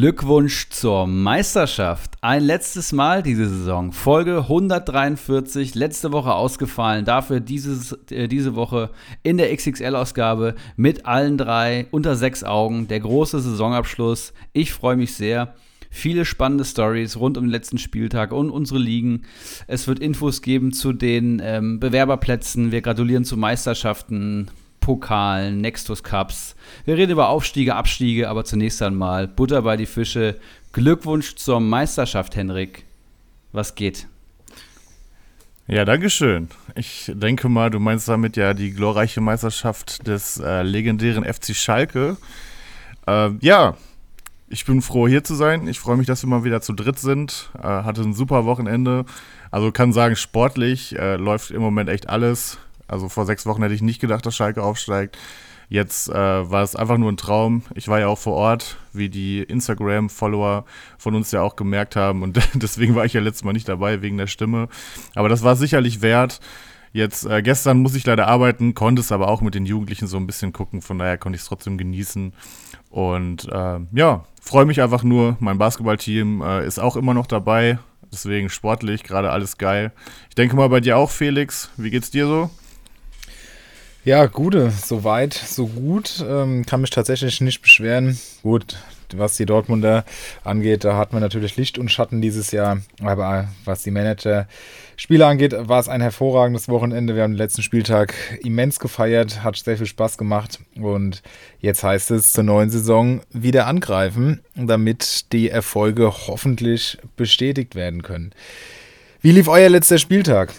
Glückwunsch zur Meisterschaft. Ein letztes Mal diese Saison. Folge 143, letzte Woche ausgefallen. Dafür dieses, äh, diese Woche in der XXL-Ausgabe mit allen drei unter sechs Augen. Der große Saisonabschluss. Ich freue mich sehr. Viele spannende Stories rund um den letzten Spieltag und unsere Ligen. Es wird Infos geben zu den ähm, Bewerberplätzen. Wir gratulieren zu Meisterschaften, Pokalen, Nextus Cups. Wir reden über Aufstiege, Abstiege, aber zunächst einmal Butter bei die Fische. Glückwunsch zur Meisterschaft, Henrik. Was geht? Ja, Dankeschön. Ich denke mal, du meinst damit ja die glorreiche Meisterschaft des äh, legendären FC Schalke. Äh, ja, ich bin froh, hier zu sein. Ich freue mich, dass wir mal wieder zu dritt sind. Äh, hatte ein super Wochenende. Also kann sagen, sportlich äh, läuft im Moment echt alles. Also vor sechs Wochen hätte ich nicht gedacht, dass Schalke aufsteigt. Jetzt äh, war es einfach nur ein Traum. Ich war ja auch vor Ort, wie die Instagram-Follower von uns ja auch gemerkt haben. Und deswegen war ich ja letztes Mal nicht dabei, wegen der Stimme. Aber das war sicherlich wert. Jetzt, äh, gestern muss ich leider arbeiten, konnte es aber auch mit den Jugendlichen so ein bisschen gucken. Von daher konnte ich es trotzdem genießen. Und äh, ja, freue mich einfach nur. Mein Basketballteam äh, ist auch immer noch dabei. Deswegen sportlich, gerade alles geil. Ich denke mal bei dir auch, Felix. Wie geht's dir so? Ja, gute, soweit, so gut. Ähm, kann mich tatsächlich nicht beschweren. Gut, was die Dortmunder angeht, da hatten wir natürlich Licht und Schatten dieses Jahr. Aber was die Manager-Spiele angeht, war es ein hervorragendes Wochenende. Wir haben den letzten Spieltag immens gefeiert, hat sehr viel Spaß gemacht. Und jetzt heißt es zur neuen Saison wieder angreifen, damit die Erfolge hoffentlich bestätigt werden können. Wie lief euer letzter Spieltag?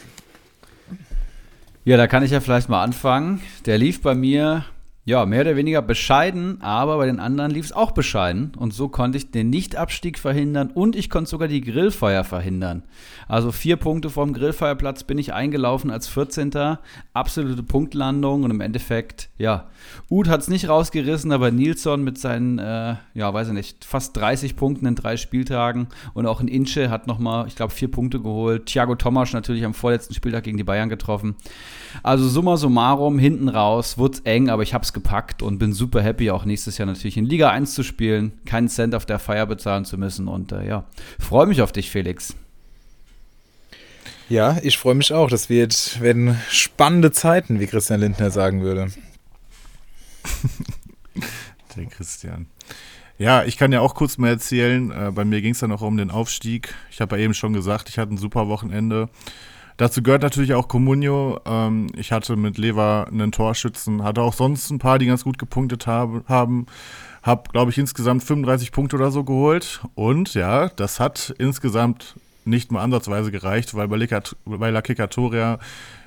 Ja, da kann ich ja vielleicht mal anfangen. Der lief bei mir ja, mehr oder weniger bescheiden, aber bei den anderen lief es auch bescheiden. Und so konnte ich den Nichtabstieg verhindern und ich konnte sogar die Grillfeier verhindern. Also vier Punkte vom Grillfeierplatz bin ich eingelaufen als 14. Absolute Punktlandung und im Endeffekt, ja, Uth hat es nicht rausgerissen, aber Nilsson mit seinen, äh, ja, weiß ich nicht, fast 30 Punkten in drei Spieltagen und auch ein Inche hat nochmal, ich glaube, vier Punkte geholt. Thiago Tomasch natürlich am vorletzten Spieltag gegen die Bayern getroffen. Also summa summarum, hinten raus, wurde es eng, aber ich habe es gepackt und bin super happy, auch nächstes Jahr natürlich in Liga 1 zu spielen, keinen Cent auf der Feier bezahlen zu müssen. Und äh, ja, freue mich auf dich, Felix. Ja, ich freue mich auch. Das wird, werden spannende Zeiten, wie Christian Lindner sagen würde. Der Christian. Ja, ich kann ja auch kurz mal erzählen. Äh, bei mir ging es dann auch um den Aufstieg. Ich habe ja eben schon gesagt, ich hatte ein super Wochenende. Dazu gehört natürlich auch Comunio. Ähm, ich hatte mit Lever einen Torschützen, hatte auch sonst ein paar, die ganz gut gepunktet habe, haben. Hab, glaube ich, insgesamt 35 Punkte oder so geholt. Und ja, das hat insgesamt nicht mal ansatzweise gereicht, weil bei, La Kikatoria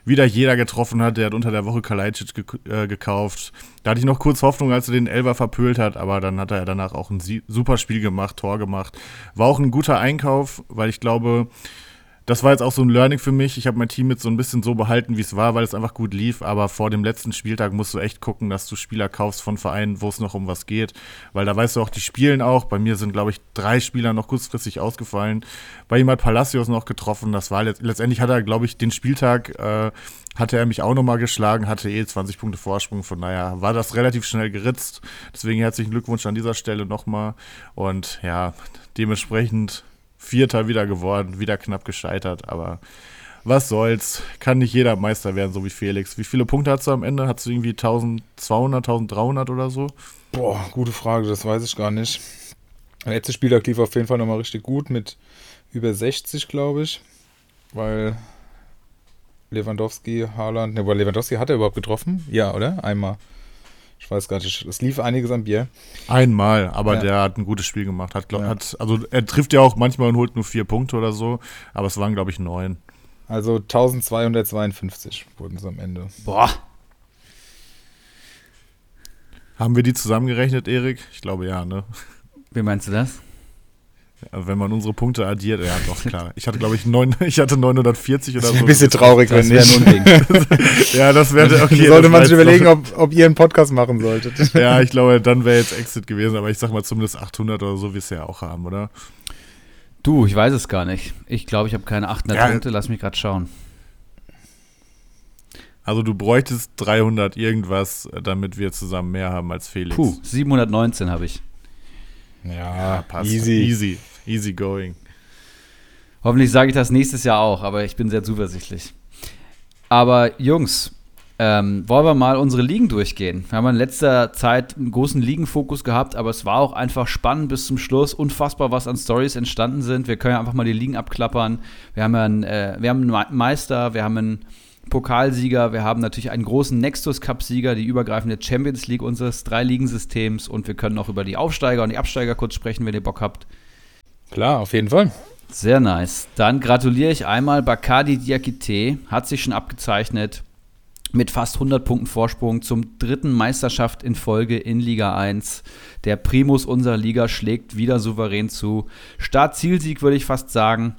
wieder jeder getroffen hat. Der hat unter der Woche Kalajdzic ge äh, gekauft. Da hatte ich noch kurz Hoffnung, als er den Elber verpölt hat, aber dann hat er danach auch ein super Spiel gemacht, Tor gemacht. War auch ein guter Einkauf, weil ich glaube, das war jetzt auch so ein Learning für mich. Ich habe mein Team jetzt so ein bisschen so behalten, wie es war, weil es einfach gut lief. Aber vor dem letzten Spieltag musst du echt gucken, dass du Spieler kaufst von Vereinen, wo es noch um was geht. Weil da weißt du auch, die spielen auch. Bei mir sind, glaube ich, drei Spieler noch kurzfristig ausgefallen. Bei ihm hat Palacios noch getroffen. Das war letztendlich hat er, glaube ich, den Spieltag äh, hatte er mich auch nochmal geschlagen, hatte eh 20 Punkte Vorsprung. Von daher war das relativ schnell geritzt. Deswegen herzlichen Glückwunsch an dieser Stelle nochmal. Und ja, dementsprechend Vierter wieder geworden, wieder knapp gescheitert, aber was soll's, kann nicht jeder Meister werden, so wie Felix. Wie viele Punkte hast du am Ende? Hast du irgendwie 1200, 1300 oder so? Boah, gute Frage, das weiß ich gar nicht. Der letzte Spieltag lief auf jeden Fall nochmal richtig gut mit über 60, glaube ich, weil Lewandowski, Haaland, ne, weil Lewandowski hat er überhaupt getroffen? Ja, oder? Einmal. Ich weiß gar nicht, es lief einiges am Bier. Einmal, aber ja. der hat ein gutes Spiel gemacht. Hat, glaub, ja. hat, also er trifft ja auch manchmal und holt nur vier Punkte oder so, aber es waren, glaube ich, neun. Also 1252 wurden es am Ende. Boah. Haben wir die zusammengerechnet, Erik? Ich glaube ja, ne? Wie meinst du das? Wenn man unsere Punkte addiert, ja doch, klar. Ich hatte, glaube ich, neun, ich hatte 940 oder so. Ein bisschen traurig, das wenn nicht. Ein ja, das wäre, okay. Sollte man sich überlegen, ob, ob ihr einen Podcast machen solltet. Ja, ich glaube, dann wäre jetzt Exit gewesen, aber ich sag mal zumindest 800 oder so, wie es ja auch haben, oder? Du, ich weiß es gar nicht. Ich glaube, ich habe keine 800 ja. Punkte, lass mich gerade schauen. Also du bräuchtest 300 irgendwas, damit wir zusammen mehr haben als Felix. Puh, 719 habe ich. Ja, passt. easy. Easy. Easy going. Hoffentlich sage ich das nächstes Jahr auch, aber ich bin sehr zuversichtlich. Aber Jungs, ähm, wollen wir mal unsere Ligen durchgehen? Wir haben in letzter Zeit einen großen Ligenfokus gehabt, aber es war auch einfach spannend bis zum Schluss. Unfassbar, was an Stories entstanden sind. Wir können ja einfach mal die Ligen abklappern. Wir haben einen, äh, wir haben einen Meister, wir haben einen Pokalsieger, wir haben natürlich einen großen Nexus Cup-Sieger, die übergreifende Champions League unseres Drei-Ligensystems und wir können auch über die Aufsteiger und die Absteiger kurz sprechen, wenn ihr Bock habt. Klar, auf jeden Fall. Sehr nice. Dann gratuliere ich einmal Bakadi Diakite, hat sich schon abgezeichnet mit fast 100 Punkten Vorsprung zum dritten Meisterschaft in Folge in Liga 1. Der Primus unserer Liga schlägt wieder souverän zu. Start-Zielsieg würde ich fast sagen.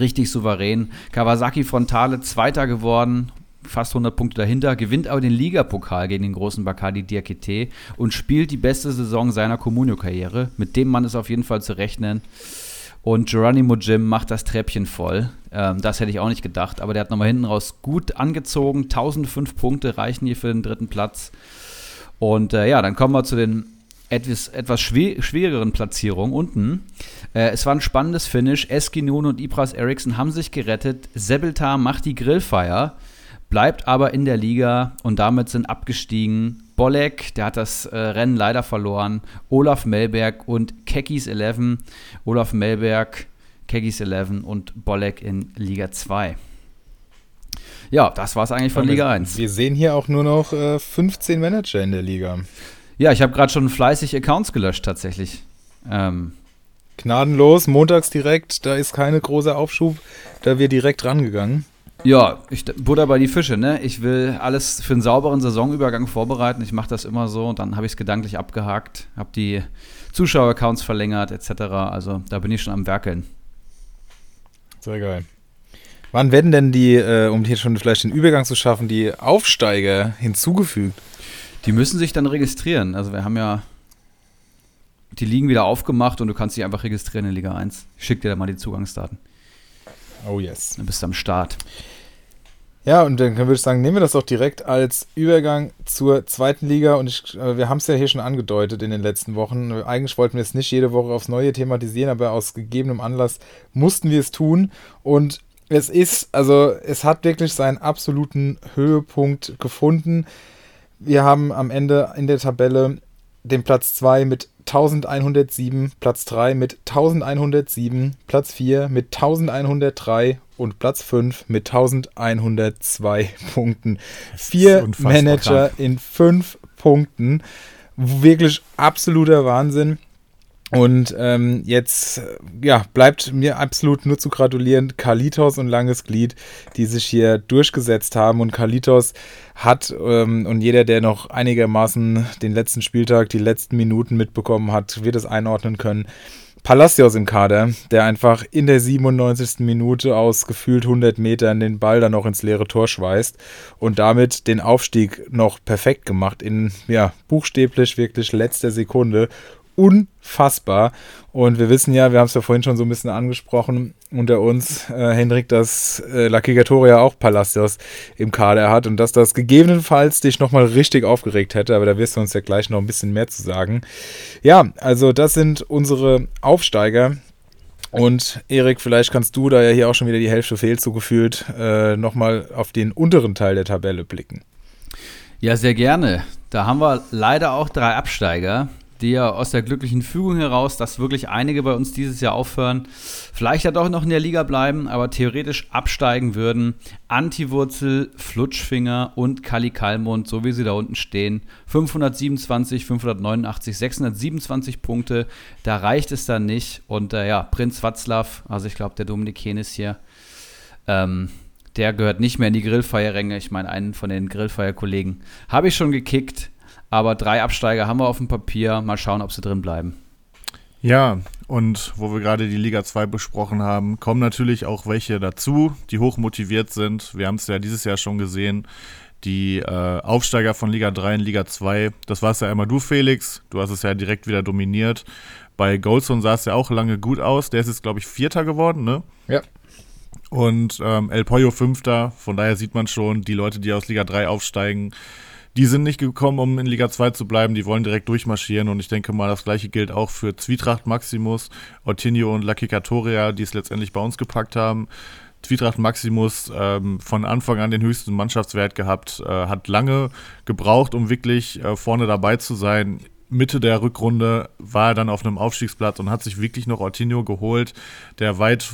Richtig souverän. Kawasaki Frontale Zweiter geworden, fast 100 Punkte dahinter, gewinnt aber den Ligapokal gegen den großen Bacardi Diakite und spielt die beste Saison seiner Comunio-Karriere. Mit dem Mann ist auf jeden Fall zu rechnen. Und Geronimo Jim macht das Treppchen voll. Ähm, das hätte ich auch nicht gedacht, aber der hat nochmal hinten raus gut angezogen. 1005 Punkte reichen hier für den dritten Platz. Und äh, ja, dann kommen wir zu den etwas, etwas schwer, schwereren Platzierungen unten. Äh, es war ein spannendes Finish. Eskinun und Ibras Eriksson haben sich gerettet. Sebeltar macht die Grillfeier, bleibt aber in der Liga und damit sind abgestiegen Bolek, der hat das äh, Rennen leider verloren. Olaf Melberg und Kekis 11. Olaf Melberg, Kekis 11 und Bolek in Liga 2. Ja, das war es eigentlich von Liga 1. Wir sehen hier auch nur noch äh, 15 Manager in der Liga. Ja, ich habe gerade schon fleißig Accounts gelöscht tatsächlich. Ähm, Gnadenlos, montags direkt, da ist keine große Aufschub, da wir direkt rangegangen. Ja, ich, Butter bei die Fische, ne? Ich will alles für einen sauberen Saisonübergang vorbereiten. Ich mache das immer so und dann habe ich es gedanklich abgehakt, habe die Zuschaueraccounts verlängert etc. Also da bin ich schon am Werkeln. Sehr geil. Wann werden denn die, äh, um hier schon vielleicht den Übergang zu schaffen, die Aufsteiger hinzugefügt? Die müssen sich dann registrieren. Also wir haben ja die Ligen wieder aufgemacht und du kannst dich einfach registrieren in Liga 1. Ich schicke dir da mal die Zugangsdaten. Oh yes. Dann bist du am Start. Ja, und dann würde ich sagen, nehmen wir das doch direkt als Übergang zur zweiten Liga. Und ich, äh, wir haben es ja hier schon angedeutet in den letzten Wochen. Eigentlich wollten wir es nicht jede Woche aufs Neue thematisieren, aber aus gegebenem Anlass mussten wir es tun. Und es ist, also es hat wirklich seinen absoluten Höhepunkt gefunden. Wir haben am Ende in der Tabelle den Platz 2 mit 1107, Platz 3 mit 1107, Platz 4 mit 1103 und Platz 5 mit 1102 Punkten. Vier Manager krank. in fünf Punkten. Wirklich absoluter Wahnsinn. Und ähm, jetzt ja, bleibt mir absolut nur zu gratulieren, Kalitos und Langes Glied, die sich hier durchgesetzt haben. Und Kalitos hat, ähm, und jeder, der noch einigermaßen den letzten Spieltag, die letzten Minuten mitbekommen hat, wird es einordnen können. Palacios im Kader, der einfach in der 97. Minute aus gefühlt 100 Metern den Ball dann noch ins leere Tor schweißt und damit den Aufstieg noch perfekt gemacht in, ja, buchstäblich wirklich letzter Sekunde unfassbar. Und wir wissen ja, wir haben es ja vorhin schon so ein bisschen angesprochen unter uns, äh, Hendrik, dass äh, Lakigatoria auch Palacios im Kader hat und dass das gegebenenfalls dich nochmal richtig aufgeregt hätte, aber da wirst du uns ja gleich noch ein bisschen mehr zu sagen. Ja, also das sind unsere Aufsteiger. Und Erik, vielleicht kannst du, da ja hier auch schon wieder die Hälfte fehlt, so gefühlt, äh, nochmal auf den unteren Teil der Tabelle blicken. Ja, sehr gerne. Da haben wir leider auch drei Absteiger ja aus der glücklichen Fügung heraus, dass wirklich einige bei uns dieses Jahr aufhören, vielleicht ja doch noch in der Liga bleiben, aber theoretisch absteigen würden. Antiwurzel, Flutschfinger und Kali Kalmund, so wie sie da unten stehen. 527, 589, 627 Punkte. Da reicht es dann nicht. Und äh, ja, Prinz Watzlaw, also ich glaube, der Dominik Henes hier, ähm, der gehört nicht mehr in die Grillfeierränge. Ich meine, einen von den Grillfeierkollegen habe ich schon gekickt. Aber drei Absteiger haben wir auf dem Papier. Mal schauen, ob sie drin bleiben. Ja, und wo wir gerade die Liga 2 besprochen haben, kommen natürlich auch welche dazu, die hoch motiviert sind. Wir haben es ja dieses Jahr schon gesehen. Die äh, Aufsteiger von Liga 3 in Liga 2, das warst ja einmal du, Felix. Du hast es ja direkt wieder dominiert. Bei Goldstone sah es ja auch lange gut aus. Der ist jetzt, glaube ich, Vierter geworden, ne? Ja. Und ähm, El Pollo Fünfter. Von daher sieht man schon, die Leute, die aus Liga 3 aufsteigen, die sind nicht gekommen, um in Liga 2 zu bleiben, die wollen direkt durchmarschieren und ich denke mal, das gleiche gilt auch für Zwietracht Maximus, Ortinho und Lucky Katoria, die es letztendlich bei uns gepackt haben. Zwietracht Maximus ähm, von Anfang an den höchsten Mannschaftswert gehabt, äh, hat lange gebraucht, um wirklich äh, vorne dabei zu sein. Mitte der Rückrunde war er dann auf einem Aufstiegsplatz und hat sich wirklich noch Ortinho geholt, der weit,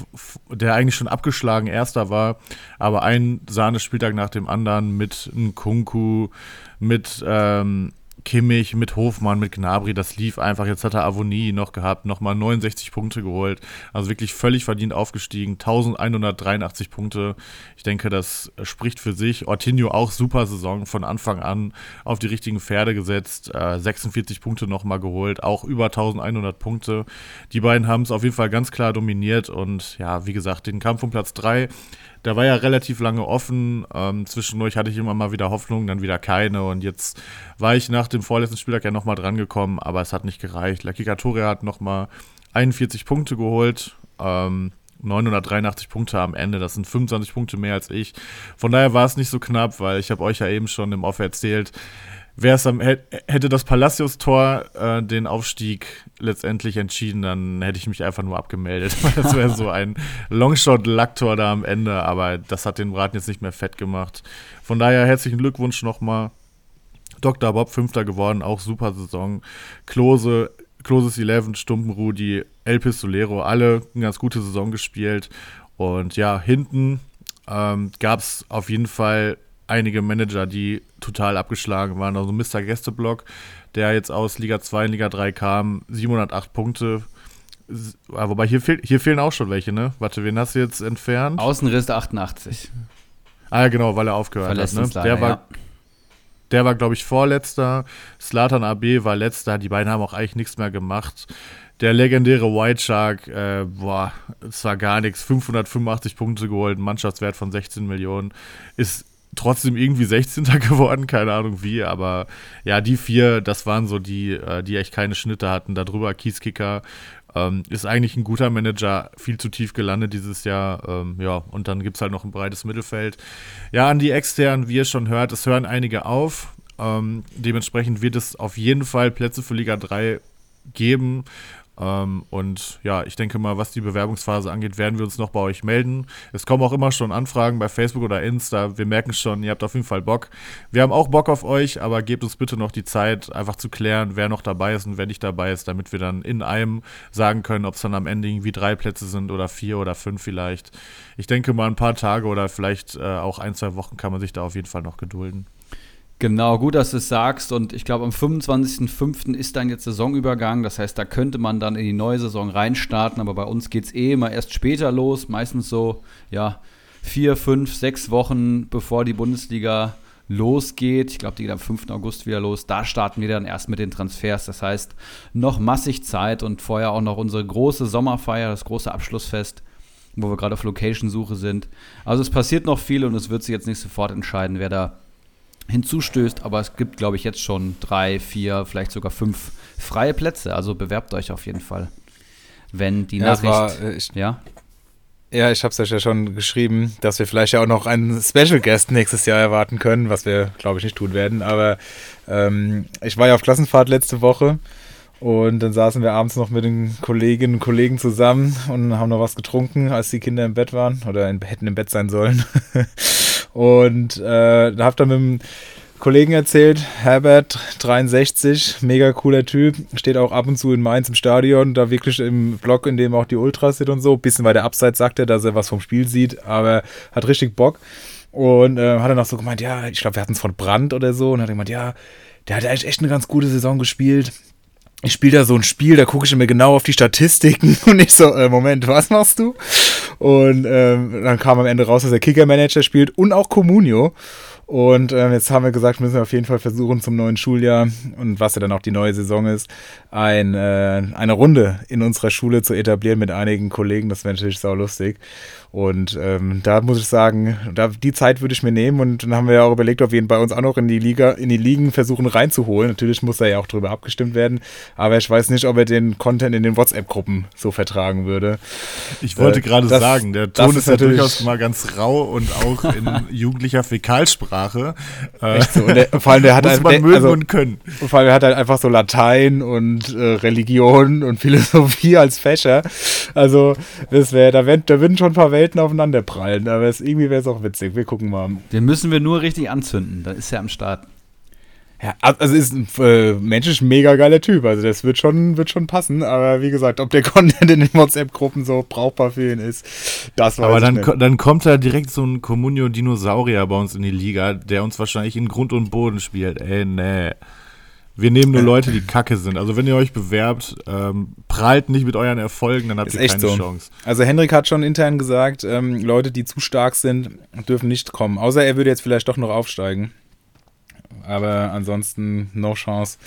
der eigentlich schon abgeschlagen Erster war, aber ein Sahnespieltag nach dem anderen mit Nkunku, mit ähm, Kimmich, mit Hofmann, mit Gnabry, das lief einfach. Jetzt hat er Avonie noch gehabt, nochmal 69 Punkte geholt. Also wirklich völlig verdient aufgestiegen. 1183 Punkte. Ich denke, das spricht für sich. Ortinho auch super Saison von Anfang an auf die richtigen Pferde gesetzt. Äh, 46 Punkte nochmal geholt, auch über 1100 Punkte. Die beiden haben es auf jeden Fall ganz klar dominiert und ja, wie gesagt, den Kampf um Platz 3 der war ja relativ lange offen. Ähm, zwischendurch hatte ich immer mal wieder Hoffnung, dann wieder keine. Und jetzt war ich nach dem vorletzten Spieltag ja nochmal drangekommen, aber es hat nicht gereicht. Lucky Katoria hat nochmal 41 Punkte geholt. Ähm, 983 Punkte am Ende, das sind 25 Punkte mehr als ich. Von daher war es nicht so knapp, weil ich habe euch ja eben schon im Off erzählt, wär's am, hätte das Palacios-Tor äh, den Aufstieg letztendlich entschieden, dann hätte ich mich einfach nur abgemeldet. das wäre so ein Longshot-Lacktor da am Ende, aber das hat den Braten jetzt nicht mehr fett gemacht. Von daher herzlichen Glückwunsch nochmal. Dr. Bob Fünfter geworden, auch super Saison. Klose, Kloses 11, Stumpenrudi, El Pistolero, alle eine ganz gute Saison gespielt. Und ja, hinten ähm, gab es auf jeden Fall einige Manager, die total abgeschlagen waren. Also Mr. Gästeblock, der jetzt aus Liga 2 in Liga 3 kam, 708 Punkte. Ah, wobei hier, fehl, hier fehlen auch schon welche, ne? Warte, wen hast du jetzt entfernt? Außenriss 88. Ah ja, genau, weil er aufgehört hat. Ne? Der war, ja. der war, glaube ich, vorletzter. Slatan AB war letzter. Die beiden haben auch eigentlich nichts mehr gemacht. Der legendäre White Shark, äh, boah, es war gar nichts. 585 Punkte geholt, Mannschaftswert von 16 Millionen. Ist trotzdem irgendwie 16. geworden, keine Ahnung wie, aber ja, die vier, das waren so die, äh, die echt keine Schnitte hatten. Darüber Kieskicker ähm, ist eigentlich ein guter Manager, viel zu tief gelandet dieses Jahr. Ähm, ja, und dann gibt es halt noch ein breites Mittelfeld. Ja, an die externen, wie ihr schon hört, es hören einige auf. Ähm, dementsprechend wird es auf jeden Fall Plätze für Liga 3 geben. Ähm, und ja, ich denke mal, was die Bewerbungsphase angeht, werden wir uns noch bei euch melden. Es kommen auch immer schon Anfragen bei Facebook oder Insta. Wir merken schon, ihr habt auf jeden Fall Bock. Wir haben auch Bock auf euch, aber gebt uns bitte noch die Zeit, einfach zu klären, wer noch dabei ist und wer nicht dabei ist, damit wir dann in einem sagen können, ob es dann am Ende irgendwie drei Plätze sind oder vier oder fünf vielleicht. Ich denke mal, ein paar Tage oder vielleicht äh, auch ein, zwei Wochen kann man sich da auf jeden Fall noch gedulden. Genau, gut, dass du es sagst. Und ich glaube, am 25.05. ist dann jetzt Saisonübergang. Das heißt, da könnte man dann in die neue Saison reinstarten. Aber bei uns geht es eh immer erst später los. Meistens so, ja, vier, fünf, sechs Wochen bevor die Bundesliga losgeht. Ich glaube, die geht am 5. August wieder los. Da starten wir dann erst mit den Transfers. Das heißt, noch massig Zeit und vorher auch noch unsere große Sommerfeier, das große Abschlussfest, wo wir gerade auf Location-Suche sind. Also es passiert noch viel und es wird sich jetzt nicht sofort entscheiden, wer da hinzustößt, aber es gibt, glaube ich, jetzt schon drei, vier, vielleicht sogar fünf freie Plätze. Also bewerbt euch auf jeden Fall. Wenn die ja, Nachricht. War, äh, ich, ja? Ja, ich habe es ja schon geschrieben, dass wir vielleicht ja auch noch einen Special Guest nächstes Jahr erwarten können, was wir, glaube ich, nicht tun werden. Aber ähm, ich war ja auf Klassenfahrt letzte Woche und dann saßen wir abends noch mit den Kolleginnen und Kollegen zusammen und haben noch was getrunken, als die Kinder im Bett waren oder in, hätten im Bett sein sollen. Und äh, da hab dann mit dem Kollegen erzählt, Herbert 63, mega cooler Typ, steht auch ab und zu in Mainz im Stadion, da wirklich im Block, in dem auch die Ultras sind und so. Bisschen weiter abseits sagt er, dass er was vom Spiel sieht, aber hat richtig Bock. Und äh, hat dann auch so gemeint, ja, ich glaube, wir hatten es von Brand oder so. Und hat gemeint, ja, der hat eigentlich echt eine ganz gute Saison gespielt ich spiele da so ein Spiel, da gucke ich mir genau auf die Statistiken und ich so, äh, Moment, was machst du? Und ähm, dann kam am Ende raus, dass er Kicker-Manager spielt und auch Comunio. Und ähm, jetzt haben wir gesagt, müssen wir auf jeden Fall versuchen zum neuen Schuljahr und was ja dann auch die neue Saison ist, ein, äh, eine Runde in unserer Schule zu etablieren mit einigen Kollegen. Das wäre natürlich sau lustig. Und ähm, da muss ich sagen, da, die Zeit würde ich mir nehmen und dann haben wir ja auch überlegt, ob wir ihn bei uns auch noch in die Liga, in die Ligen versuchen reinzuholen. Natürlich muss er ja auch drüber abgestimmt werden, aber ich weiß nicht, ob er den Content in den WhatsApp-Gruppen so vertragen würde. Ich wollte äh, gerade sagen, der Ton ist, ist ja durchaus mal ganz rau und auch in jugendlicher Fäkalsprache Sprache. Äh, Echt so. Der, vor allem der hat muss halt, man der, mögen also, und können. Vor allem der hat halt einfach so Latein und äh, Religion und Philosophie als Fächer. Also das wäre, da, wär, da würden schon ein paar Welten aufeinander prallen. Aber es, irgendwie wäre es auch witzig. Wir gucken mal. Den müssen wir nur richtig anzünden. Dann ist er am Start. Ja, also ist ein äh, menschlich mega geiler Typ. Also das wird schon, wird schon passen. Aber wie gesagt, ob der Content in den WhatsApp-Gruppen so brauchbar für ihn ist, das weiß Aber dann, ich nicht. dann kommt da direkt so ein Communio-Dinosaurier bei uns in die Liga, der uns wahrscheinlich in Grund und Boden spielt. Ey, nee. Wir nehmen nur Leute, die kacke sind. Also wenn ihr euch bewerbt, ähm, prahlt nicht mit euren Erfolgen, dann habt Ist ihr keine so. Chance. Also Henrik hat schon intern gesagt, ähm, Leute, die zu stark sind, dürfen nicht kommen. Außer er würde jetzt vielleicht doch noch aufsteigen. Aber ansonsten no chance,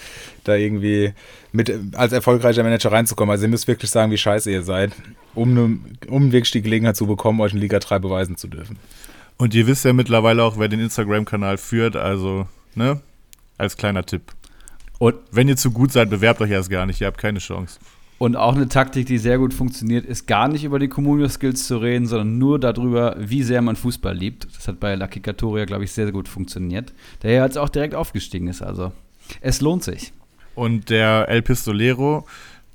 da irgendwie mit als erfolgreicher Manager reinzukommen. Also ihr müsst wirklich sagen, wie scheiße ihr seid, um, ne, um wirklich die Gelegenheit zu bekommen, euch in Liga 3 beweisen zu dürfen. Und ihr wisst ja mittlerweile auch, wer den Instagram-Kanal führt, also, ne? Als kleiner Tipp. Und, Wenn ihr zu gut seid, bewerbt euch erst gar nicht, ihr habt keine Chance. Und auch eine Taktik, die sehr gut funktioniert, ist gar nicht über die Communio-Skills zu reden, sondern nur darüber, wie sehr man Fußball liebt. Das hat bei Lucky Katoria, glaube ich, sehr, sehr gut funktioniert. Der ja jetzt auch direkt aufgestiegen ist. Also, es lohnt sich. Und der El Pistolero,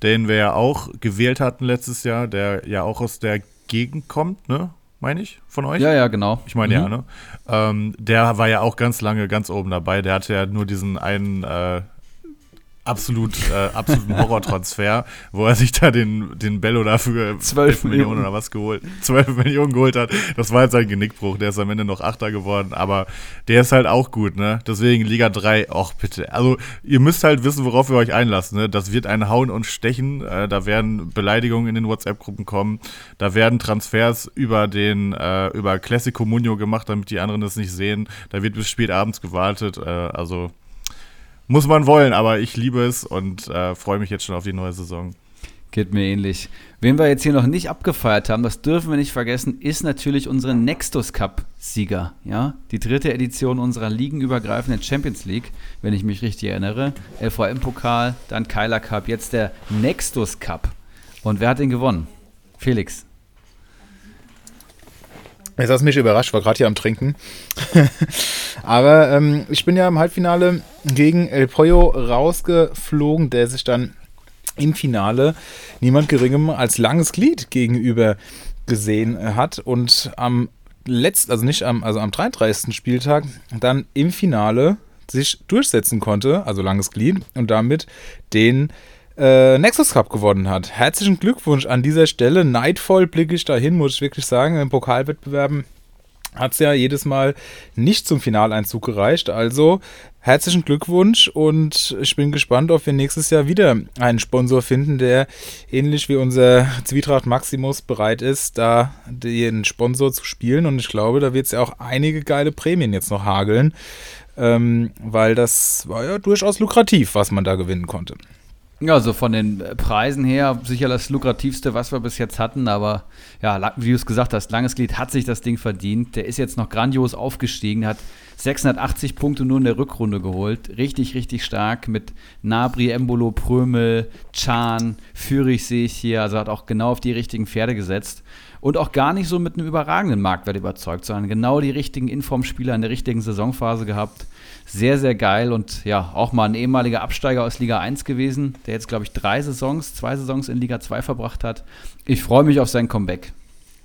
den wir ja auch gewählt hatten letztes Jahr, der ja auch aus der Gegend kommt, ne? Meine ich, von euch? Ja, ja, genau. Ich meine ja, Mhm. ne? Ähm, der war ja auch ganz lange ganz oben dabei. Der hatte ja nur diesen einen äh, absolut, äh, absoluten Horrortransfer, wo er sich da den, den Bello dafür 12 Millionen. oder was geholt, 12 Millionen geholt hat. Das war jetzt sein Genickbruch. Der ist am Ende noch Achter geworden, aber der ist halt auch gut, ne? Deswegen Liga 3, ach bitte. Also, ihr müsst halt wissen, worauf ihr euch einlasst, ne? Das wird ein Hauen und Stechen. Äh, da werden Beleidigungen in den WhatsApp-Gruppen kommen. Da werden Transfers über den, äh, über Classic Comunio gemacht, damit die anderen das nicht sehen. Da wird bis spät abends gewartet. Äh, also, muss man wollen, aber ich liebe es und äh, freue mich jetzt schon auf die neue Saison. Geht mir ähnlich. Wen wir jetzt hier noch nicht abgefeiert haben, das dürfen wir nicht vergessen, ist natürlich unsere Nextus Cup-Sieger. Ja? Die dritte Edition unserer ligenübergreifenden Champions League, wenn ich mich richtig erinnere. LVM-Pokal, dann Keiler Cup, jetzt der Nextus Cup. Und wer hat den gewonnen? Felix. Jetzt hast du mich überrascht, war gerade hier am Trinken. Aber ähm, ich bin ja im Halbfinale gegen El Pollo rausgeflogen, der sich dann im Finale niemand geringem als langes Glied gegenüber gesehen hat und am letzten, also nicht am, also am 33. Spieltag dann im Finale sich durchsetzen konnte, also langes Glied, und damit den äh, Nexus Cup gewonnen hat. Herzlichen Glückwunsch an dieser Stelle. Neidvoll blicke ich dahin, muss ich wirklich sagen. In Pokalwettbewerben hat es ja jedes Mal nicht zum Finaleinzug gereicht. Also herzlichen Glückwunsch und ich bin gespannt, ob wir nächstes Jahr wieder einen Sponsor finden, der ähnlich wie unser Zwietracht Maximus bereit ist, da den Sponsor zu spielen. Und ich glaube, da wird es ja auch einige geile Prämien jetzt noch hageln, ähm, weil das war ja durchaus lukrativ, was man da gewinnen konnte. Ja, so von den äh, Preisen her sicher das lukrativste, was wir bis jetzt hatten, aber ja, wie du es gesagt hast, langes Glied hat sich das Ding verdient. Der ist jetzt noch grandios aufgestiegen, hat 680 Punkte nur in der Rückrunde geholt. Richtig, richtig stark mit Nabri, Embolo, Prömel, Chan, Fürich sehe ich hier, also hat auch genau auf die richtigen Pferde gesetzt. Und auch gar nicht so mit einem überragenden Marktwert überzeugt, sondern genau die richtigen Informspieler in der richtigen Saisonphase gehabt. Sehr, sehr geil und ja, auch mal ein ehemaliger Absteiger aus Liga 1 gewesen, der jetzt, glaube ich, drei Saisons, zwei Saisons in Liga 2 verbracht hat. Ich freue mich auf sein Comeback.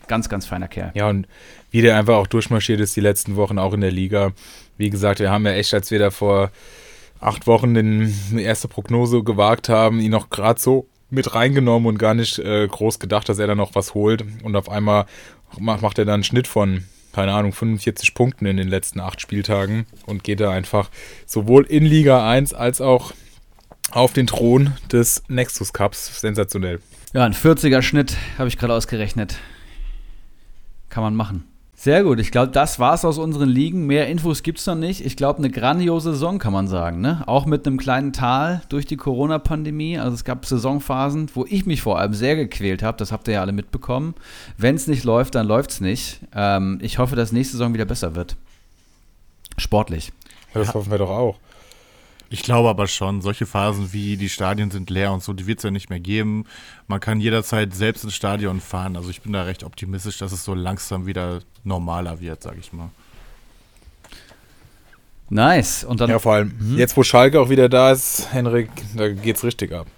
Ganz, ganz feiner Kerl. Ja, und wie der einfach auch durchmarschiert ist die letzten Wochen, auch in der Liga. Wie gesagt, wir haben ja echt, als wir da vor acht Wochen den, die erste Prognose gewagt haben, ihn noch gerade so mit reingenommen und gar nicht äh, groß gedacht, dass er da noch was holt. Und auf einmal macht, er dann einen Schnitt von, keine Ahnung, 45 Punkten in den letzten acht Spieltagen und geht da einfach sowohl in Liga 1 als auch auf den Thron des Nexus Cups. Sensationell. Ja, ein 40er Schnitt habe ich gerade ausgerechnet. Kann man machen. Sehr gut, ich glaube, das war's aus unseren Ligen. Mehr Infos gibt's noch nicht. Ich glaube, eine grandiose Saison kann man sagen. Ne? Auch mit einem kleinen Tal durch die Corona-Pandemie. Also es gab Saisonphasen, wo ich mich vor allem sehr gequält habe. Das habt ihr ja alle mitbekommen. Wenn es nicht läuft, dann läuft's nicht. Ähm, ich hoffe, dass nächste Saison wieder besser wird. Sportlich. Das ja. hoffen wir doch auch. Ich glaube aber schon, solche Phasen wie die Stadien sind leer und so, die wird es ja nicht mehr geben. Man kann jederzeit selbst ins Stadion fahren. Also ich bin da recht optimistisch, dass es so langsam wieder normaler wird, sage ich mal. Nice. Und dann Ja, vor allem jetzt, wo Schalke auch wieder da ist, Henrik, da geht's richtig ab.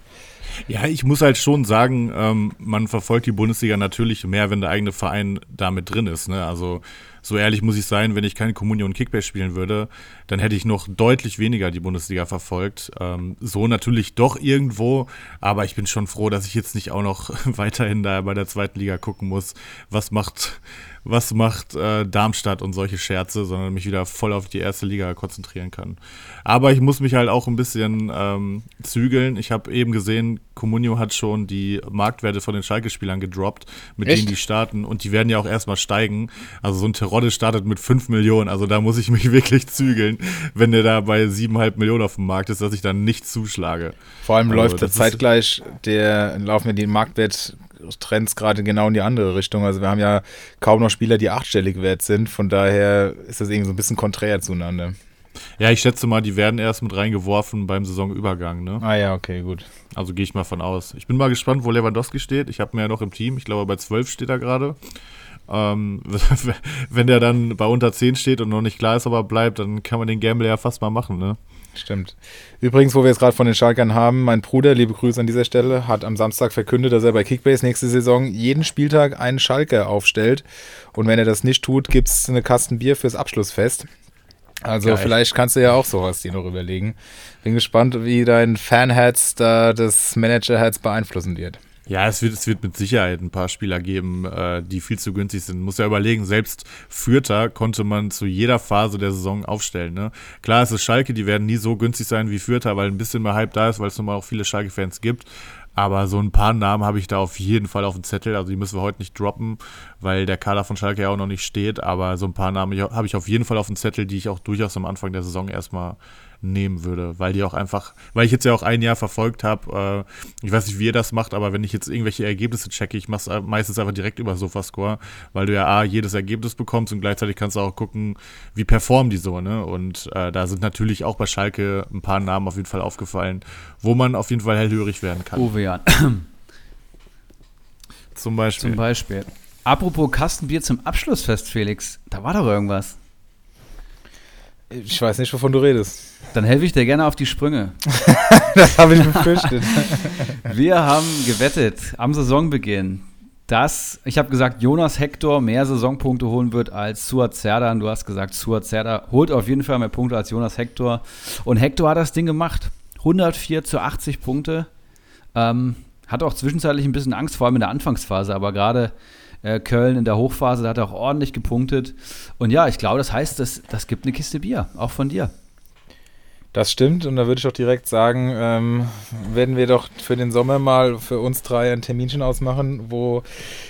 Ja, ich muss halt schon sagen, ähm, man verfolgt die Bundesliga natürlich mehr, wenn der eigene Verein damit drin ist. Ne? Also so ehrlich muss ich sein, wenn ich keine Communio und Kickbase spielen würde, dann hätte ich noch deutlich weniger die Bundesliga verfolgt. Ähm, so natürlich doch irgendwo, aber ich bin schon froh, dass ich jetzt nicht auch noch weiterhin da bei der zweiten Liga gucken muss, was macht was macht äh, Darmstadt und solche Scherze, sondern mich wieder voll auf die erste Liga konzentrieren kann. Aber ich muss mich halt auch ein bisschen ähm, zügeln. Ich habe eben gesehen, Comunio hat schon die Marktwerte von den Schalke-Spielern gedroppt, mit Echt? denen die starten und die werden ja auch erstmal steigen. Also so ein Terodde startet mit 5 Millionen, also da muss ich mich wirklich zügeln, wenn der da bei 7,5 Millionen auf dem Markt ist, dass ich dann nicht zuschlage. Vor allem Also, läuft ist- zeitgleich, der, laufen ja die Marktwerttrends gerade genau in die andere Richtung. Also wir haben ja kaum noch Spieler, die achtstellig wert sind. Von daher ist das irgendwie so ein bisschen konträr zueinander. Ja, ich schätze mal, die werden erst mit reingeworfen beim Saisonübergang, ne? Ah ja, okay, gut. Also gehe ich mal von aus. Ich bin mal gespannt, wo Lewandowski steht. Ich habe mir ja noch im Team, ich glaube bei 12 steht er gerade. Ähm, wenn der dann bei unter 10 steht und noch nicht klar ist, ob er bleibt, dann kann man den Gamble ja fast mal machen, ne? Stimmt. Übrigens, wo wir jetzt gerade von den Schalkern haben, mein Bruder, liebe Grüße an dieser Stelle, hat am Samstag verkündet, dass er bei Kickbase nächste Saison jeden Spieltag einen Schalker aufstellt. Und wenn er das nicht tut, gibt es eine Kasten Bier fürs Abschlussfest. Also Geil. vielleicht kannst du ja auch sowas dir noch überlegen. Bin gespannt, wie dein Fanherz da das Managerherz beeinflussen wird. Ja, es wird, es wird mit Sicherheit ein paar Spieler geben, äh, die viel zu günstig sind. Muss ja überlegen, selbst Fürther konnte man zu jeder Phase der Saison aufstellen. Ne? Klar, es ist Schalke, die werden nie so günstig sein wie Fürther, weil ein bisschen mehr Hype da ist, weil es nun mal auch viele Schalke-Fans gibt. Aber so ein paar Namen habe ich da auf jeden Fall auf dem Zettel. Also die müssen wir heute nicht droppen, weil der Kader von Schalke ja auch noch nicht steht. Aber so ein paar Namen habe ich auf jeden Fall auf dem Zettel, die ich auch durchaus am Anfang der Saison erstmal nehmen würde, weil die auch einfach, weil ich jetzt ja auch ein Jahr verfolgt habe, äh, ich weiß nicht, wie ihr das macht, aber wenn ich jetzt irgendwelche Ergebnisse checke, ich mache es meistens einfach direkt über Sofascore, weil du ja A, jedes Ergebnis bekommst und gleichzeitig kannst du auch gucken, wie performen die so, ne? Und äh, da sind natürlich auch bei Schalke ein paar Namen auf jeden Fall aufgefallen, wo man auf jeden Fall hellhörig werden kann. Uwe Jan. Zum Beispiel. Zum Beispiel. Apropos Kastenbier zum Abschlussfest, Felix. Da war doch irgendwas. Ich weiß nicht, wovon du redest. Dann helfe ich dir gerne auf die Sprünge. Das habe ich befürchtet. Wir haben gewettet am Saisonbeginn, dass, ich habe gesagt, Jonas Hector mehr Saisonpunkte holen wird als Suat Serdar. Du hast gesagt, Suat Serdar holt auf jeden Fall mehr Punkte als Jonas Hector. Und Hector hat das Ding gemacht. 104 zu 80 Punkte. Ähm, hat auch zwischenzeitlich ein bisschen Angst, vor allem in der Anfangsphase, aber gerade äh, Köln in der Hochphase, da hat er auch ordentlich gepunktet. Und ja, ich glaube, das heißt, das, das gibt eine Kiste Bier, auch von dir. Das stimmt und da würde ich auch direkt sagen, ähm, werden wir doch für den Sommer mal für uns drei ein Terminchen ausmachen, wo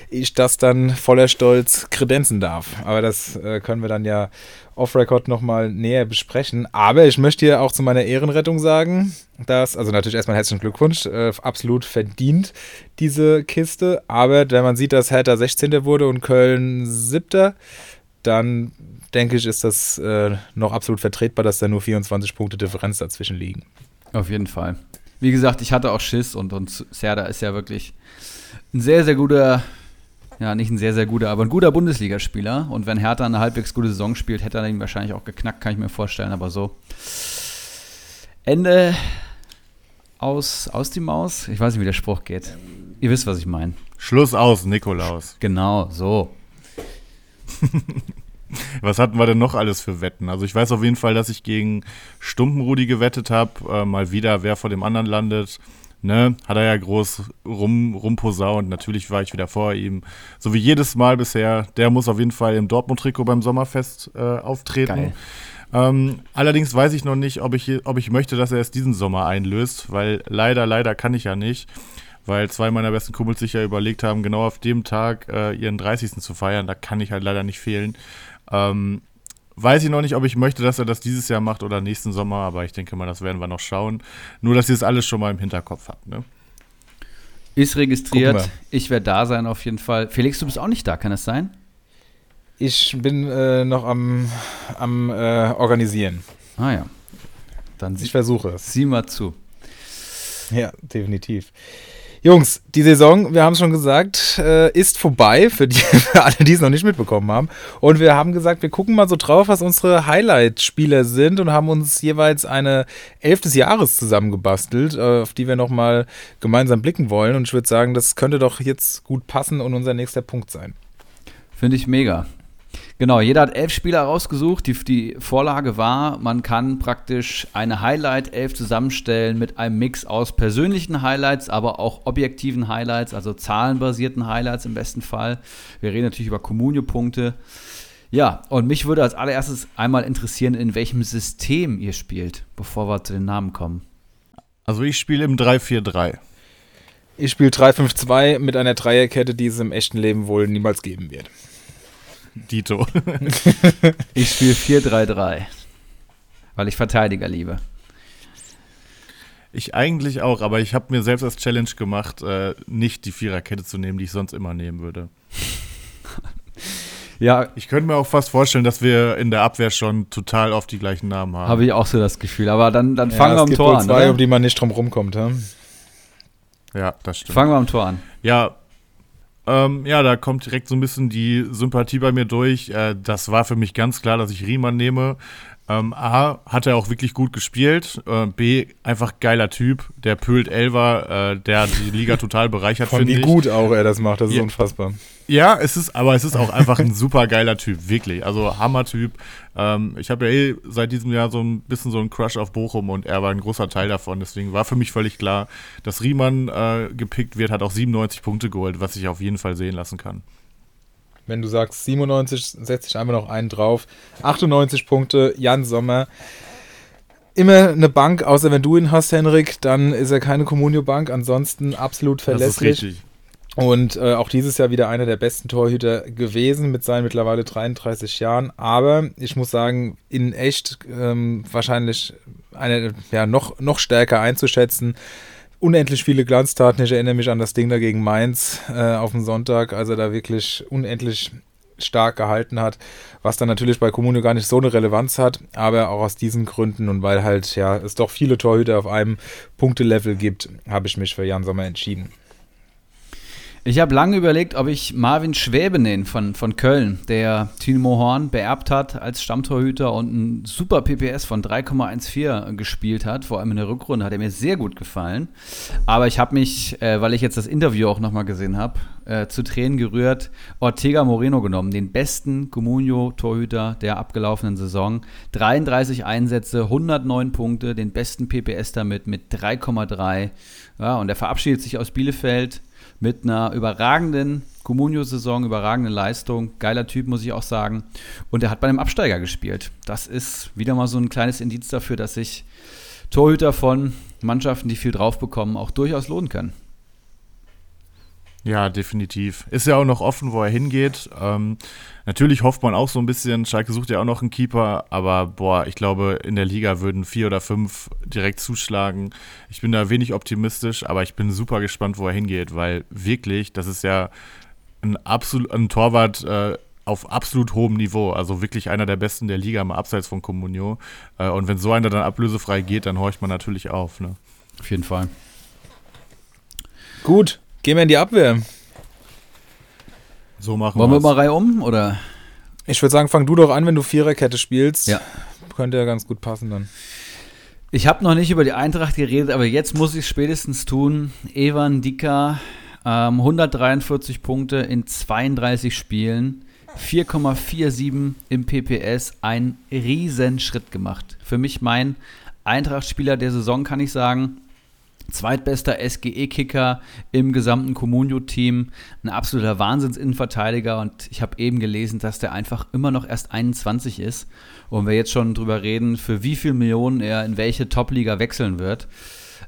ich das dann voller Stolz kredenzen darf. Aber das äh, können wir dann ja off-Record nochmal näher besprechen. Aber ich möchte hier auch zu meiner Ehrenrettung sagen, dass, also natürlich erstmal herzlichen Glückwunsch, äh, absolut verdient diese Kiste. Aber wenn man sieht, dass Hertha 16. wurde und Köln 7., dann denke ich, ist das äh, noch absolut vertretbar, dass da nur 24 Punkte Differenz dazwischen liegen. Auf jeden Fall. Wie gesagt, ich hatte auch Schiss und, und Serda ist ja wirklich ein sehr, sehr guter, ja, nicht ein sehr, sehr guter, aber ein guter Bundesligaspieler. Und wenn Hertha eine halbwegs gute Saison spielt, hätte er ihn wahrscheinlich auch geknackt, kann ich mir vorstellen. Aber so. Ende aus, aus die Maus. Ich weiß nicht, wie der Spruch geht. Ihr wisst, was ich meine. Schluss aus, Nikolaus. Genau, so. Was hatten wir denn noch alles für Wetten? Also ich weiß auf jeden Fall, dass ich gegen Stumpenrudi gewettet habe. Äh, mal wieder, wer vor dem anderen landet. Ne? Hat er ja groß rum, rumposaunt. Natürlich war ich wieder vor ihm. So wie jedes Mal bisher. Der muss auf jeden Fall im Dortmund-Trikot beim Sommerfest äh, auftreten. Geil. Ähm, allerdings weiß ich noch nicht, ob ich, ob ich möchte, dass er es diesen Sommer einlöst, weil leider, leider kann ich ja nicht, weil zwei meiner besten Kumpels sich ja überlegt haben, genau auf dem Tag äh, ihren 30. zu feiern. Da kann ich halt leider nicht fehlen. Ähm, weiß ich noch nicht, ob ich möchte, dass er das dieses Jahr macht oder nächsten Sommer, aber ich denke mal, das werden wir noch schauen. Nur, dass ihr es alles schon mal im Hinterkopf habt. Ne? Ist registriert. Ich werde da sein auf jeden Fall. Felix, du bist auch nicht da, kann es sein? Ich bin äh, noch am, am äh, Organisieren. Ah ja. Dann Ich sie, versuche es. sieh mal zu. Ja, definitiv. Jungs, die Saison, wir haben es schon gesagt, äh, ist vorbei für, die, für alle, die es noch nicht mitbekommen haben. Und wir haben gesagt, wir gucken mal so drauf, was unsere Highlight-Spieler sind und haben uns jeweils eine Elf des Jahres zusammengebastelt, äh, auf die wir nochmal gemeinsam blicken wollen. Und ich würde sagen, das könnte doch jetzt gut passen und unser nächster Punkt sein. Finde ich mega. Genau, jeder hat elf Spieler rausgesucht. Die, die Vorlage war, man kann praktisch eine Highlight-Elf zusammenstellen mit einem Mix aus persönlichen Highlights, aber auch objektiven Highlights, also zahlenbasierten Highlights im besten Fall. Wir reden natürlich über Kommunio-Punkte. Ja, und mich würde als allererstes einmal interessieren, in welchem System ihr spielt, bevor wir zu den Namen kommen. Also ich spiele im 3-4-3. Ich spiele 3-5-2 mit einer Dreierkette, die es im echten Leben wohl niemals geben wird. Dito. ich spiele 4-3-3, weil ich Verteidiger liebe. Ich eigentlich auch, aber ich habe mir selbst als Challenge gemacht, äh, nicht die Viererkette zu nehmen, die ich sonst immer nehmen würde. ja. Ich könnte mir auch fast vorstellen, dass wir in der Abwehr schon total oft die gleichen Namen haben. Habe ich auch so das Gefühl. Aber dann, dann ja, fangen wir am Tor an. Zwei, oder? um die man nicht drum rumkommt. Ja? ja, das stimmt. Fangen wir am Tor an. Ja, ähm, ja, da kommt direkt so ein bisschen die Sympathie bei mir durch. Äh, das war für mich ganz klar, dass ich Riemann nehme. Ähm, A, hat er auch wirklich gut gespielt. Äh, B, einfach geiler Typ. Der pölt Elver, äh, der die Liga total bereichert, finde ich. Wie gut auch er das macht, das ist ja. unfassbar. Ja, es ist, aber es ist auch einfach ein super geiler Typ, wirklich. Also Hammer-Typ. Ähm, ich habe ja eh seit diesem Jahr so ein bisschen so einen Crush auf Bochum und er war ein großer Teil davon. Deswegen war für mich völlig klar, dass Riemann äh, gepickt wird, hat auch 97 Punkte geholt, was ich auf jeden Fall sehen lassen kann. Wenn du sagst 97, setze ich einfach noch einen drauf. 98 Punkte, Jan Sommer. Immer eine Bank, außer wenn du ihn hast, Henrik, dann ist er keine Communio-Bank. Ansonsten absolut verlässlich. Das ist richtig. Und äh, auch dieses Jahr wieder einer der besten Torhüter gewesen mit seinen mittlerweile 33 Jahren. Aber ich muss sagen, in echt ähm, wahrscheinlich eine, ja, noch, noch stärker einzuschätzen unendlich viele Glanztaten. Ich erinnere mich an das Ding da gegen Mainz äh, auf dem Sonntag, als er da wirklich unendlich stark gehalten hat, was dann natürlich bei Kommune gar nicht so eine Relevanz hat, aber auch aus diesen Gründen und weil halt ja es doch viele Torhüter auf einem Punktelevel gibt, habe ich mich für Jan Sommer entschieden. Ich habe lange überlegt, ob ich Marvin Schwäbe nenne von, von Köln, der Timo Horn beerbt hat als Stammtorhüter und ein super PPS von 3,14 gespielt hat. Vor allem in der Rückrunde hat er mir sehr gut gefallen. Aber ich habe mich, äh, weil ich jetzt das Interview auch nochmal gesehen habe, äh, zu Tränen gerührt, Ortega Moreno genommen, den besten Comunio-Torhüter der abgelaufenen Saison. 33 Einsätze, 109 Punkte, den besten PPS damit mit 3,3. Ja, und er verabschiedet sich aus Bielefeld mit einer überragenden Comunio-Saison, überragenden Leistung. Geiler Typ, muss ich auch sagen. Und er hat bei einem Absteiger gespielt. Das ist wieder mal so ein kleines Indiz dafür, dass sich Torhüter von Mannschaften, die viel drauf bekommen, auch durchaus lohnen können. Ja, definitiv. Ist ja auch noch offen, wo er hingeht. Ähm, natürlich hofft man auch so ein bisschen, Schalke sucht ja auch noch einen Keeper, aber boah, ich glaube, in der Liga würden vier oder fünf direkt zuschlagen. Ich bin da wenig optimistisch, aber ich bin super gespannt, wo er hingeht, weil wirklich, das ist ja ein, absolut, ein Torwart äh, auf absolut hohem Niveau, also wirklich einer der besten der Liga, mal abseits von Comunio. Äh, und wenn so einer dann ablösefrei geht, dann horcht man natürlich auf. Ne? Auf jeden Fall. Gut, Gehen wir in die Abwehr. So machen wir Wollen wir mal Reihe um, oder? Ich würde sagen, fang du doch an, wenn du Viererkette spielst. Ja. Könnte ja ganz gut passen dann. Ich habe noch nicht über die Eintracht geredet, aber jetzt muss ich es spätestens tun. Evan Dika, ähm, 143 Punkte in 32 Spielen, 4,47 im PPS, ein Riesenschritt gemacht. Für mich mein Eintracht-Spieler der Saison, kann ich sagen zweitbester SGE-Kicker im gesamten Comunio-Team, ein absoluter Wahnsinns-Innenverteidiger und ich habe eben gelesen, dass der einfach immer noch erst 21 ist und wir jetzt schon drüber reden, für wie viele Millionen er in welche Top-Liga wechseln wird.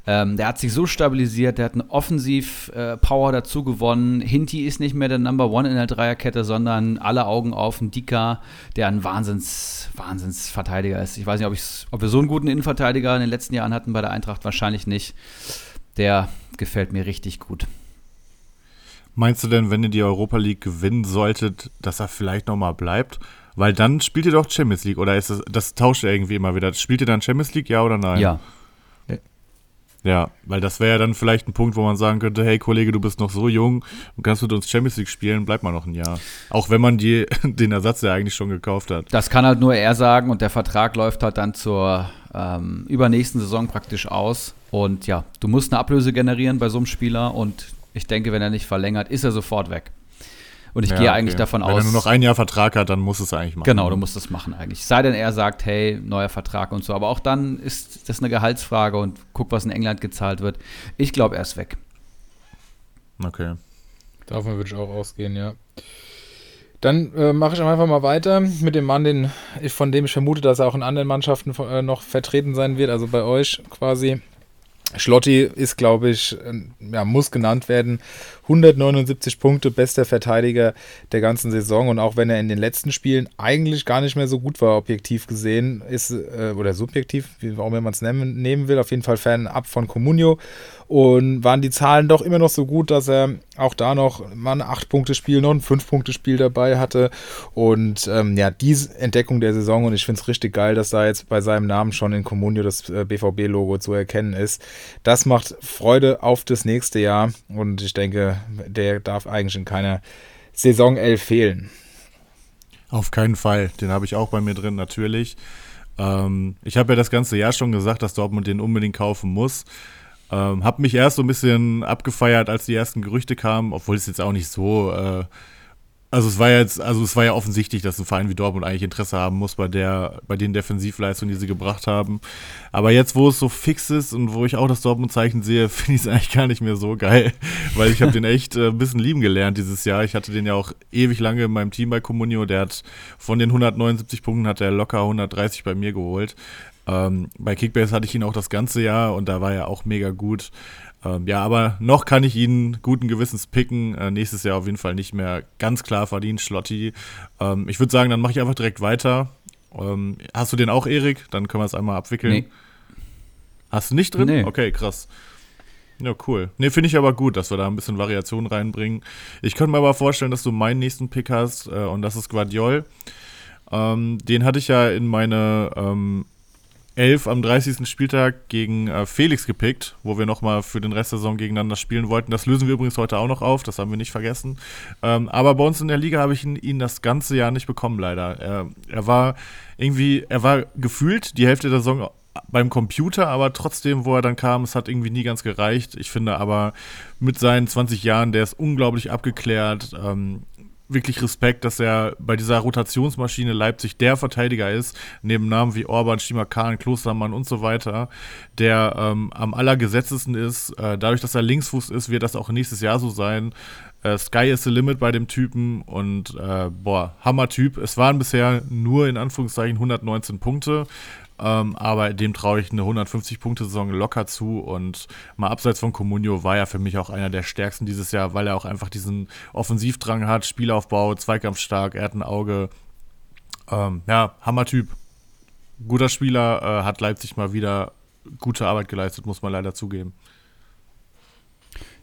Ähm, der hat sich so stabilisiert, der hat eine Offensiv-Power dazu gewonnen. Hinti ist nicht mehr der Number One in der Dreierkette, sondern alle Augen auf den Dika, der ein Wahnsinns, Wahnsinnsverteidiger ist. Ich weiß nicht, ob, ob wir so einen guten Innenverteidiger in den letzten Jahren hatten bei der Eintracht, wahrscheinlich nicht. Der gefällt mir richtig gut. Meinst du denn, wenn ihr die Europa League gewinnen solltet, dass er vielleicht nochmal bleibt? Weil dann spielt ihr doch Champions League oder ist das, das tauscht ihr irgendwie immer wieder? Spielt ihr dann Champions League, ja oder nein? Ja. Ja, weil das wäre ja dann vielleicht ein Punkt, wo man sagen könnte, hey Kollege, du bist noch so jung und kannst mit uns Champions League spielen, bleib mal noch ein Jahr. Auch wenn man die, den Ersatz ja eigentlich schon gekauft hat. Das kann halt nur er sagen und der Vertrag läuft halt dann zur ähm, übernächsten Saison praktisch aus. Und ja, du musst eine Ablöse generieren bei so einem Spieler und ich denke, wenn er nicht verlängert, ist er sofort weg. Und ich ja, gehe eigentlich okay. davon Wenn aus. Wenn er nur noch ein Jahr Vertrag hat, dann muss es eigentlich machen. Genau, du musst es machen eigentlich. Sei denn, er sagt, hey, neuer Vertrag und so. Aber auch dann ist das eine Gehaltsfrage und guck, was in England gezahlt wird. Ich glaube, er ist weg. Okay. Davon würde ich auch ausgehen, ja. Dann äh, mache ich einfach mal weiter mit dem Mann, den ich, von dem ich vermute, dass er auch in anderen Mannschaften äh, noch vertreten sein wird, also bei euch quasi. Schlotti ist, glaube ich, ja, muss genannt werden. 179 Punkte, bester Verteidiger der ganzen Saison. Und auch wenn er in den letzten Spielen eigentlich gar nicht mehr so gut war, objektiv gesehen, ist, äh, oder subjektiv, wie warum man es nehmen, nehmen will, auf jeden Fall fernab von Comunio. Und waren die Zahlen doch immer noch so gut, dass er auch da noch mal ein 8-Punkte-Spiel, noch ein 5-Punkte-Spiel dabei hatte. Und ähm, ja, diese Entdeckung der Saison, und ich finde es richtig geil, dass da jetzt bei seinem Namen schon in Comunio das äh, BVB-Logo zu erkennen ist. Das macht Freude auf das nächste Jahr. Und ich denke, der darf eigentlich in keiner Saison 11 fehlen. Auf keinen Fall. Den habe ich auch bei mir drin, natürlich. Ähm, ich habe ja das ganze Jahr schon gesagt, dass Dortmund den unbedingt kaufen muss. Ähm, habe mich erst so ein bisschen abgefeiert, als die ersten Gerüchte kamen, obwohl es jetzt auch nicht so äh, also es war jetzt, also es war ja offensichtlich, dass ein Verein wie Dortmund eigentlich Interesse haben muss bei der, bei den Defensivleistungen, die sie gebracht haben. Aber jetzt, wo es so fix ist und wo ich auch das Dortmund-Zeichen sehe, finde ich es eigentlich gar nicht mehr so geil, weil ich habe den echt äh, ein bisschen lieben gelernt dieses Jahr. Ich hatte den ja auch ewig lange in meinem Team bei Comunio. Der hat von den 179 Punkten hat er locker 130 bei mir geholt. Ähm, bei Kickbase hatte ich ihn auch das ganze Jahr und da war er auch mega gut. Ähm, ja, aber noch kann ich ihn guten Gewissens picken. Äh, nächstes Jahr auf jeden Fall nicht mehr ganz klar verdient, Schlotti. Ähm, ich würde sagen, dann mache ich einfach direkt weiter. Ähm, hast du den auch, Erik? Dann können wir es einmal abwickeln. Nee. Hast du nicht drin? Nee. Okay, krass. Ja, cool. Nee, finde ich aber gut, dass wir da ein bisschen Variation reinbringen. Ich könnte mir aber vorstellen, dass du meinen nächsten Pick hast äh, und das ist Guardiol. Ähm, den hatte ich ja in meine ähm, 11 am 30. Spieltag gegen äh, Felix gepickt, wo wir nochmal für den Rest der Saison gegeneinander spielen wollten. Das lösen wir übrigens heute auch noch auf, das haben wir nicht vergessen. Ähm, aber bei uns in der Liga habe ich ihn, ihn, das ganze Jahr nicht bekommen, leider. Er, er war irgendwie, er war gefühlt die Hälfte der Saison beim Computer, aber trotzdem, wo er dann kam, es hat irgendwie nie ganz gereicht. Ich finde aber mit seinen 20 Jahren, der ist unglaublich abgeklärt. Ähm, wirklich Respekt, dass er bei dieser Rotationsmaschine Leipzig der Verteidiger ist, neben Namen wie Orban, Stimakan, Klostermann und so weiter, der ähm, am allergesetztesten ist. Äh, dadurch, dass er Linksfuß ist, wird das auch nächstes Jahr so sein. Äh, Sky is the limit bei dem Typen und äh, boah, Hammer-Typ. Es waren bisher nur in Anführungszeichen 119 Punkte. Ähm, aber dem traue ich eine 150-Punkte-Saison locker zu. Und mal abseits von Comunio war er für mich auch einer der stärksten dieses Jahr, weil er auch einfach diesen Offensivdrang hat, Spielaufbau, Zweikampfstark, er hat ein Auge. Ähm, ja, Hammer-Typ. Guter Spieler, äh, hat Leipzig mal wieder gute Arbeit geleistet, muss man leider zugeben.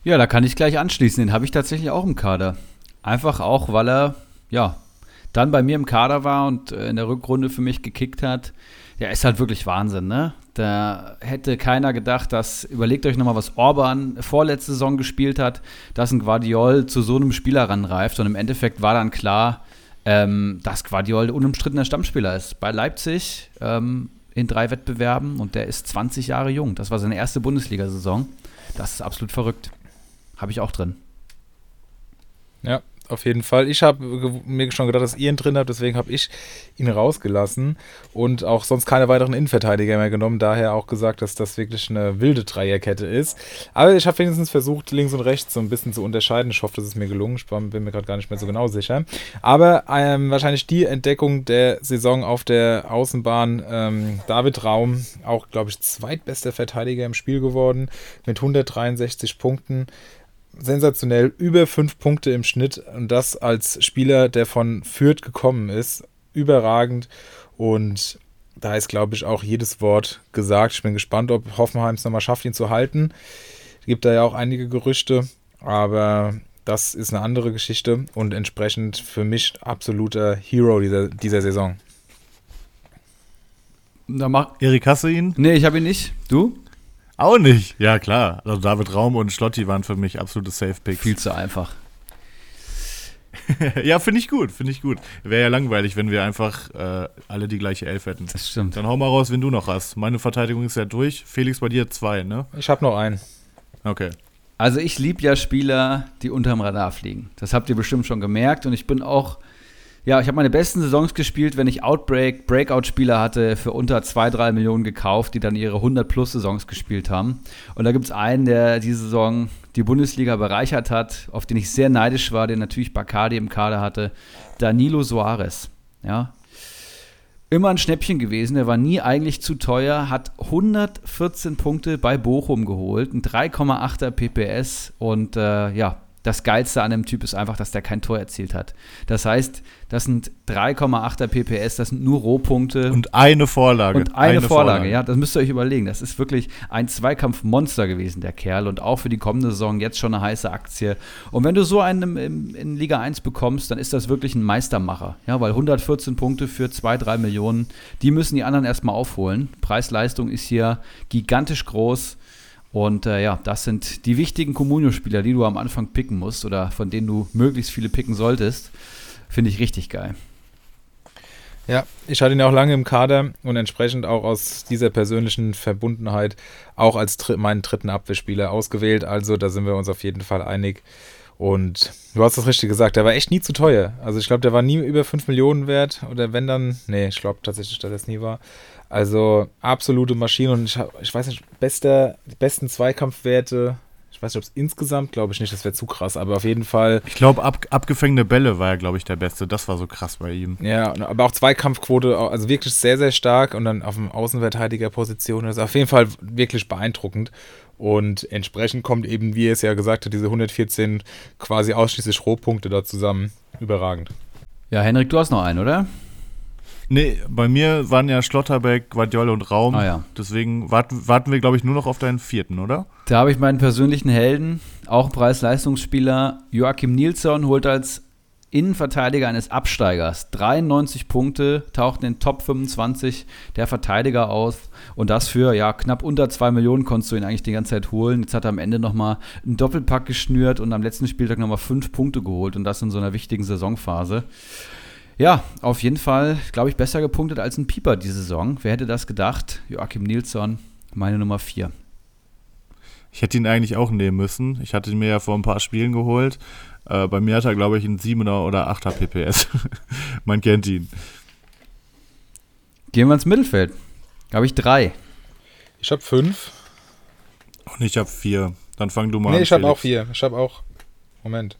Ja, da kann ich gleich anschließen. Den habe ich tatsächlich auch im Kader. Einfach auch, weil er, ja, dann bei mir im Kader war und äh, in der Rückrunde für mich gekickt hat. Ja, ist halt wirklich Wahnsinn, ne? Da hätte keiner gedacht, dass, überlegt euch nochmal, was Orban vorletzte Saison gespielt hat, dass ein Guardiol zu so einem Spieler ranreift. Und im Endeffekt war dann klar, ähm, dass Guardiol unumstrittener Stammspieler ist. Bei Leipzig ähm, in drei Wettbewerben und der ist 20 Jahre jung. Das war seine erste Bundesliga-Saison. Das ist absolut verrückt. Habe ich auch drin. Ja, auf jeden Fall. Ich habe mir schon gedacht, dass ihr ihn drin habt, deswegen habe ich ihn rausgelassen und auch sonst keine weiteren Innenverteidiger mehr genommen. Daher auch gesagt, dass das wirklich eine wilde Dreierkette ist. Aber ich habe wenigstens versucht, links und rechts so ein bisschen zu unterscheiden. Ich hoffe, das ist mir gelungen. Ich bin mir gerade gar nicht mehr so genau sicher. Aber ähm, wahrscheinlich die Entdeckung der Saison auf der Außenbahn. Ähm, David Raum, auch glaube ich zweitbester Verteidiger im Spiel geworden mit 163 Punkten sensationell, über fünf Punkte im Schnitt und das als Spieler, der von Fürth gekommen ist, überragend und da ist, glaube ich, auch jedes Wort gesagt. Ich bin gespannt, ob Hoffenheim es nochmal schafft, ihn zu halten. Es gibt da ja auch einige Gerüchte, aber das ist eine andere Geschichte und entsprechend für mich absoluter Hero dieser, dieser Saison. Da mach Erik, hast du ihn? Nee, ich habe ihn nicht. Du? Auch nicht. Ja, klar. Also David Raum und Schlotti waren für mich absolute Safe-Picks. Viel zu einfach. ja, finde ich gut, finde ich gut. Wäre ja langweilig, wenn wir einfach äh, alle die gleiche Elf hätten. Das stimmt. Dann hau mal raus, wenn du noch hast. Meine Verteidigung ist ja durch. Felix, bei dir zwei, ne? Ich habe noch einen. Okay. Also ich liebe ja Spieler, die unterm Radar fliegen. Das habt ihr bestimmt schon gemerkt und ich bin auch ja, ich habe meine besten Saisons gespielt, wenn ich Outbreak, Breakout-Spieler hatte, für unter 2, 3 Millionen gekauft, die dann ihre 100-plus-Saisons gespielt haben. Und da gibt es einen, der diese Saison die Bundesliga bereichert hat, auf den ich sehr neidisch war, den natürlich Bacardi im Kader hatte, Danilo Soares. Ja, immer ein Schnäppchen gewesen. Er war nie eigentlich zu teuer, hat 114 Punkte bei Bochum geholt, ein 3,8er PPS und äh, ja, das Geilste an dem Typ ist einfach, dass der kein Tor erzielt hat. Das heißt, das sind 3,8er PPS, das sind nur Rohpunkte. Und eine Vorlage. Und eine, eine Vorlage, Vorlage, ja, das müsst ihr euch überlegen. Das ist wirklich ein Zweikampfmonster gewesen, der Kerl. Und auch für die kommende Saison jetzt schon eine heiße Aktie. Und wenn du so einen in, in Liga 1 bekommst, dann ist das wirklich ein Meistermacher. Ja, weil 114 Punkte für 2, 3 Millionen, die müssen die anderen erstmal aufholen. Preis-Leistung ist hier gigantisch groß. Und äh, ja, das sind die wichtigen Communio-Spieler, die du am Anfang picken musst oder von denen du möglichst viele picken solltest. Finde ich richtig geil. Ja, ich hatte ihn auch lange im Kader und entsprechend auch aus dieser persönlichen Verbundenheit auch als dr meinen dritten Abwehrspieler ausgewählt. Also da sind wir uns auf jeden Fall einig. Und du hast das richtig gesagt, der war echt nie zu teuer. Also ich glaube, der war nie über 5 Millionen wert. Oder wenn dann, nee, ich glaube tatsächlich, dass das nie war. Also absolute Maschine und ich, ich weiß nicht, bester, die besten Zweikampfwerte. Ich weiß nicht, ob es insgesamt, glaube ich nicht, das wäre zu krass, aber auf jeden Fall. Ich glaube, ab, abgefängene Bälle war ja, glaube ich, der beste. Das war so krass bei ihm. Ja, aber auch Zweikampfquote, also wirklich sehr, sehr stark und dann auf dem Außenverteidigerposition. Das ist auf jeden Fall wirklich beeindruckend. Und entsprechend kommt eben, wie er es ja gesagt hat, diese 114 quasi ausschließlich Rohpunkte da zusammen. Überragend. Ja, Henrik, du hast noch einen, oder? Nee, bei mir waren ja Schlotterbeck, Guardiola und Raum. Ah, ja. Deswegen warten, warten wir, glaube ich, nur noch auf deinen vierten, oder? Da habe ich meinen persönlichen Helden, auch Preis-Leistungsspieler. Joachim Nilsson holt als Innenverteidiger eines Absteigers 93 Punkte, taucht in den Top 25 der Verteidiger aus und das für ja knapp unter 2 Millionen konntest du ihn eigentlich die ganze Zeit holen. Jetzt hat er am Ende nochmal einen Doppelpack geschnürt und am letzten Spieltag nochmal 5 Punkte geholt und das in so einer wichtigen Saisonphase. Ja, auf jeden Fall, glaube ich, besser gepunktet als ein Pieper diese Saison. Wer hätte das gedacht? Joachim Nilsson, meine Nummer 4. Ich hätte ihn eigentlich auch nehmen müssen. Ich hatte ihn mir ja vor ein paar Spielen geholt. Äh, bei mir hat er, glaube ich, einen 7er oder 8er PPS. Man kennt ihn. Gehen wir ins Mittelfeld. Da habe ich drei. Ich habe fünf. Und ich habe vier. Dann fang du mal nee, an. Nee, ich habe auch vier. Ich habe auch. Moment.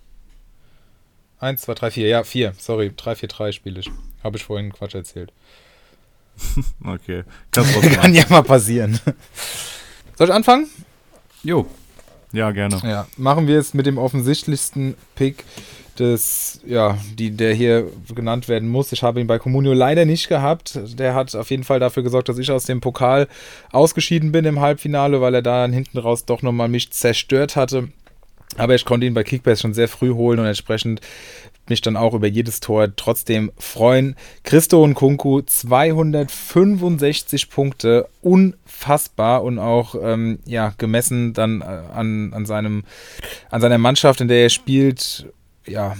1, 2, 3, 4. Ja, 4. Sorry, 3, 4, 3 spiele ich. Habe ich vorhin Quatsch erzählt. okay. Kann ja mal passieren. Soll ich anfangen? Jo. Ja, gerne. Ja, machen wir es mit dem offensichtlichsten Pick des, ja, die, der hier genannt werden muss. Ich habe ihn bei Comunio leider nicht gehabt. Der hat auf jeden Fall dafür gesorgt, dass ich aus dem Pokal ausgeschieden bin im Halbfinale, weil er da hinten raus doch nochmal mich zerstört hatte. Aber ich konnte ihn bei Kickbase schon sehr früh holen und entsprechend mich dann auch über jedes Tor trotzdem freuen. Christo und Kunku 265 Punkte, unfassbar und auch ähm, ja gemessen dann äh, an, an seinem an seiner Mannschaft, in der er spielt, ja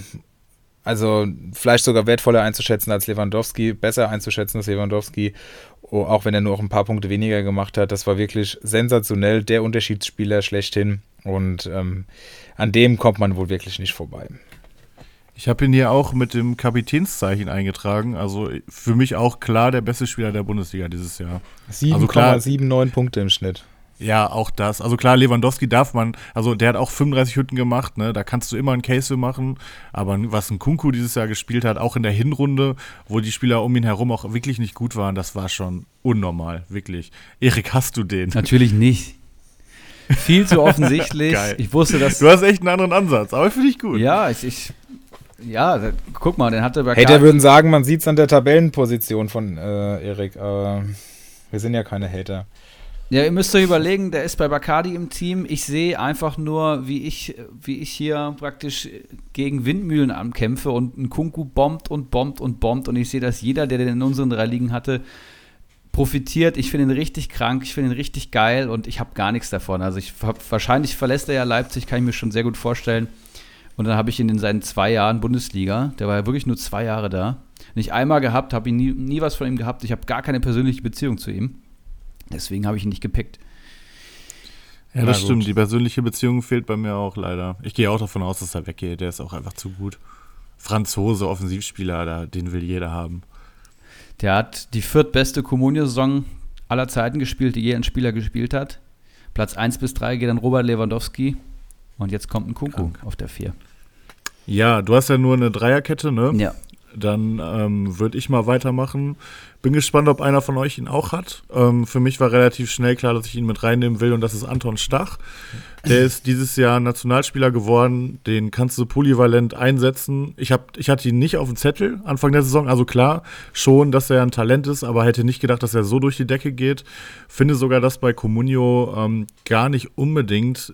also vielleicht sogar wertvoller einzuschätzen als Lewandowski, besser einzuschätzen als Lewandowski, oh, auch wenn er nur auch ein paar Punkte weniger gemacht hat. Das war wirklich sensationell, der Unterschiedsspieler schlechthin und ähm, an dem kommt man wohl wirklich nicht vorbei. Ich habe ihn hier auch mit dem Kapitänszeichen eingetragen. Also für mich auch klar der beste Spieler der Bundesliga dieses Jahr. 7,79 also Punkte im Schnitt. Ja, auch das. Also klar, Lewandowski darf man, also der hat auch 35 Hütten gemacht, ne? Da kannst du immer einen Case für machen. Aber was ein Kunku dieses Jahr gespielt hat, auch in der Hinrunde, wo die Spieler um ihn herum auch wirklich nicht gut waren, das war schon unnormal, wirklich. Erik, hast du den? Natürlich nicht. Viel zu offensichtlich. Geil. Ich wusste, dass. Du hast echt einen anderen Ansatz, aber finde ich gut. Ja, ich, ich ja, da, guck mal, den hatte bei Hater würden sagen, man sieht es an der Tabellenposition von äh, Erik. Äh, wir sind ja keine Hater. Ja, ihr müsst euch überlegen, der ist bei Bacardi im Team. Ich sehe einfach nur, wie ich, wie ich hier praktisch gegen Windmühlen ankämpfe und ein Kunku bombt und bombt und bombt. Und ich sehe, dass jeder, der den in unseren drei Ligen hatte, profitiert. Ich finde ihn richtig krank, ich finde ihn richtig geil und ich habe gar nichts davon. Also ich wahrscheinlich verlässt er ja Leipzig, kann ich mir schon sehr gut vorstellen. Und dann habe ich ihn in seinen zwei Jahren Bundesliga, der war ja wirklich nur zwei Jahre da, nicht einmal gehabt, habe ihn nie, nie was von ihm gehabt. Ich habe gar keine persönliche Beziehung zu ihm. Deswegen habe ich ihn nicht gepickt. Ja, das stimmt. Die persönliche Beziehung fehlt bei mir auch leider. Ich gehe auch davon aus, dass er weggeht. Der ist auch einfach zu gut. Franzose, Offensivspieler, den will jeder haben. Der hat die viertbeste Comunio-Saison aller Zeiten gespielt, die je ein Spieler gespielt hat. Platz 1 bis 3 geht dann Robert Lewandowski. Und jetzt kommt ein Kunku auf der 4. Ja, du hast ja nur eine Dreierkette, ne? Ja. Dann ähm, würde ich mal weitermachen. Bin gespannt, ob einer von euch ihn auch hat. Ähm, für mich war relativ schnell klar, dass ich ihn mit reinnehmen will und das ist Anton Stach. Der ist dieses Jahr Nationalspieler geworden. Den kannst du polyvalent einsetzen. Ich, hab, ich hatte ihn nicht auf dem Zettel Anfang der Saison. Also klar, schon, dass er ein Talent ist, aber hätte nicht gedacht, dass er so durch die Decke geht. Finde sogar, dass bei Comunio ähm, gar nicht unbedingt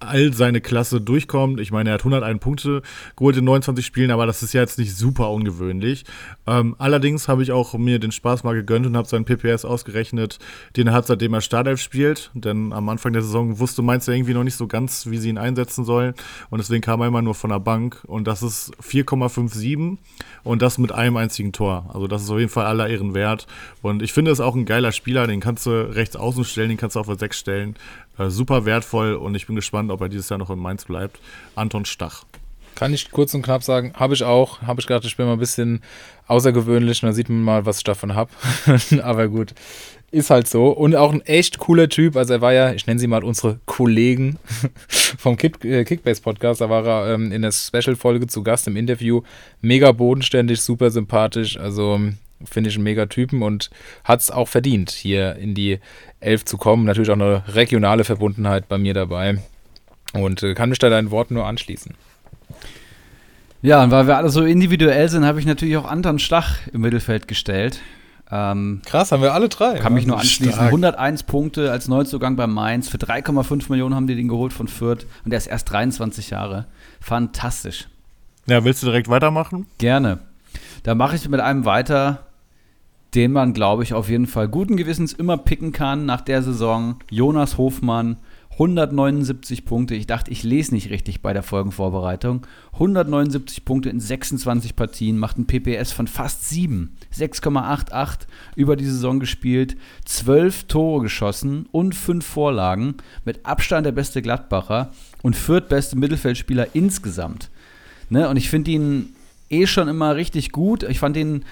all seine Klasse durchkommt. Ich meine, er hat 101 Punkte geholt in 29 Spielen, aber das ist ja jetzt nicht super ungewöhnlich. Ähm, allerdings habe ich auch mir den Spaß mal gegönnt und habe seinen PPS ausgerechnet, den er hat, seitdem er Startelf spielt. Denn am Anfang der Saison wusste Mainz ja irgendwie noch nicht so ganz, wie sie ihn einsetzen sollen. Und deswegen kam er immer nur von der Bank. Und das ist 4,57 und das mit einem einzigen Tor. Also das ist auf jeden Fall aller Ehren wert. Und ich finde es auch ein geiler Spieler, den kannst du rechts außen stellen, den kannst du auf der 6 stellen. Äh, super wertvoll und ich bin gespannt, ob er dieses Jahr noch in Mainz bleibt. Anton Stach. Kann ich kurz und knapp sagen, habe ich auch. Habe ich gedacht, ich bin mal ein bisschen außergewöhnlich und dann sieht man mal, was ich davon habe. Aber gut, ist halt so. Und auch ein echt cooler Typ. Also er war ja, ich nenne sie mal unsere Kollegen vom Kick, äh, Kickbase Podcast. Da war er ähm, in der Special-Folge zu Gast im Interview. Mega bodenständig, super sympathisch. Also finde ich einen mega Typen und hat es auch verdient, hier in die Elf zu kommen. Natürlich auch eine regionale Verbundenheit bei mir dabei. Und äh, kann mich da deinen Worten nur anschließen. Ja, und weil wir alle so individuell sind, habe ich natürlich auch Anton Stach im Mittelfeld gestellt. Ähm, Krass, haben wir alle drei. Kann mich nur anschließen. Stark. 101 Punkte als Neuzugang bei Mainz. Für 3,5 Millionen haben die den geholt von Fürth. Und der ist erst 23 Jahre. Fantastisch. Ja, willst du direkt weitermachen? Gerne. Da mache ich mit einem weiter, den man, glaube ich, auf jeden Fall guten Gewissens immer picken kann nach der Saison. Jonas Hofmann, 179 Punkte. Ich dachte, ich lese nicht richtig bei der Folgenvorbereitung. 179 Punkte in 26 Partien, macht ein PPS von fast 7. 6,88 über die Saison gespielt, 12 Tore geschossen und 5 Vorlagen. Mit Abstand der beste Gladbacher und viertbeste Mittelfeldspieler insgesamt. Ne? Und ich finde ihn eh schon immer richtig gut. Ich fand ihn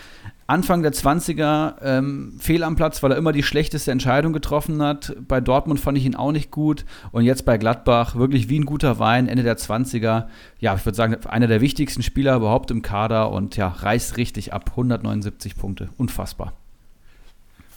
Anfang der 20er ähm, fehl am Platz, weil er immer die schlechteste Entscheidung getroffen hat. Bei Dortmund fand ich ihn auch nicht gut. Und jetzt bei Gladbach wirklich wie ein guter Wein, Ende der 20er. Ja, ich würde sagen, einer der wichtigsten Spieler überhaupt im Kader und ja, reißt richtig ab. 179 Punkte. Unfassbar.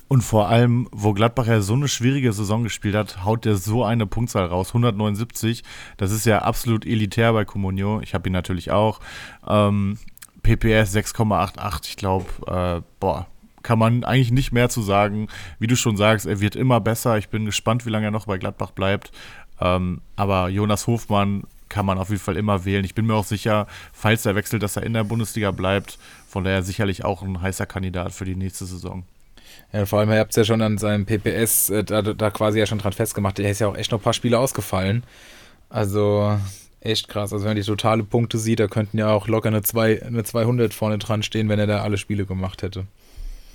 Und vor allem, wo Gladbach ja so eine schwierige Saison gespielt hat, haut der so eine Punktzahl raus. 179. Das ist ja absolut elitär bei Comunio. Ich habe ihn natürlich auch. Ähm, PPS 6,88. Ich glaube, äh, boah, kann man eigentlich nicht mehr zu sagen. Wie du schon sagst, er wird immer besser. Ich bin gespannt, wie lange er noch bei Gladbach bleibt. Ähm, aber Jonas Hofmann kann man auf jeden Fall immer wählen. Ich bin mir auch sicher, falls er wechselt, dass er in der Bundesliga bleibt. Von daher sicherlich auch ein heißer Kandidat für die nächste Saison. Ja, vor allem, ihr habt es ja schon an seinem PPS äh, da, da, quasi ja schon dran festgemacht. Er ist ja auch echt noch ein paar Spiele ausgefallen. Also echt krass. Also wenn man die totale Punkte sieht, da könnten ja auch locker eine, zwei, eine 200 vorne dran stehen, wenn er da alle Spiele gemacht hätte.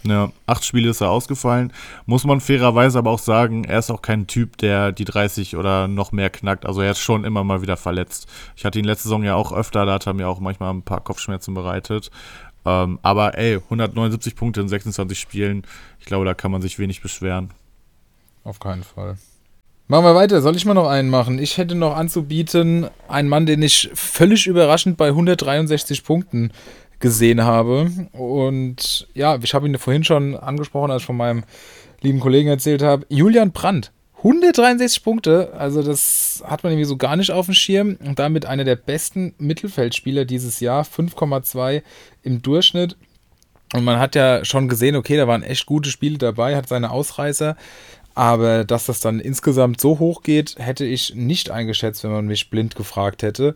Ja, acht Spiele ist er ausgefallen. Muss man fairerweise aber auch sagen, er ist auch kein Typ, der die 30 oder noch mehr knackt. Also er ist schon immer mal wieder verletzt. Ich hatte ihn letzte Saison ja auch öfter, da hat er mir auch manchmal ein paar Kopfschmerzen bereitet. Ähm, aber ey, 179 Punkte in 26 Spielen, ich glaube, da kann man sich wenig beschweren. Auf keinen Fall. Machen wir weiter. Soll ich mal noch einen machen? Ich hätte noch anzubieten, einen Mann, den ich völlig überraschend bei 163 Punkten gesehen habe. Und ja, ich habe ihn vorhin schon angesprochen, als ich von meinem lieben Kollegen erzählt habe. Julian Brandt. 163 Punkte, also das hat man irgendwie so gar nicht auf dem Schirm. Und damit einer der besten Mittelfeldspieler dieses Jahr. 5,2 im Durchschnitt. Und man hat ja schon gesehen, okay, da waren echt gute Spiele dabei, hat seine Ausreißer. Aber dass das dann insgesamt so hoch geht, hätte ich nicht eingeschätzt, wenn man mich blind gefragt hätte.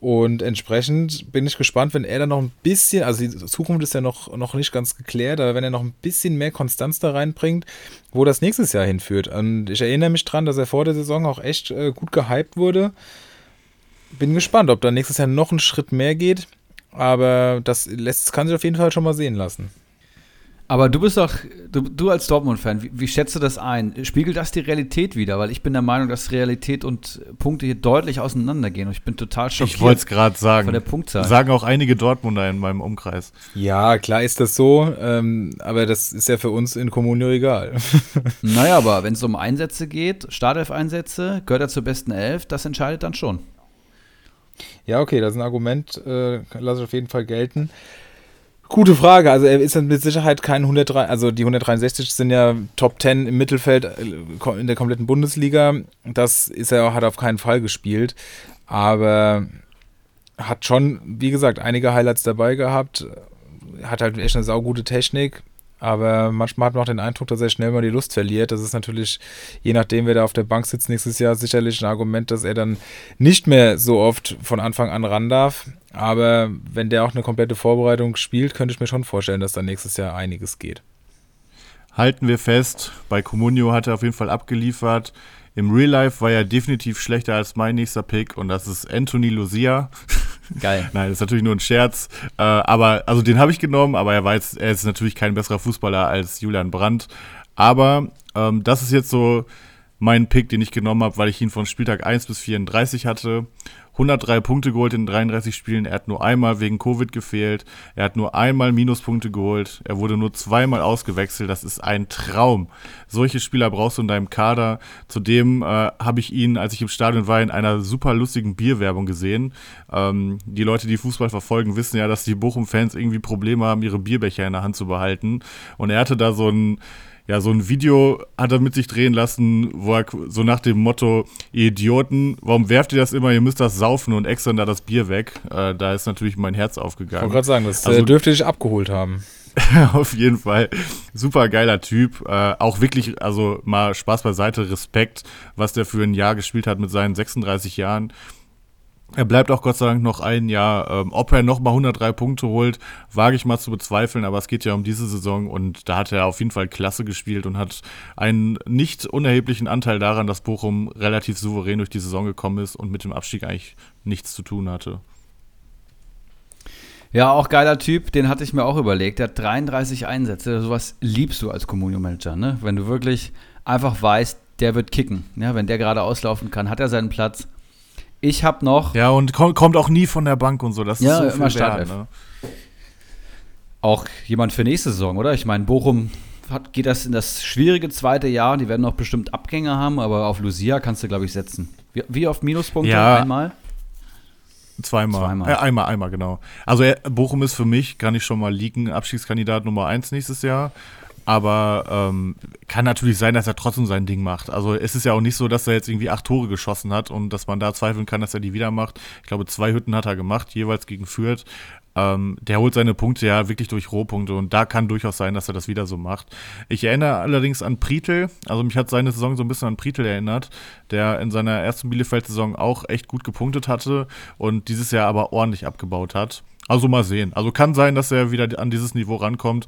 Und entsprechend bin ich gespannt, wenn er dann noch ein bisschen, also die Zukunft ist ja noch, noch nicht ganz geklärt, aber wenn er noch ein bisschen mehr Konstanz da reinbringt, wo das nächstes Jahr hinführt. Und ich erinnere mich dran, dass er vor der Saison auch echt äh, gut gehypt wurde. Bin gespannt, ob da nächstes Jahr noch ein Schritt mehr geht. Aber das lässt, kann sich auf jeden Fall schon mal sehen lassen. Aber du bist doch, du, du als Dortmund-Fan, wie, wie schätzt du das ein? Spiegelt das die Realität wieder? Weil ich bin der Meinung, dass Realität und Punkte hier deutlich auseinandergehen. Und ich bin total schockiert. Ich wollte es gerade sagen. Von der Punktzahl. Sagen auch einige Dortmunder in meinem Umkreis. Ja, klar ist das so, ähm, aber das ist ja für uns in Kommunio egal. naja, aber wenn es um Einsätze geht, Startelf-Einsätze, gehört er zur besten Elf, das entscheidet dann schon. Ja, okay, das ist ein Argument, äh, lasse ich auf jeden Fall gelten. Gute Frage. Also er ist mit Sicherheit kein 103, also die 163 sind ja Top 10 im Mittelfeld äh, in der kompletten Bundesliga. Das ist er hat auf keinen Fall gespielt, aber hat schon, wie gesagt, einige Highlights dabei gehabt. Hat halt echt eine saugute Technik. Aber manchmal hat man auch den Eindruck, dass er schnell mal die Lust verliert. Das ist natürlich, je nachdem, wer da auf der Bank sitzt nächstes Jahr, sicherlich ein Argument, dass er dann nicht mehr so oft von Anfang an ran darf. Aber wenn der auch eine komplette Vorbereitung spielt, könnte ich mir schon vorstellen, dass da nächstes Jahr einiges geht. Halten wir fest, bei Comunio hat er auf jeden Fall abgeliefert. Im Real Life war er definitiv schlechter als mein nächster Pick und das ist Anthony Lucia. Geil. Nein, das ist natürlich nur ein Scherz. Äh, aber, also den habe ich genommen, aber er, war jetzt, er ist natürlich kein besserer Fußballer als Julian Brandt. Aber ähm, das ist jetzt so mein Pick, den ich genommen habe, weil ich ihn von Spieltag 1 bis 34 hatte. 103 Punkte geholt in 33 Spielen. Er hat nur einmal wegen Covid gefehlt. Er hat nur einmal Minuspunkte geholt. Er wurde nur zweimal ausgewechselt. Das ist ein Traum. Solche Spieler brauchst du in deinem Kader. Zudem äh, habe ich ihn, als ich im Stadion war, in einer super lustigen Bierwerbung gesehen. Ähm, die Leute, die Fußball verfolgen, wissen ja, dass die Bochum-Fans irgendwie Probleme haben, ihre Bierbecher in der Hand zu behalten. Und er hatte da so ein ja, so ein Video hat er mit sich drehen lassen, wo er so nach dem Motto, ihr Idioten, warum werft ihr das immer, ihr müsst das saufen und extra da das Bier weg. Äh, da ist natürlich mein Herz aufgegangen. Ich wollte gerade sagen, das also, äh, dürfte ich abgeholt haben. auf jeden Fall. Super geiler Typ. Äh, auch wirklich, also mal Spaß beiseite, Respekt, was der für ein Jahr gespielt hat mit seinen 36 Jahren. Er bleibt auch Gott sei Dank noch ein Jahr. Ähm, ob er nochmal 103 Punkte holt, wage ich mal zu bezweifeln, aber es geht ja um diese Saison und da hat er auf jeden Fall klasse gespielt und hat einen nicht unerheblichen Anteil daran, dass Bochum relativ souverän durch die Saison gekommen ist und mit dem Abstieg eigentlich nichts zu tun hatte. Ja, auch geiler Typ, den hatte ich mir auch überlegt. Der hat 33 Einsätze. Sowas liebst du als Communio-Manager, ne? Wenn du wirklich einfach weißt, der wird kicken. Ja, wenn der gerade auslaufen kann, hat er seinen Platz ich habe noch. Ja, und kommt auch nie von der Bank und so. Das ja, ist so immer Startelf. Ne? Auch jemand für nächste Saison, oder? Ich meine, Bochum hat, geht das in das schwierige zweite Jahr. Die werden noch bestimmt Abgänge haben, aber auf Lucia kannst du, glaube ich, setzen. Wie, wie oft Minuspunkte? Ja. Einmal? Zweimal. Zweimal. Äh, einmal, einmal, genau. Also Bochum ist für mich, kann ich schon mal liegen, Abstiegskandidat Nummer 1 nächstes Jahr. Aber ähm, kann natürlich sein, dass er trotzdem sein Ding macht. Also es ist ja auch nicht so, dass er jetzt irgendwie acht Tore geschossen hat und dass man da zweifeln kann, dass er die wieder macht. Ich glaube, zwei Hütten hat er gemacht, jeweils gegen Fürth. Ähm, der holt seine Punkte ja wirklich durch Rohpunkte und da kann durchaus sein, dass er das wieder so macht. Ich erinnere allerdings an Pritel, also mich hat seine Saison so ein bisschen an Pritel erinnert, der in seiner ersten Bielefeld-Saison auch echt gut gepunktet hatte und dieses Jahr aber ordentlich abgebaut hat. Also mal sehen. Also kann sein, dass er wieder an dieses Niveau rankommt.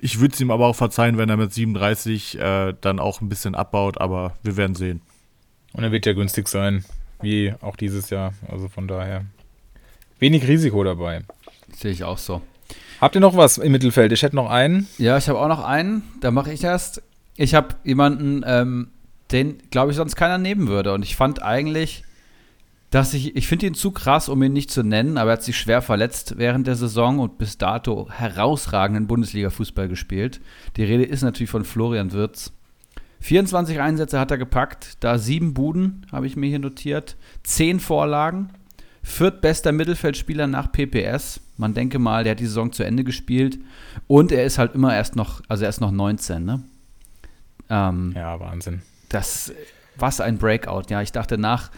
Ich würde es ihm aber auch verzeihen, wenn er mit 37 äh, dann auch ein bisschen abbaut, aber wir werden sehen. Und er wird ja günstig sein, wie auch dieses Jahr. Also von daher wenig Risiko dabei. Sehe ich auch so. Habt ihr noch was im Mittelfeld? Ich hätte noch einen. Ja, ich habe auch noch einen. Da mache ich erst. Ich habe jemanden, ähm, den, glaube ich, sonst keiner nehmen würde. Und ich fand eigentlich, dass ich, ich finde ihn zu krass, um ihn nicht zu nennen, aber er hat sich schwer verletzt während der Saison und bis dato herausragenden Bundesliga-Fußball gespielt. Die Rede ist natürlich von Florian Wirz. 24 Einsätze hat er gepackt, da sieben Buden, habe ich mir hier notiert, zehn Vorlagen, viertbester Mittelfeldspieler nach PPS. Man denke mal, der hat die Saison zu Ende gespielt und er ist halt immer erst noch, also er ist noch 19, ne? Ähm, ja, Wahnsinn. Das, was ein Breakout, ja. Ich dachte nach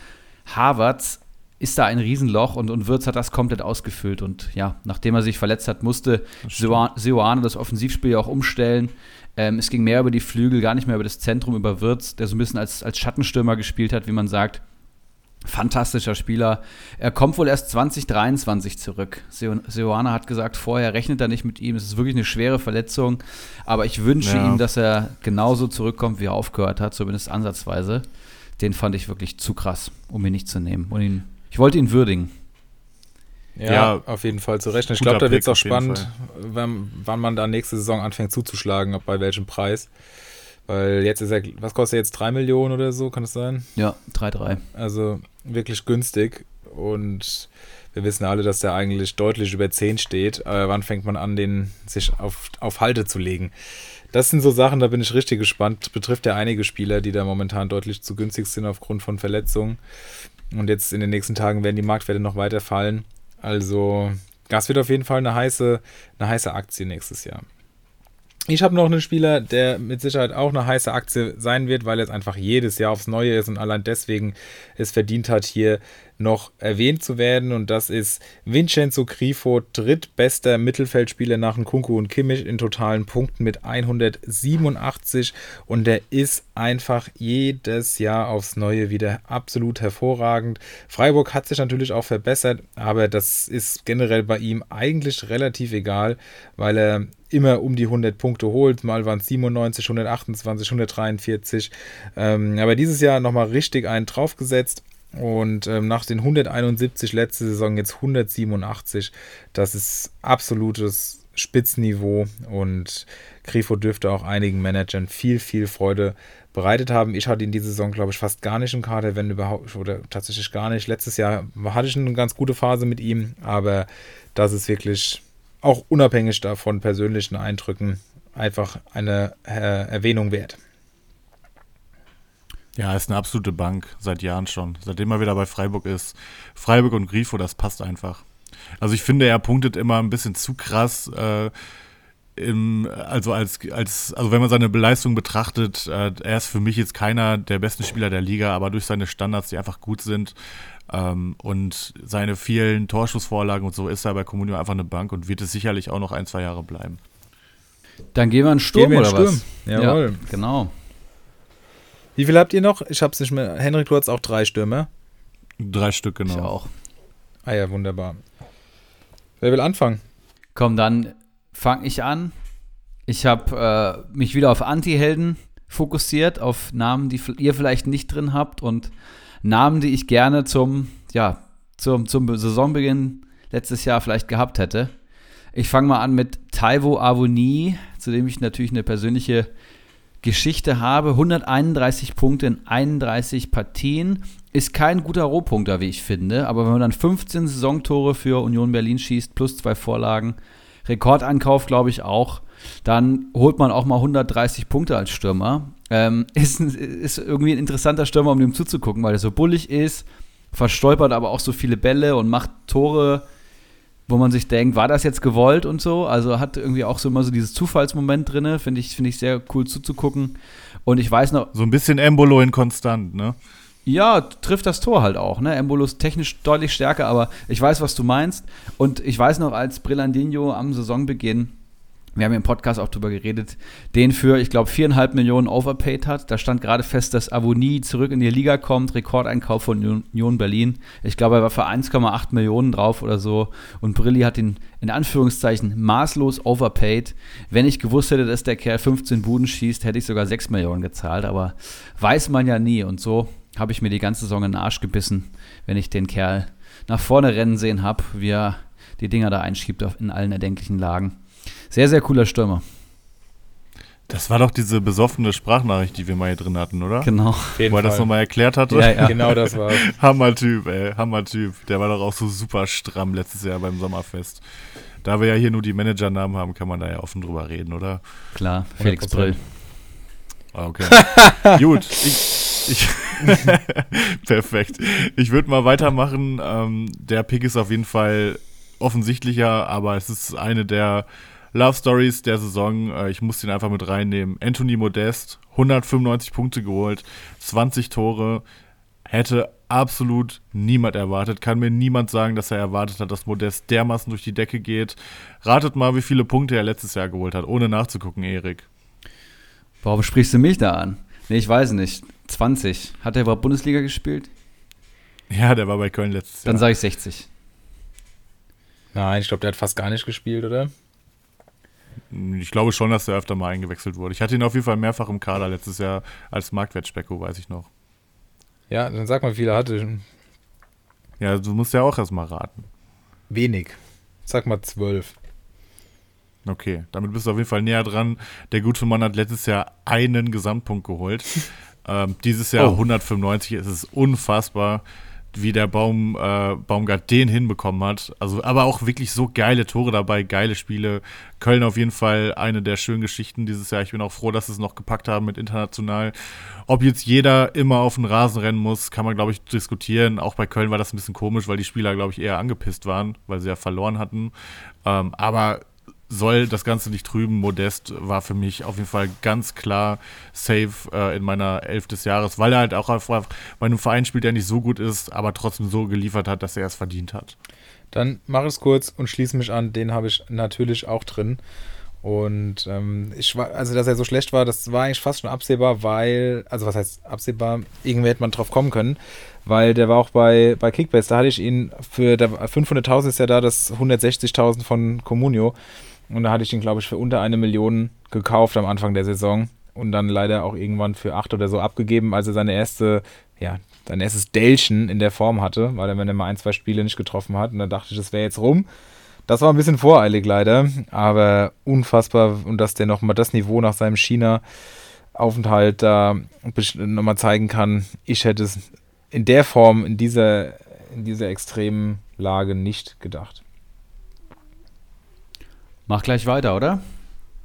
Harvards ist da ein Riesenloch und, und Wirtz hat das komplett ausgefüllt. Und ja, nachdem er sich verletzt hat, musste Seoane das Offensivspiel auch umstellen. Ähm, es ging mehr über die Flügel, gar nicht mehr über das Zentrum, über Wirtz, der so ein bisschen als, als Schattenstürmer gespielt hat, wie man sagt. Fantastischer Spieler. Er kommt wohl erst 2023 zurück. Seoane hat gesagt, vorher rechnet er nicht mit ihm. Es ist wirklich eine schwere Verletzung. Aber ich wünsche ja. ihm, dass er genauso zurückkommt, wie er aufgehört hat, zumindest ansatzweise. Den fand ich wirklich zu krass, um ihn nicht zu nehmen. Und ihn, ich wollte ihn würdigen. Ja, ja, auf jeden Fall zu rechnen. Ich glaube, da wird es auch spannend, wenn, wann man da nächste Saison anfängt zuzuschlagen, ob bei welchem Preis. Weil jetzt ist er, was kostet er jetzt? 3 Millionen oder so, kann es sein? Ja, 3,3. Also wirklich günstig. Und wir wissen alle, dass der eigentlich deutlich über 10 steht. Aber wann fängt man an, den sich auf, auf Halte zu legen? Das sind so Sachen, da bin ich richtig gespannt. Betrifft ja einige Spieler, die da momentan deutlich zu günstig sind aufgrund von Verletzungen. Und jetzt in den nächsten Tagen werden die Marktwerte noch weiter fallen. Also, das wird auf jeden Fall eine heiße, eine heiße Aktie nächstes Jahr. Ich habe noch einen Spieler, der mit Sicherheit auch eine heiße Aktie sein wird, weil es einfach jedes Jahr aufs Neue ist und allein deswegen es verdient hat, hier noch erwähnt zu werden. Und das ist Vincenzo Grifo, drittbester Mittelfeldspieler nach Nkunku und Kimmich in totalen Punkten mit 187. Und der ist einfach jedes Jahr aufs Neue wieder absolut hervorragend. Freiburg hat sich natürlich auch verbessert, aber das ist generell bei ihm eigentlich relativ egal, weil er immer um die 100 Punkte holt. Mal waren es 97, 128, 143. Ähm, aber dieses Jahr nochmal richtig einen draufgesetzt. Und ähm, nach den 171 letzte Saison jetzt 187. Das ist absolutes Spitzenniveau und Grifo dürfte auch einigen Managern viel, viel Freude bereitet haben. Ich hatte ihn diese Saison, glaube ich, fast gar nicht im Kader, wenn überhaupt, oder tatsächlich gar nicht. Letztes Jahr hatte ich eine ganz gute Phase mit ihm, aber das ist wirklich auch unabhängig davon persönlichen Eindrücken einfach eine äh, Erwähnung wert. Ja, ist eine absolute Bank, seit Jahren schon. Seitdem er wieder bei Freiburg ist. Freiburg und Grifo, das passt einfach. Also ich finde, er punktet immer ein bisschen zu krass. Äh, im, also als, als, also wenn man seine Leistung betrachtet, äh, er ist für mich jetzt keiner der besten Spieler der Liga, aber durch seine Standards, die einfach gut sind ähm, und seine vielen Torschussvorlagen und so ist er bei Comunio einfach eine Bank und wird es sicherlich auch noch ein, zwei Jahre bleiben. Dann gehen wir in Sturm gehen wir in oder Sturm. was? Jawohl. Ja, genau. Wie viel habt ihr noch? Ich hab's nicht mehr. Henrik, du hast auch drei Stürme. Drei Stück, genau. Ich auch. Ah ja, wunderbar. Wer will anfangen? Komm, dann fange ich an. Ich habe äh, mich wieder auf Anti-Helden fokussiert, auf Namen, die ihr vielleicht nicht drin habt und Namen, die ich gerne zum, ja, zum, zum Saisonbeginn letztes Jahr vielleicht gehabt hätte. Ich fange mal an mit Taiwo Avoni, zu dem ich natürlich eine persönliche Geschichte habe. 131 Punkte in 31 Partien. Ist kein guter Rohpunkter, wie ich finde. Aber wenn man dann 15 Saisontore für Union Berlin schießt, plus zwei Vorlagen, Rekordankauf, glaube ich auch, dann holt man auch mal 130 Punkte als Stürmer. Ähm, ist, ist irgendwie ein interessanter Stürmer, um dem zuzugucken, weil er so bullig ist, verstolpert aber auch so viele Bälle und macht Tore wo man sich denkt, war das jetzt gewollt und so. Also hat irgendwie auch so immer so dieses Zufallsmoment drin, finde ich, find ich sehr cool zuzugucken. Und ich weiß noch. So ein bisschen Embolo in konstant, ne? Ja, trifft das Tor halt auch, ne? Embolo ist technisch deutlich stärker, aber ich weiß, was du meinst. Und ich weiß noch, als Brillandinho am Saisonbeginn wir haben im Podcast auch drüber geredet, den für, ich glaube, viereinhalb Millionen overpaid hat. Da stand gerade fest, dass Avonie zurück in die Liga kommt, Rekordeinkauf von Union Berlin. Ich glaube, er war für 1,8 Millionen drauf oder so. Und Brilli hat ihn in Anführungszeichen maßlos overpaid. Wenn ich gewusst hätte, dass der Kerl 15 Buden schießt, hätte ich sogar 6 Millionen gezahlt. Aber weiß man ja nie. Und so habe ich mir die ganze Saison in den Arsch gebissen, wenn ich den Kerl nach vorne rennen sehen habe, wie er die Dinger da einschiebt in allen erdenklichen Lagen. Sehr, sehr cooler Stürmer. Das war doch diese besoffene Sprachnachricht, die wir mal hier drin hatten, oder? Genau. Wo er das nochmal erklärt hatte. Ja, ja. genau das war Hammer-Typ, ey. Hammer-Typ. Der war doch auch so super stramm letztes Jahr beim Sommerfest. Da wir ja hier nur die Managernamen haben, kann man da ja offen drüber reden, oder? Klar, Felix Brill. Ah, okay. Gut. Ich, ich Perfekt. Ich würde mal weitermachen. Ähm, der Pick ist auf jeden Fall offensichtlicher, aber es ist eine der Love Stories der Saison. Äh, ich muss den einfach mit reinnehmen. Anthony Modest, 195 Punkte geholt, 20 Tore. Hätte absolut niemand erwartet. Kann mir niemand sagen, dass er erwartet hat, dass Modest dermaßen durch die Decke geht. Ratet mal, wie viele Punkte er letztes Jahr geholt hat, ohne nachzugucken, Erik. Warum sprichst du mich da an? Nee, ich weiß nicht. 20. Hat er überhaupt Bundesliga gespielt? Ja, der war bei Köln letztes Jahr. Dann sage ich 60. Nein, ich glaube, der hat fast gar nicht gespielt, oder? Ich glaube schon, dass er öfter mal eingewechselt wurde. Ich hatte ihn auf jeden Fall mehrfach im Kader letztes Jahr als Marktwertspecko, weiß ich noch. Ja, dann sag mal, wie viele hatte. Ja, du musst ja auch erstmal raten. Wenig. Sag mal zwölf. Okay, damit bist du auf jeden Fall näher dran. Der gute Mann hat letztes Jahr einen Gesamtpunkt geholt. ähm, dieses Jahr oh. 195, es ist unfassbar wie der Baum, äh, Baumgart den hinbekommen hat. Also, aber auch wirklich so geile Tore dabei, geile Spiele. Köln auf jeden Fall eine der schönen Geschichten dieses Jahr. Ich bin auch froh, dass sie es noch gepackt haben mit international. Ob jetzt jeder immer auf den Rasen rennen muss, kann man, glaube ich, diskutieren. Auch bei Köln war das ein bisschen komisch, weil die Spieler, glaube ich, eher angepisst waren, weil sie ja verloren hatten. Ähm, aber soll das Ganze nicht trüben. Modest war für mich auf jeden Fall ganz klar safe äh, in meiner Elf des Jahres, weil er halt auch einfach bei einem Verein spielt, der nicht so gut ist, aber trotzdem so geliefert hat, dass er es verdient hat. Dann mache es kurz und schließe mich an. Den habe ich natürlich auch drin. Und ähm, ich war, also dass er so schlecht war, das war eigentlich fast schon absehbar, weil, also was heißt absehbar, irgendwie hätte man drauf kommen können, weil der war auch bei, bei Kickbase, da hatte ich ihn für 500.000 ist ja da das 160.000 von Comunio und da hatte ich ihn, glaube ich, für unter eine Million gekauft am Anfang der Saison und dann leider auch irgendwann für acht oder so abgegeben, als er seine erste, ja, sein erstes Delchen in der Form hatte, weil er, wenn er mal ein, zwei Spiele nicht getroffen hat. Und dann dachte ich, das wäre jetzt rum. Das war ein bisschen voreilig leider, aber unfassbar und dass der nochmal das Niveau nach seinem China-Aufenthalt da nochmal zeigen kann. Ich hätte es in der Form, in dieser, in dieser extremen Lage nicht gedacht. Mach gleich weiter, oder?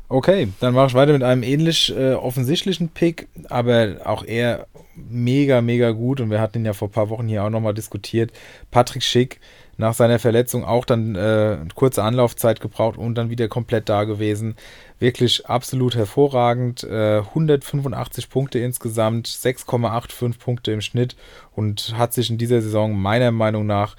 Okay, dann mache ich weiter mit einem ähnlich äh, offensichtlichen Pick, aber auch eher mega, mega gut. Und wir hatten ihn ja vor ein paar Wochen hier auch nochmal diskutiert. Patrick Schick nach seiner Verletzung auch dann äh, kurze Anlaufzeit gebraucht und dann wieder komplett da gewesen. Wirklich absolut hervorragend. Äh, 185 Punkte insgesamt, 6,85 Punkte im Schnitt und hat sich in dieser Saison meiner Meinung nach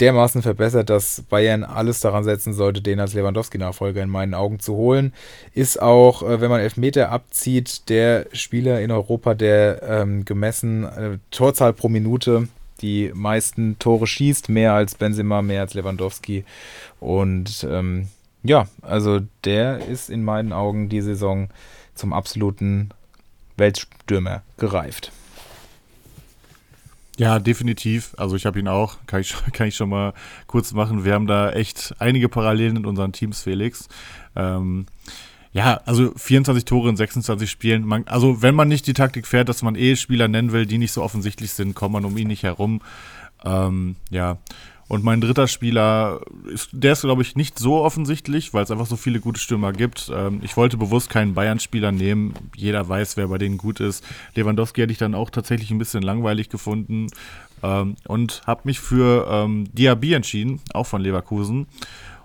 dermaßen verbessert, dass Bayern alles daran setzen sollte, den als Lewandowski-Nachfolger in meinen Augen zu holen. Ist auch, äh, wenn man Elfmeter abzieht, der Spieler in Europa, der ähm, gemessen äh, Torzahl pro Minute die meisten Tore schießt, mehr als Benzema, mehr als Lewandowski. Und ähm, ja, also der ist in meinen Augen die Saison zum absoluten Weltstürmer gereift. Ja, definitiv. Also ich habe ihn auch, kann ich, kann ich schon mal kurz machen. Wir haben da echt einige Parallelen in unseren Teams, Felix. Ähm, ja, also 24 Tore in 26 Spielen. Man, also wenn man nicht die Taktik fährt, dass man eh Spieler nennen will, die nicht so offensichtlich sind, kommt man um ihn nicht herum. Ähm, ja, und mein dritter Spieler, ist, der ist, glaube ich, nicht so offensichtlich, weil es einfach so viele gute Stürmer gibt. Ähm, ich wollte bewusst keinen Bayern-Spieler nehmen. Jeder weiß, wer bei denen gut ist. Lewandowski hätte ich dann auch tatsächlich ein bisschen langweilig gefunden. Ähm, und habe mich für ähm, Diaby entschieden, auch von Leverkusen.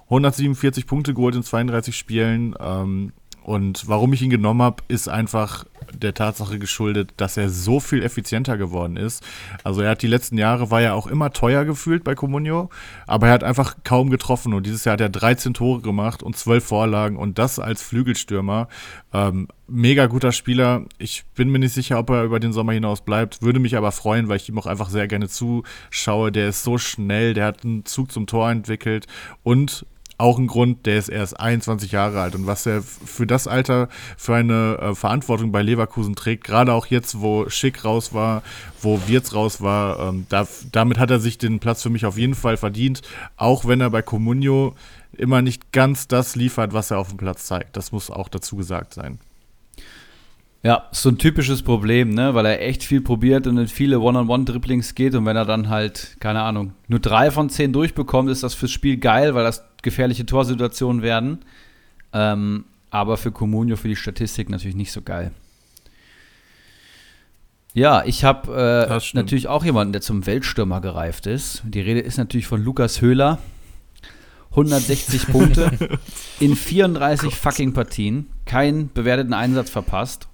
147 Punkte geholt in 32 Spielen. Ähm, und warum ich ihn genommen habe, ist einfach der Tatsache geschuldet, dass er so viel effizienter geworden ist. Also er hat die letzten Jahre, war ja auch immer teuer gefühlt bei Comunio, aber er hat einfach kaum getroffen und dieses Jahr hat er 13 Tore gemacht und 12 Vorlagen und das als Flügelstürmer. Ähm, mega guter Spieler. Ich bin mir nicht sicher, ob er über den Sommer hinaus bleibt, würde mich aber freuen, weil ich ihm auch einfach sehr gerne zuschaue. Der ist so schnell, der hat einen Zug zum Tor entwickelt und auch ein Grund, der ist erst 21 Jahre alt und was er für das Alter für eine äh, Verantwortung bei Leverkusen trägt, gerade auch jetzt, wo Schick raus war, wo Wirtz raus war, ähm, da, damit hat er sich den Platz für mich auf jeden Fall verdient, auch wenn er bei Comunio immer nicht ganz das liefert, was er auf dem Platz zeigt. Das muss auch dazu gesagt sein. Ja, so ein typisches Problem, ne? weil er echt viel probiert und in viele One-on-One-Dribblings geht und wenn er dann halt, keine Ahnung, nur drei von zehn durchbekommt, ist das fürs Spiel geil, weil das gefährliche Torsituationen werden. Ähm, aber für Comunio, für die Statistik natürlich nicht so geil. Ja, ich habe äh, natürlich auch jemanden, der zum Weltstürmer gereift ist. Die Rede ist natürlich von Lukas Höhler. 160 Punkte in 34 fucking Partien, keinen bewerteten Einsatz verpasst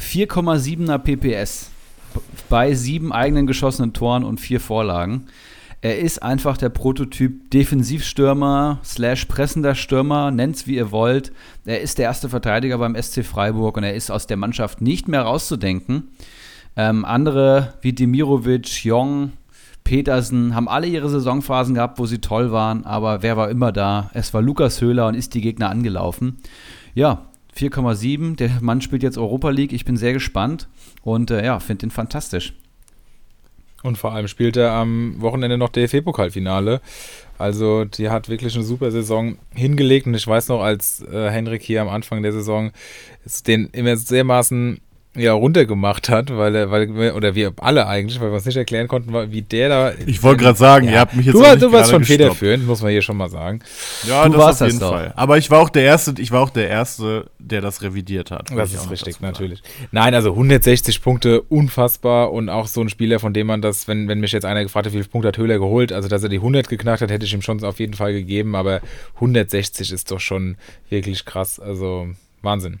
4,7er PPS bei sieben eigenen geschossenen Toren und vier Vorlagen. Er ist einfach der Prototyp Defensivstürmer slash pressender Stürmer, nennt's wie ihr wollt. Er ist der erste Verteidiger beim SC Freiburg und er ist aus der Mannschaft nicht mehr rauszudenken. Ähm, andere wie Demirovic, Jong, Petersen haben alle ihre Saisonphasen gehabt, wo sie toll waren, aber wer war immer da? Es war Lukas Höhler und ist die Gegner angelaufen. Ja, 4,7. Der Mann spielt jetzt Europa League. Ich bin sehr gespannt und äh, ja, finde ihn fantastisch. Und vor allem spielt er am Wochenende noch DFB-Pokalfinale. Also die hat wirklich eine super Saison hingelegt. Und ich weiß noch, als äh, Henrik hier am Anfang der Saison den immer sehr maßen ja, runtergemacht hat, weil er, weil wir, oder wir alle eigentlich, weil wir uns nicht erklären konnten, wie der da. Ich wollte gerade sagen, ja, ihr habt mich jetzt. Du, du warst schon federführend, muss man hier schon mal sagen. Ja, du das warst auf jeden Fall. Aber ich war auch der Erste, ich war auch der Erste, der das revidiert hat. Das ist richtig, natürlich. Nein, also 160 Punkte, unfassbar und auch so ein Spieler, von dem man das, wenn, wenn mich jetzt einer gefragt hat, wie viele Punkte hat Höhler geholt, also dass er die 100 geknackt hat, hätte ich ihm schon auf jeden Fall gegeben, aber 160 ist doch schon wirklich krass, also Wahnsinn.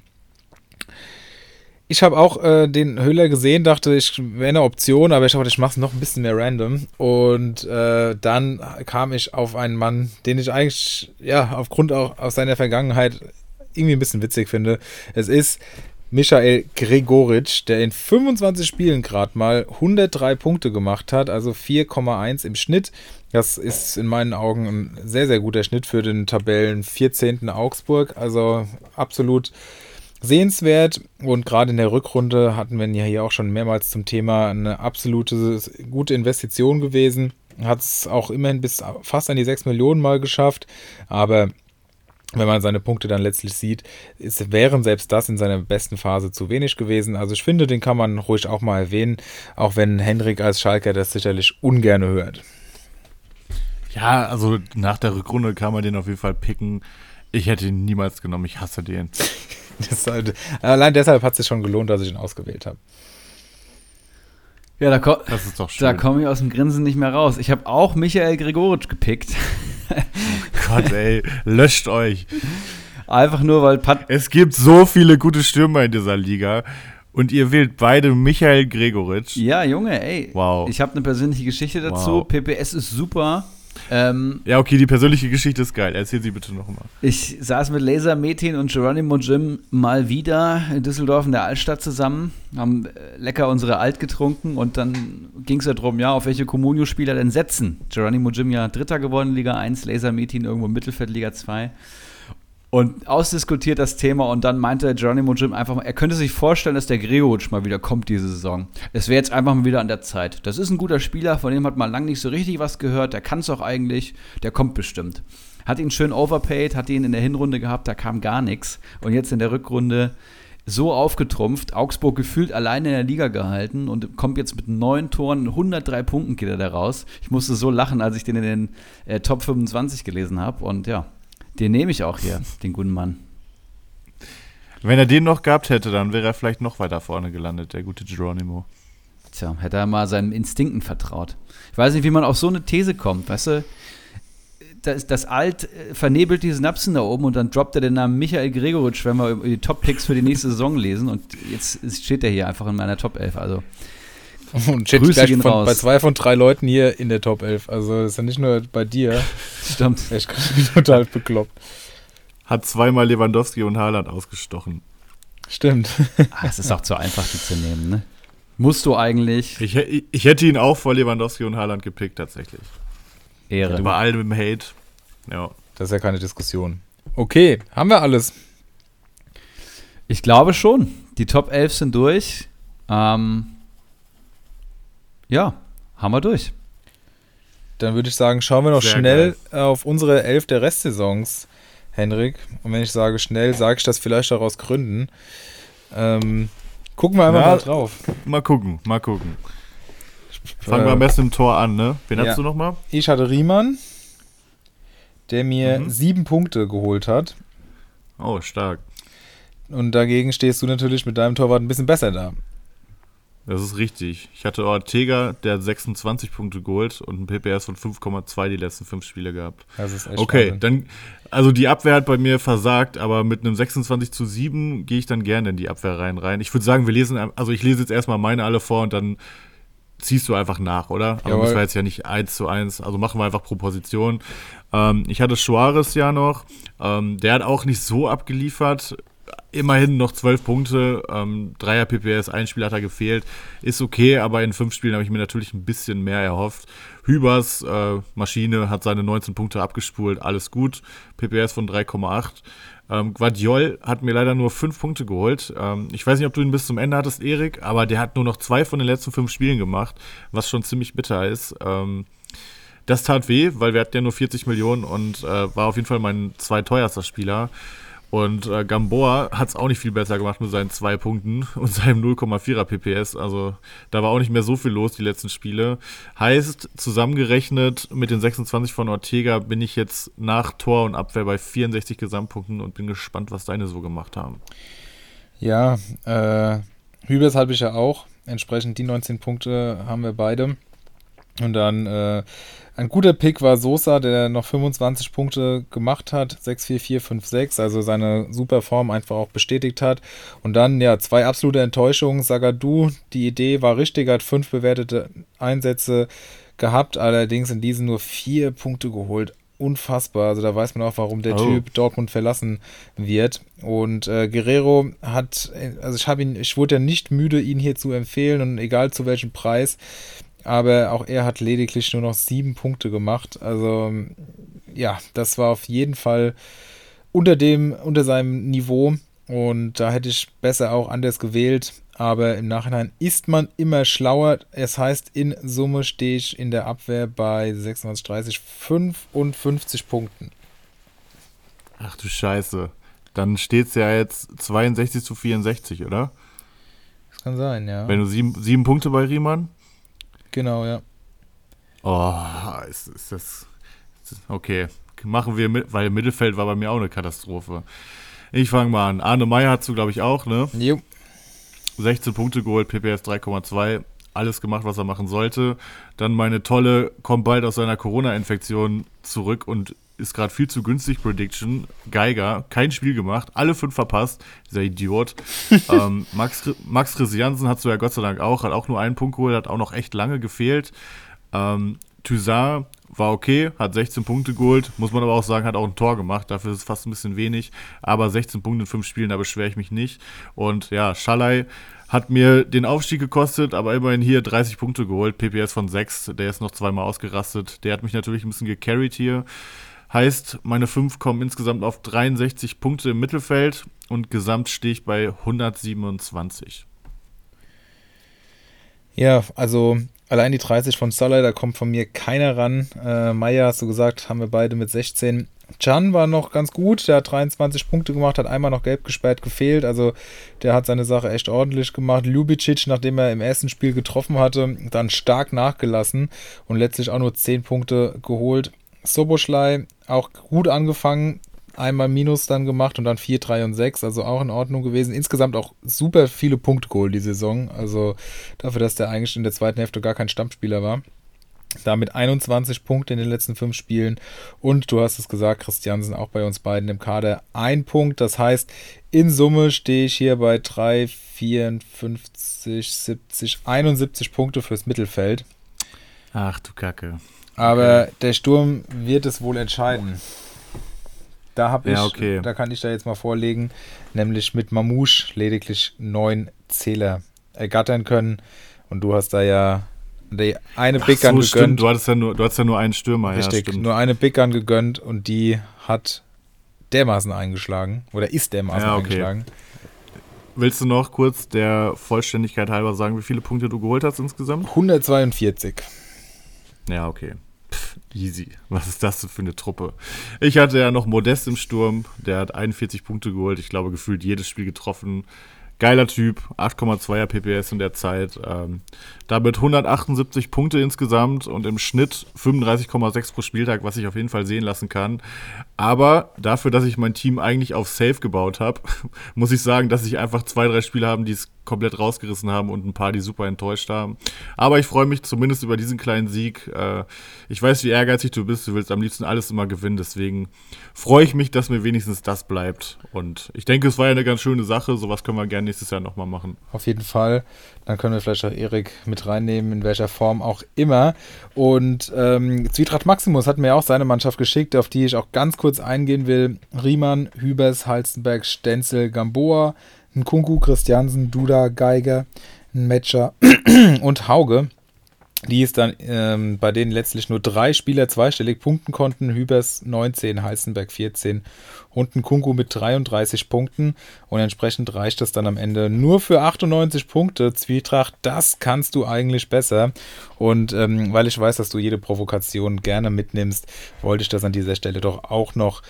Ich habe auch äh, den Höhler gesehen, dachte, ich wäre eine Option, aber ich dachte, ich mache es noch ein bisschen mehr random. Und äh, dann kam ich auf einen Mann, den ich eigentlich, ja, aufgrund auch aus seiner Vergangenheit irgendwie ein bisschen witzig finde. Es ist Michael Gregoritsch, der in 25 Spielen gerade mal 103 Punkte gemacht hat, also 4,1 im Schnitt. Das ist in meinen Augen ein sehr, sehr guter Schnitt für den Tabellen 14. Augsburg. Also absolut sehenswert und gerade in der Rückrunde hatten wir ja hier auch schon mehrmals zum Thema eine absolute gute Investition gewesen. Hat es auch immerhin bis fast an die 6 Millionen mal geschafft, aber wenn man seine Punkte dann letztlich sieht, ist, wären selbst das in seiner besten Phase zu wenig gewesen. Also ich finde, den kann man ruhig auch mal erwähnen, auch wenn Hendrik als Schalker das sicherlich ungern hört. Ja, also nach der Rückrunde kann man den auf jeden Fall picken. Ich hätte ihn niemals genommen, ich hasse den. Halt, allein deshalb hat es sich schon gelohnt, dass ich ihn ausgewählt habe. Ja, da, ko da komme ich aus dem Grinsen nicht mehr raus. Ich habe auch Michael Gregoritsch gepickt. Oh Gott, ey, löscht euch. Einfach nur, weil Pat Es gibt so viele gute Stürmer in dieser Liga. Und ihr wählt beide Michael Gregoritsch. Ja, Junge, ey. Wow. Ich habe eine persönliche Geschichte dazu. Wow. PPS ist super. Ähm, ja, okay, die persönliche Geschichte ist geil. Erzähl sie bitte nochmal. Ich saß mit Laser Metin und Geronimo Jim mal wieder in Düsseldorf in der Altstadt zusammen, haben äh, lecker unsere Alt getrunken und dann ging es ja darum, ja, auf welche Communio-Spieler denn setzen. Geronimo Jim ja Dritter geworden, Liga 1, Laser Metin irgendwo im Mittelfeld, Liga 2 und ausdiskutiert das Thema und dann meinte Geronimo Jim einfach mal, er könnte sich vorstellen, dass der Gregoritsch mal wieder kommt diese Saison. Es wäre jetzt einfach mal wieder an der Zeit. Das ist ein guter Spieler, von dem hat man lange nicht so richtig was gehört, der kann es auch eigentlich, der kommt bestimmt. Hat ihn schön overpaid, hat ihn in der Hinrunde gehabt, da kam gar nichts und jetzt in der Rückrunde so aufgetrumpft, Augsburg gefühlt alleine in der Liga gehalten und kommt jetzt mit neun Toren, 103 Punkten geht er da raus. Ich musste so lachen, als ich den in den äh, Top 25 gelesen habe und ja, den nehme ich auch hier, den guten Mann. Wenn er den noch gehabt hätte, dann wäre er vielleicht noch weiter vorne gelandet, der gute Geronimo. Tja, hätte er mal seinen Instinkten vertraut. Ich weiß nicht, wie man auf so eine These kommt, weißt du? Das, das Alt äh, vernebelt die Synapsen da oben und dann droppt er den Namen Michael Gregoritsch, wenn wir die Top-Picks für die nächste Saison lesen und jetzt steht er hier einfach in meiner Top 11. Also und steht Grüße gleich von, bei zwei von drei Leuten hier in der Top 11. Also das ist ja nicht nur bei dir. Stimmt. Ich bin total bekloppt. Hat zweimal Lewandowski und Haaland ausgestochen. Stimmt. Ah, es ist auch zu einfach, die zu nehmen, ne? Musst du eigentlich. Ich, ich hätte ihn auch vor Lewandowski und Haaland gepickt, tatsächlich. Ehre. Über allem im Hate. Ja. Das ist ja keine Diskussion. Okay, haben wir alles? Ich glaube schon. Die Top 11 sind durch. Ähm, ja, haben wir durch. Dann würde ich sagen, schauen wir noch Sehr schnell geil. auf unsere elf der Restsaisons, Henrik. Und wenn ich sage schnell, sage ich das vielleicht auch aus Gründen. Ähm, gucken wir einfach ja, mal drauf. Mal gucken, mal gucken. Fangen äh, wir am besten im Tor an, ne? Wen ja. hast du nochmal? Ich hatte Riemann, der mir mhm. sieben Punkte geholt hat. Oh, stark. Und dagegen stehst du natürlich mit deinem Torwart ein bisschen besser da. Das ist richtig. Ich hatte Ortega, der hat 26 Punkte geholt und ein PPS von 5,2 die letzten fünf Spiele gehabt. Das ist echt Okay, spannend. dann, also die Abwehr hat bei mir versagt, aber mit einem 26 zu 7 gehe ich dann gerne in die Abwehr rein rein. Ich würde sagen, wir lesen, also ich lese jetzt erstmal meine alle vor und dann ziehst du einfach nach, oder? Aber Jawohl. müssen wir jetzt ja nicht eins zu eins, also machen wir einfach pro Position. Ähm, ich hatte Suarez ja noch, ähm, der hat auch nicht so abgeliefert. Immerhin noch zwölf Punkte, ähm, Dreier PPS, ein Spiel hat er gefehlt. Ist okay, aber in fünf Spielen habe ich mir natürlich ein bisschen mehr erhofft. Hübers äh, Maschine hat seine 19 Punkte abgespult, alles gut. PPS von 3,8. Ähm, Guardiol hat mir leider nur fünf Punkte geholt. Ähm, ich weiß nicht, ob du ihn bis zum Ende hattest, Erik, aber der hat nur noch zwei von den letzten fünf Spielen gemacht, was schon ziemlich bitter ist. Ähm, das tat weh, weil wir hatten ja nur 40 Millionen und äh, war auf jeden Fall mein zweiteuerster Spieler. Und äh, Gamboa hat es auch nicht viel besser gemacht mit seinen zwei Punkten und seinem 0,4er PPS. Also da war auch nicht mehr so viel los die letzten Spiele. Heißt, zusammengerechnet mit den 26 von Ortega bin ich jetzt nach Tor und Abwehr bei 64 Gesamtpunkten und bin gespannt, was deine so gemacht haben. Ja, äh, Hübers habe ich ja auch. Entsprechend die 19 Punkte haben wir beide. Und dann äh, ein guter Pick war Sosa, der noch 25 Punkte gemacht hat, 6, 4, 4, 5, 6, also seine super Form einfach auch bestätigt hat. Und dann, ja, zwei absolute Enttäuschungen. Sagadu, die Idee war richtig, hat fünf bewertete Einsätze gehabt, allerdings in diesen nur vier Punkte geholt. Unfassbar. Also da weiß man auch, warum der Oh. Typ Dortmund verlassen wird. Und äh, Guerrero hat, also ich habe ihn, ich wurde ja nicht müde, ihn hier zu empfehlen und egal zu welchem Preis. Aber auch er hat lediglich nur noch sieben Punkte gemacht. Also ja, das war auf jeden Fall unter dem, unter seinem Niveau. Und da hätte ich besser auch anders gewählt. Aber im Nachhinein ist man immer schlauer. Es heißt, in Summe stehe ich in der Abwehr bei 26, 30, 55 Punkten. Ach du Scheiße. Dann steht es ja jetzt 62 zu 64, oder? Das kann sein, ja. Wenn du sieben, sieben Punkte bei Riemann. Genau, ja. Oh, ist, ist das. Ist, okay, machen wir mit, weil Mittelfeld war bei mir auch eine Katastrophe. Ich fange mal an. Arne Meyer hast du, glaube ich, auch, ne? Jo. 16 Punkte geholt, PPS 3,2. Alles gemacht, was er machen sollte. Dann meine tolle, kommt bald aus seiner Corona-Infektion zurück und ist gerade viel zu günstig. Prediction. Geiger, kein Spiel gemacht, alle fünf verpasst. Dieser Idiot. ähm, Max, Max Christiansen hast du ja Gott sei Dank auch, hat auch nur einen Punkt geholt, hat auch noch echt lange gefehlt. Ähm, Toussaint war okay, hat 16 Punkte geholt, muss man aber auch sagen, hat auch ein Tor gemacht, dafür ist es fast ein bisschen wenig, aber 16 Punkte in 5 Spielen, da beschwere ich mich nicht. Und ja, Schalay hat mir den Aufstieg gekostet, aber immerhin hier 30 Punkte geholt, PPS von 6, der ist noch zweimal ausgerastet, der hat mich natürlich ein bisschen gecarried hier. Heißt, meine 5 kommen insgesamt auf 63 Punkte im Mittelfeld und gesamt stehe ich bei 127. Ja, also allein die 30 von Salah, da kommt von mir keiner ran. Äh, Meier, hast du gesagt, haben wir beide mit 16. Can war noch ganz gut, der hat 23 Punkte gemacht, hat einmal noch gelb gesperrt gefehlt, also der hat seine Sache echt ordentlich gemacht. Ljubicic, nachdem er im ersten Spiel getroffen hatte, dann stark nachgelassen und letztlich auch nur 10 Punkte geholt. Soboschlei auch gut angefangen, einmal Minus dann gemacht und dann 4, 3 und 6, also auch in Ordnung gewesen. Insgesamt auch super viele Punkte geholt die Saison, also dafür, dass der eigentlich in der zweiten Hälfte gar kein Stammspieler war. Damit 21 Punkte in den letzten fünf Spielen und du hast es gesagt, Christiansen auch bei uns beiden im Kader ein Punkt. Das heißt, in Summe stehe ich hier bei 3, 54, 70, 71 Punkte fürs Mittelfeld. Ach du Kacke. Aber der Sturm wird es wohl entscheiden. Da habe ich, Ja, okay. da kann ich da jetzt mal vorlegen, nämlich mit Mamouche lediglich neun Zähler ergattern können. Und du hast da ja die eine Ach Big Gun so, stimmt. gegönnt. Du hattest ja nur, du hattest ja nur einen Stürmer. Richtig, ja, stimmt. nur eine Big Gun gegönnt und die hat dermaßen eingeschlagen. Oder ist dermaßen Ja, okay. eingeschlagen. Willst du noch kurz der Vollständigkeit halber sagen, wie viele Punkte du geholt hast insgesamt? 142. Ja, okay. Easy. Was ist das für eine Truppe? Ich hatte ja noch Modest im Sturm. Der hat 41 Punkte geholt. Ich glaube, gefühlt jedes Spiel getroffen. Geiler Typ. 8,2er PPS in der Zeit. Ähm, damit 178 Punkte insgesamt und im Schnitt 35,6 pro Spieltag, was ich auf jeden Fall sehen lassen kann. Aber dafür, dass ich mein Team eigentlich auf Safe gebaut habe, muss ich sagen, dass ich einfach zwei, drei Spiele haben, die es komplett rausgerissen haben und ein paar, die super enttäuscht haben. Aber ich freue mich zumindest über diesen kleinen Sieg. Äh, ich weiß, wie ehrgeizig du bist. Du willst am liebsten alles immer gewinnen. Deswegen freue ich mich, dass mir wenigstens das bleibt. Und ich denke, es war ja eine ganz schöne Sache. Sowas können wir gerne nächstes Jahr nochmal machen. Auf jeden Fall. Dann können wir vielleicht auch Erik mit reinnehmen, in welcher Form auch immer. Und ähm, Zwietracht Maximus hat mir auch seine Mannschaft geschickt, auf die ich auch ganz kurz eingehen will. Riemann, Hübers, Halstenberg, Stenzel, Gamboa, Nkunku, Christiansen, Duda, Geiger, Metscher und Hauge die es dann ähm, bei denen letztlich nur drei Spieler zweistellig punkten konnten. Hübers 19, Heißenberg 14 und ein mit 33 Punkten. Und entsprechend reicht das dann am Ende nur für 98 Punkte. Zwietracht, das kannst du eigentlich besser. Und ähm, weil ich weiß, dass du jede Provokation gerne mitnimmst, wollte ich das an dieser Stelle doch auch noch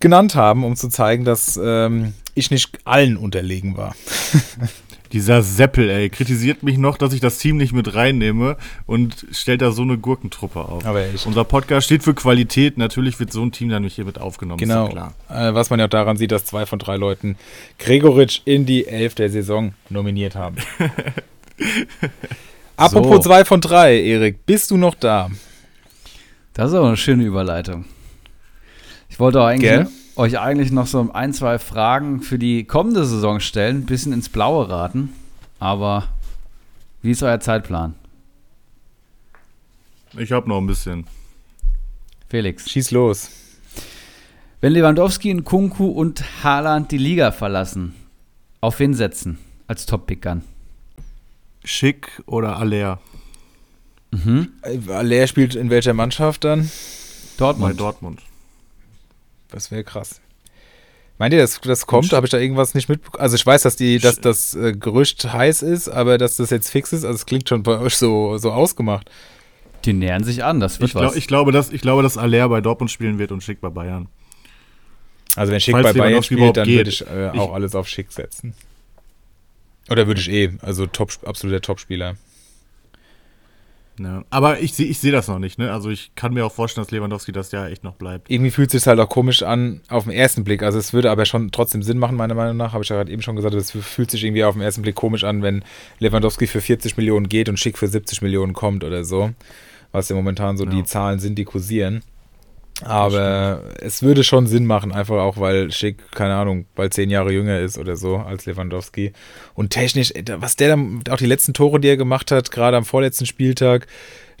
genannt haben, um zu zeigen, dass ähm, ich nicht allen unterlegen war. Dieser Seppel, ey, kritisiert mich noch, dass ich das Team nicht mit reinnehme und stellt da so eine Gurkentruppe auf. Aber echt. Unser Podcast steht für Qualität. Natürlich wird so ein Team dann nicht hier mit aufgenommen. Genau. Ja äh, was man ja auch daran sieht, dass zwei von drei Leuten Gregoritsch in die Elf der Saison nominiert haben. Apropos so. zwei von drei, Erik, bist du noch da? Das ist aber eine schöne Überleitung. Ich wollte auch eigentlich. Gell? Euch eigentlich noch so ein, zwei Fragen für die kommende Saison stellen, ein bisschen ins Blaue raten. Aber wie ist euer Zeitplan? Ich habe noch ein bisschen. Felix. Schieß los. Wenn Lewandowski, Kunku und Haaland die Liga verlassen, auf wen setzen als Top-Pickern? Schick oder Aller? Mhm. Aller spielt in welcher Mannschaft dann? Dortmund. Bei Dortmund. Das wäre krass. Meint ihr, das, das kommt? Habe ich da irgendwas nicht mitbekommen? Also ich weiß, dass die, dass das äh, Gerücht heiß ist, aber dass das jetzt fix ist, also es klingt schon bei euch so, so ausgemacht. Die nähern sich an, das wird ich, glaub, ich glaube, dass ich glaube, dass Aller bei Dortmund spielen wird und Schick bei Bayern. Also wenn Schick Falls bei Bayern spielt, dann würde ich äh, auch ich, alles auf Schick setzen. Oder würde ich eh, also top, absoluter Topspieler. Ja. Aber ich sehe ich seh das noch nicht, ne? Also ich kann mir auch vorstellen, dass Lewandowski das ja echt noch bleibt. Irgendwie fühlt es sich halt auch komisch an auf den ersten Blick. Also es würde aber schon trotzdem Sinn machen, meiner Meinung nach. Habe ich ja gerade eben schon gesagt, es fühlt sich irgendwie auf den ersten Blick komisch an, wenn Lewandowski für 40 Millionen geht und Schick für 70 Millionen kommt oder so. Was ja momentan so ja. die Zahlen sind, die kursieren. Aber es würde schon Sinn machen, einfach auch, weil Schick, keine Ahnung, bald zehn Jahre jünger ist oder so als Lewandowski. Und technisch, was der dann, auch die letzten Tore, die er gemacht hat, gerade am vorletzten Spieltag,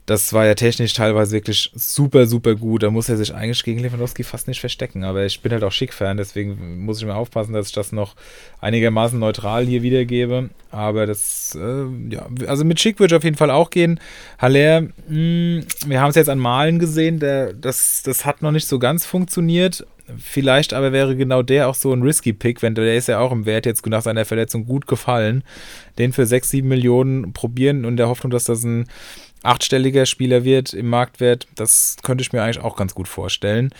das war ja technisch teilweise wirklich super, super gut. Da muss er sich eigentlich gegen Lewandowski fast nicht verstecken. Aber ich bin halt auch Schick-Fan, deswegen muss ich mir aufpassen, dass ich das noch einigermaßen neutral hier wiedergebe. Aber das, äh, ja, also mit Schick würde ich auf jeden Fall auch gehen. Haller, mh, hm, wir haben es jetzt an Malen gesehen, der, das, das hat noch nicht so ganz funktioniert. Vielleicht aber wäre genau der auch so ein risky Pick, wenn der ist ja auch im Wert jetzt nach seiner Verletzung gut gefallen. Den für 6, 7 Millionen probieren und der Hoffnung, dass das ein achtstelliger Spieler wird im Marktwert, das könnte ich mir eigentlich auch ganz gut vorstellen.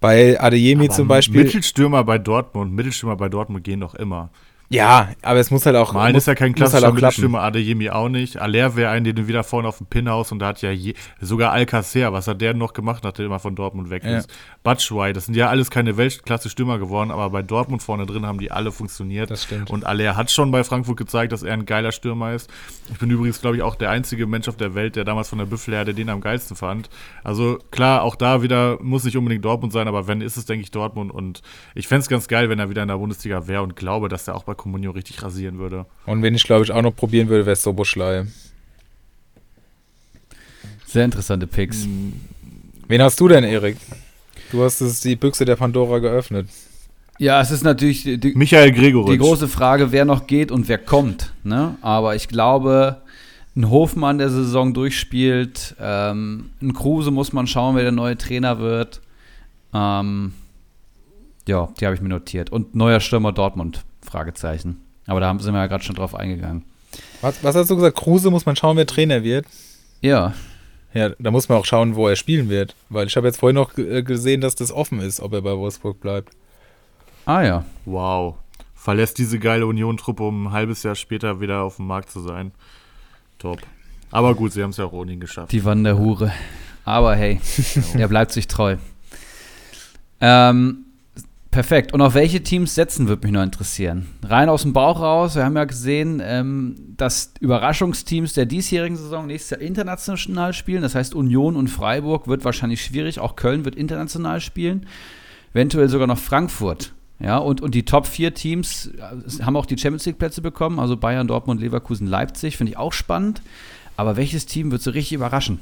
Bei Adeyemi zum Beispiel. Mittelstürmer bei Dortmund, Mittelstürmer bei Dortmund gehen doch immer. Ja, aber es muss halt auch. Malen ist ja kein halt klassischer halt Mittelstürmer, Adeyemi auch nicht. Aller wäre ein, den wieder vorne auf dem Pin haust und da hat ja je, sogar Alcacer, was hat der noch gemacht, nachdem er immer von Dortmund weg ist? Ja. Batschwei, das sind ja alles keine Weltklasse-Stürmer geworden, aber bei Dortmund vorne drin haben die alle funktioniert. Das stimmt. Und Aller hat schon bei Frankfurt gezeigt, dass er ein geiler Stürmer ist. Ich bin übrigens, glaube ich, auch der einzige Mensch auf der Welt, der damals von der Büffelherde den am geilsten fand. Also klar, auch da wieder muss nicht unbedingt Dortmund sein, aber wenn, ist es, denke ich, Dortmund. Und ich fände es ganz geil, wenn er wieder in der Bundesliga wäre und glaube, dass er auch bei Comunio richtig rasiert probieren würde. Und wenn ich, glaube ich, auch noch probieren würde, wäre es Soboschlei. Sehr interessante Picks. Hm. Wen hast du denn, Erik? Du hast es, die Büchse der Pandora geöffnet. Ja, es ist natürlich die, Michael Gregoritsch. die große Frage, wer noch geht und wer kommt. Ne? Aber ich glaube, ein Hofmann der Saison durchspielt, ähm, ein Kruse muss man schauen, wer der neue Trainer wird. Ähm, ja, die habe ich mir notiert. Und neuer Stürmer Dortmund, Fragezeichen. Aber da sind wir ja gerade schon drauf eingegangen. Was, was hast du gesagt? Kruse muss man schauen, wer Trainer wird? Ja. Ja, da muss man auch schauen, wo er spielen wird. Weil ich habe jetzt vorhin noch äh, gesehen, dass das offen ist, ob er bei Wolfsburg bleibt. Ah ja. Wow. Verlässt diese geile Union-Truppe, um ein halbes Jahr später wieder auf dem Markt zu sein. Top. Aber gut, sie haben es ja auch ohne ihn geschafft. Die Wanderhure. Aber hey, er bleibt sich treu. Ähm, Perfekt. Und auf welche Teams setzen, würde mich noch interessieren. Rein aus dem Bauch raus. Wir haben ja gesehen, ähm, dass Überraschungsteams der diesjährigen Saison nächstes Jahr international spielen. Das heißt, Union und Freiburg wird wahrscheinlich schwierig. Auch Köln wird international spielen. Eventuell sogar noch Frankfurt. Ja, und, und die Top 4 Teams äh, haben auch die Champions League-Plätze bekommen. Also Bayern, Dortmund, Leverkusen, Leipzig. Finde ich auch spannend. Aber welches Team wird so richtig überraschen?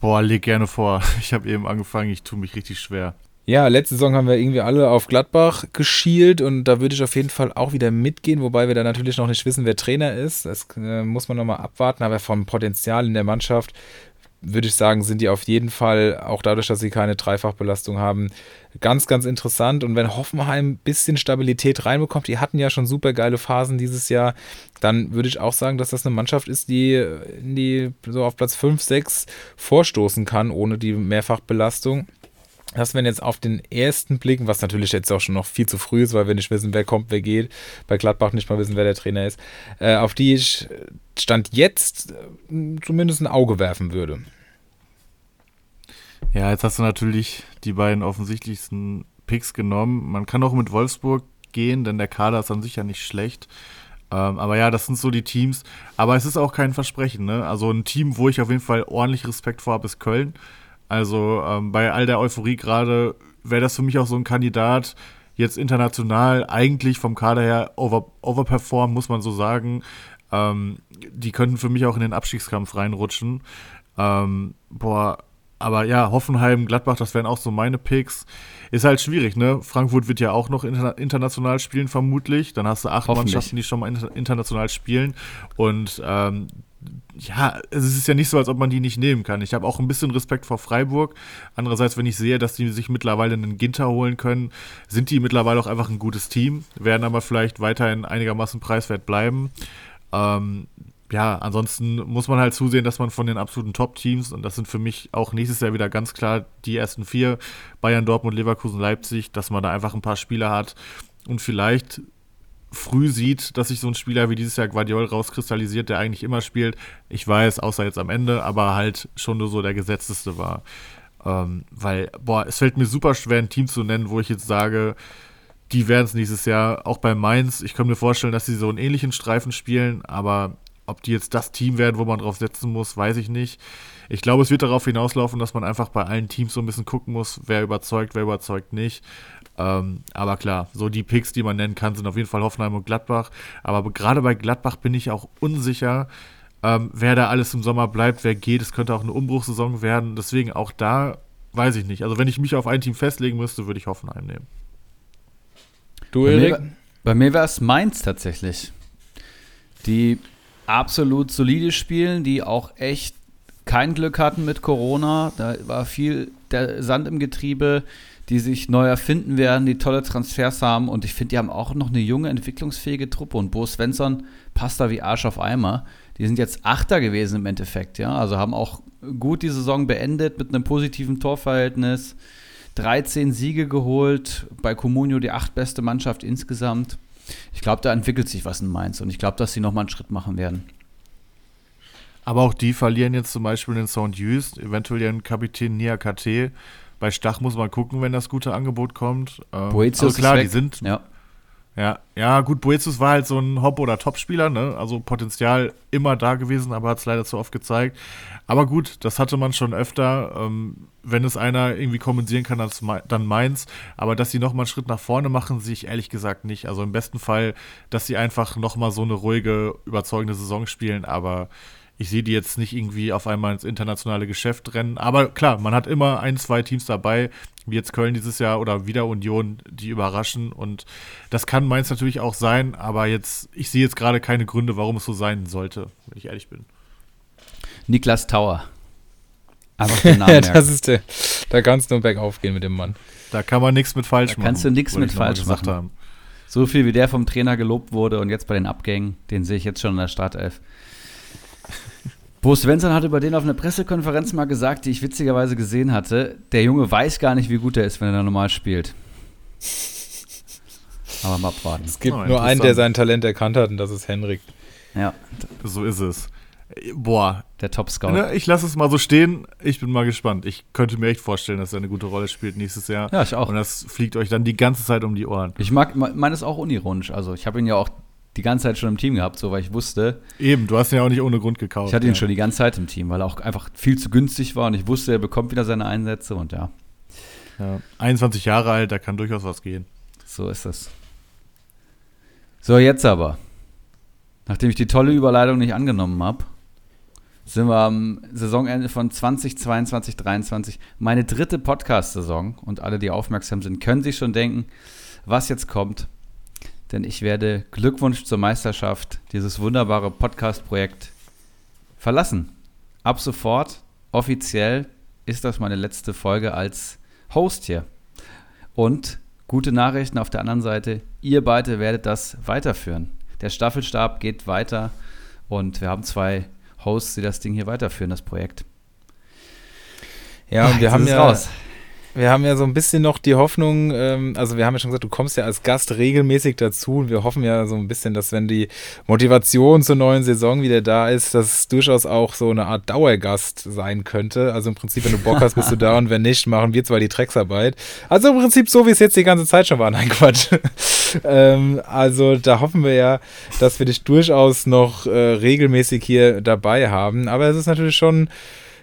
Boah, leg gerne vor. Ich habe eben angefangen, ich tue mich richtig schwer. Ja, letzte Saison haben wir irgendwie alle auf Gladbach geschielt und da würde ich auf jeden Fall auch wieder mitgehen, wobei wir da natürlich noch nicht wissen, wer Trainer ist. Das äh, muss man nochmal abwarten, aber vom Potenzial in der Mannschaft würde ich sagen, sind die auf jeden Fall, auch dadurch, dass sie keine Dreifachbelastung haben, ganz, ganz interessant. Und wenn Hoffenheim ein bisschen Stabilität reinbekommt, die hatten ja schon super geile Phasen dieses Jahr, dann würde ich auch sagen, dass das eine Mannschaft ist, die, die so auf Platz 5, 6 vorstoßen kann, ohne die Mehrfachbelastung dass wenn jetzt auf den ersten Blick, was natürlich jetzt auch schon noch viel zu früh ist, weil wir nicht wissen, wer kommt, wer geht, bei Gladbach nicht mal wissen, wer der Trainer ist, äh, auf die ich Stand jetzt äh, zumindest ein Auge werfen würde. Ja, jetzt hast du natürlich die beiden offensichtlichsten Picks genommen. Man kann auch mit Wolfsburg gehen, denn der Kader ist an sich ja nicht schlecht. Ähm, aber ja, das sind so die Teams. Aber es ist auch kein Versprechen. Ne? Also ein Team, wo ich auf jeden Fall ordentlich Respekt vor habe, ist Köln. Also ähm, bei all der Euphorie gerade wäre das für mich auch so ein Kandidat, jetzt international eigentlich vom Kader her over, overperform, muss man so sagen. Ähm, die könnten für mich auch in den Abstiegskampf reinrutschen. Ähm, boah, aber ja, Hoffenheim, Gladbach, das wären auch so meine Picks. Ist halt schwierig, ne? Frankfurt wird ja auch noch inter international spielen, vermutlich. Dann hast du acht Mannschaften, die schon mal inter international spielen. Und ähm, ja, es ist ja nicht so, als ob man die nicht nehmen kann. Ich habe auch ein bisschen Respekt vor Freiburg. Andererseits, wenn ich sehe, dass die sich mittlerweile einen Ginter holen können, sind die mittlerweile auch einfach ein gutes Team, werden aber vielleicht weiterhin einigermaßen preiswert bleiben. Ähm, ja, ansonsten muss man halt zusehen, dass man von den absoluten Top-Teams, und das sind für mich auch nächstes Jahr wieder ganz klar die ersten vier, Bayern, Dortmund, Leverkusen, Leipzig, dass man da einfach ein paar Spieler hat und vielleicht früh sieht, dass sich so ein Spieler wie dieses Jahr Guardiol rauskristallisiert, der eigentlich immer spielt. Ich weiß, außer jetzt am Ende, aber halt schon nur so der Gesetzteste war. Ähm, weil, boah, es fällt mir super schwer, ein Team zu nennen, wo ich jetzt sage, die werden es nächstes Jahr, auch bei Mainz. Ich kann mir vorstellen, dass sie so einen ähnlichen Streifen spielen, aber ob die jetzt das Team werden, wo man drauf setzen muss, weiß ich nicht. Ich glaube, es wird darauf hinauslaufen, dass man einfach bei allen Teams so ein bisschen gucken muss, wer überzeugt, wer überzeugt nicht. Ähm, aber klar, so die Picks, die man nennen kann, sind auf jeden Fall Hoffenheim und Gladbach. Aber gerade bei Gladbach bin ich auch unsicher, ähm, wer da alles im Sommer bleibt, wer geht. Es könnte auch eine Umbruchssaison werden. Deswegen auch da weiß ich nicht. Also wenn ich mich auf ein Team festlegen müsste, würde ich Hoffenheim nehmen. Du, Erik? Bei mir, mir wäre es Mainz tatsächlich. Die absolut solide spielen, die auch echt kein Glück hatten mit Corona. Da war viel der Sand im Getriebe die sich neu erfinden werden, die tolle Transfers haben. Und ich finde, die haben auch noch eine junge, entwicklungsfähige Truppe. Und Bo Svensson passt da wie Arsch auf Eimer. Die sind jetzt Achter gewesen im Endeffekt, ja. Also haben auch gut die Saison beendet mit einem positiven Torverhältnis. 13 Siege geholt, bei Comunio die achtbeste Mannschaft insgesamt. Ich glaube, da entwickelt sich was in Mainz und ich glaube, dass sie nochmal einen Schritt machen werden. Aber auch die verlieren jetzt zum Beispiel den Sound Just, eventuell ihren Kapitän Nia KT. Bei Stach muss man gucken, wenn das gute Angebot kommt. Ähm, Boetius also klar, die sind. Ja. Ja, ja, gut, Boetius war halt so ein Hop- oder Top-Spieler, ne? Also Potenzial immer da gewesen, aber hat es leider zu oft gezeigt. Aber gut, das hatte man schon öfter. Ähm, wenn es einer irgendwie kompensieren kann, dann meins. Aber dass sie nochmal einen Schritt nach vorne machen, sehe ich ehrlich gesagt nicht. Also im besten Fall, dass sie einfach nochmal so eine ruhige, überzeugende Saison spielen, aber ich sehe die jetzt nicht irgendwie auf einmal ins internationale Geschäft rennen. Aber klar, man hat immer ein, zwei Teams dabei, wie jetzt Köln dieses Jahr oder wieder Union, die überraschen. Und das kann Mainz natürlich auch sein, aber jetzt, ich sehe jetzt gerade keine Gründe, warum es so sein sollte, wenn ich ehrlich bin. Niklas Tauer. Einfach den Namen das ist der, da kannst du nur bergauf gehen mit dem Mann. Da kann man nichts mit falsch da machen. Kannst du nichts mit falsch machen. Haben. So viel wie der vom Trainer gelobt wurde und jetzt bei den Abgängen, den sehe ich jetzt schon in der Startelf. Bo Svensson hat über den auf einer Pressekonferenz mal gesagt, die ich witzigerweise gesehen hatte, der Junge weiß gar nicht, wie gut er ist, wenn er da normal spielt. Aber mal abwarten. Es gibt oh, nur einen, der sein Talent erkannt hat und das ist Henrik. Ja. So ist es. Boah. Der Top-Scout. Ne, ich lasse es mal so stehen. Ich bin mal gespannt. Ich könnte mir echt vorstellen, dass er eine gute Rolle spielt nächstes Jahr. Ja, ich auch. Und das fliegt euch dann die ganze Zeit um die Ohren. Ich mag, meines auch unironisch. Also ich habe ihn ja auch die ganze Zeit schon im Team gehabt, so weil ich wusste. Eben, du hast ihn ja auch nicht ohne Grund gekauft. Ich hatte ihn ja. schon die ganze Zeit im Team, weil er auch einfach viel zu günstig war und ich wusste, er bekommt wieder seine Einsätze und ja. ja 21 Jahre alt, da kann durchaus was gehen. So ist es. So, jetzt aber. Nachdem ich die tolle Überleitung nicht angenommen habe, sind wir am Saisonende von 2022, 2023. Meine dritte Podcast-Saison und alle, die aufmerksam sind, können sich schon denken, was jetzt kommt. Denn ich werde Glückwunsch zur Meisterschaft, dieses wunderbare Podcast-Projekt verlassen. Ab sofort, offiziell, ist das meine letzte Folge als Host hier. Und gute Nachrichten auf der anderen Seite, ihr beide werdet das weiterführen. Der Staffelstab geht weiter und wir haben zwei Hosts, die das Ding hier weiterführen, das Projekt. Ja, und wir haben ja raus. Wir haben ja so ein bisschen noch die Hoffnung, ähm, also wir haben ja schon gesagt, du kommst ja als Gast regelmäßig dazu und wir hoffen ja so ein bisschen, dass wenn die Motivation zur neuen Saison wieder da ist, dass durchaus auch so eine Art Dauergast sein könnte. Also im Prinzip, wenn du Bock hast, bist du da und wenn nicht, machen wir zwar die Drecksarbeit. Also im Prinzip so, wie es jetzt die ganze Zeit schon war. Nein, Quatsch. ähm, also da hoffen wir ja, dass wir dich durchaus noch äh, regelmäßig hier dabei haben. Aber es ist natürlich schon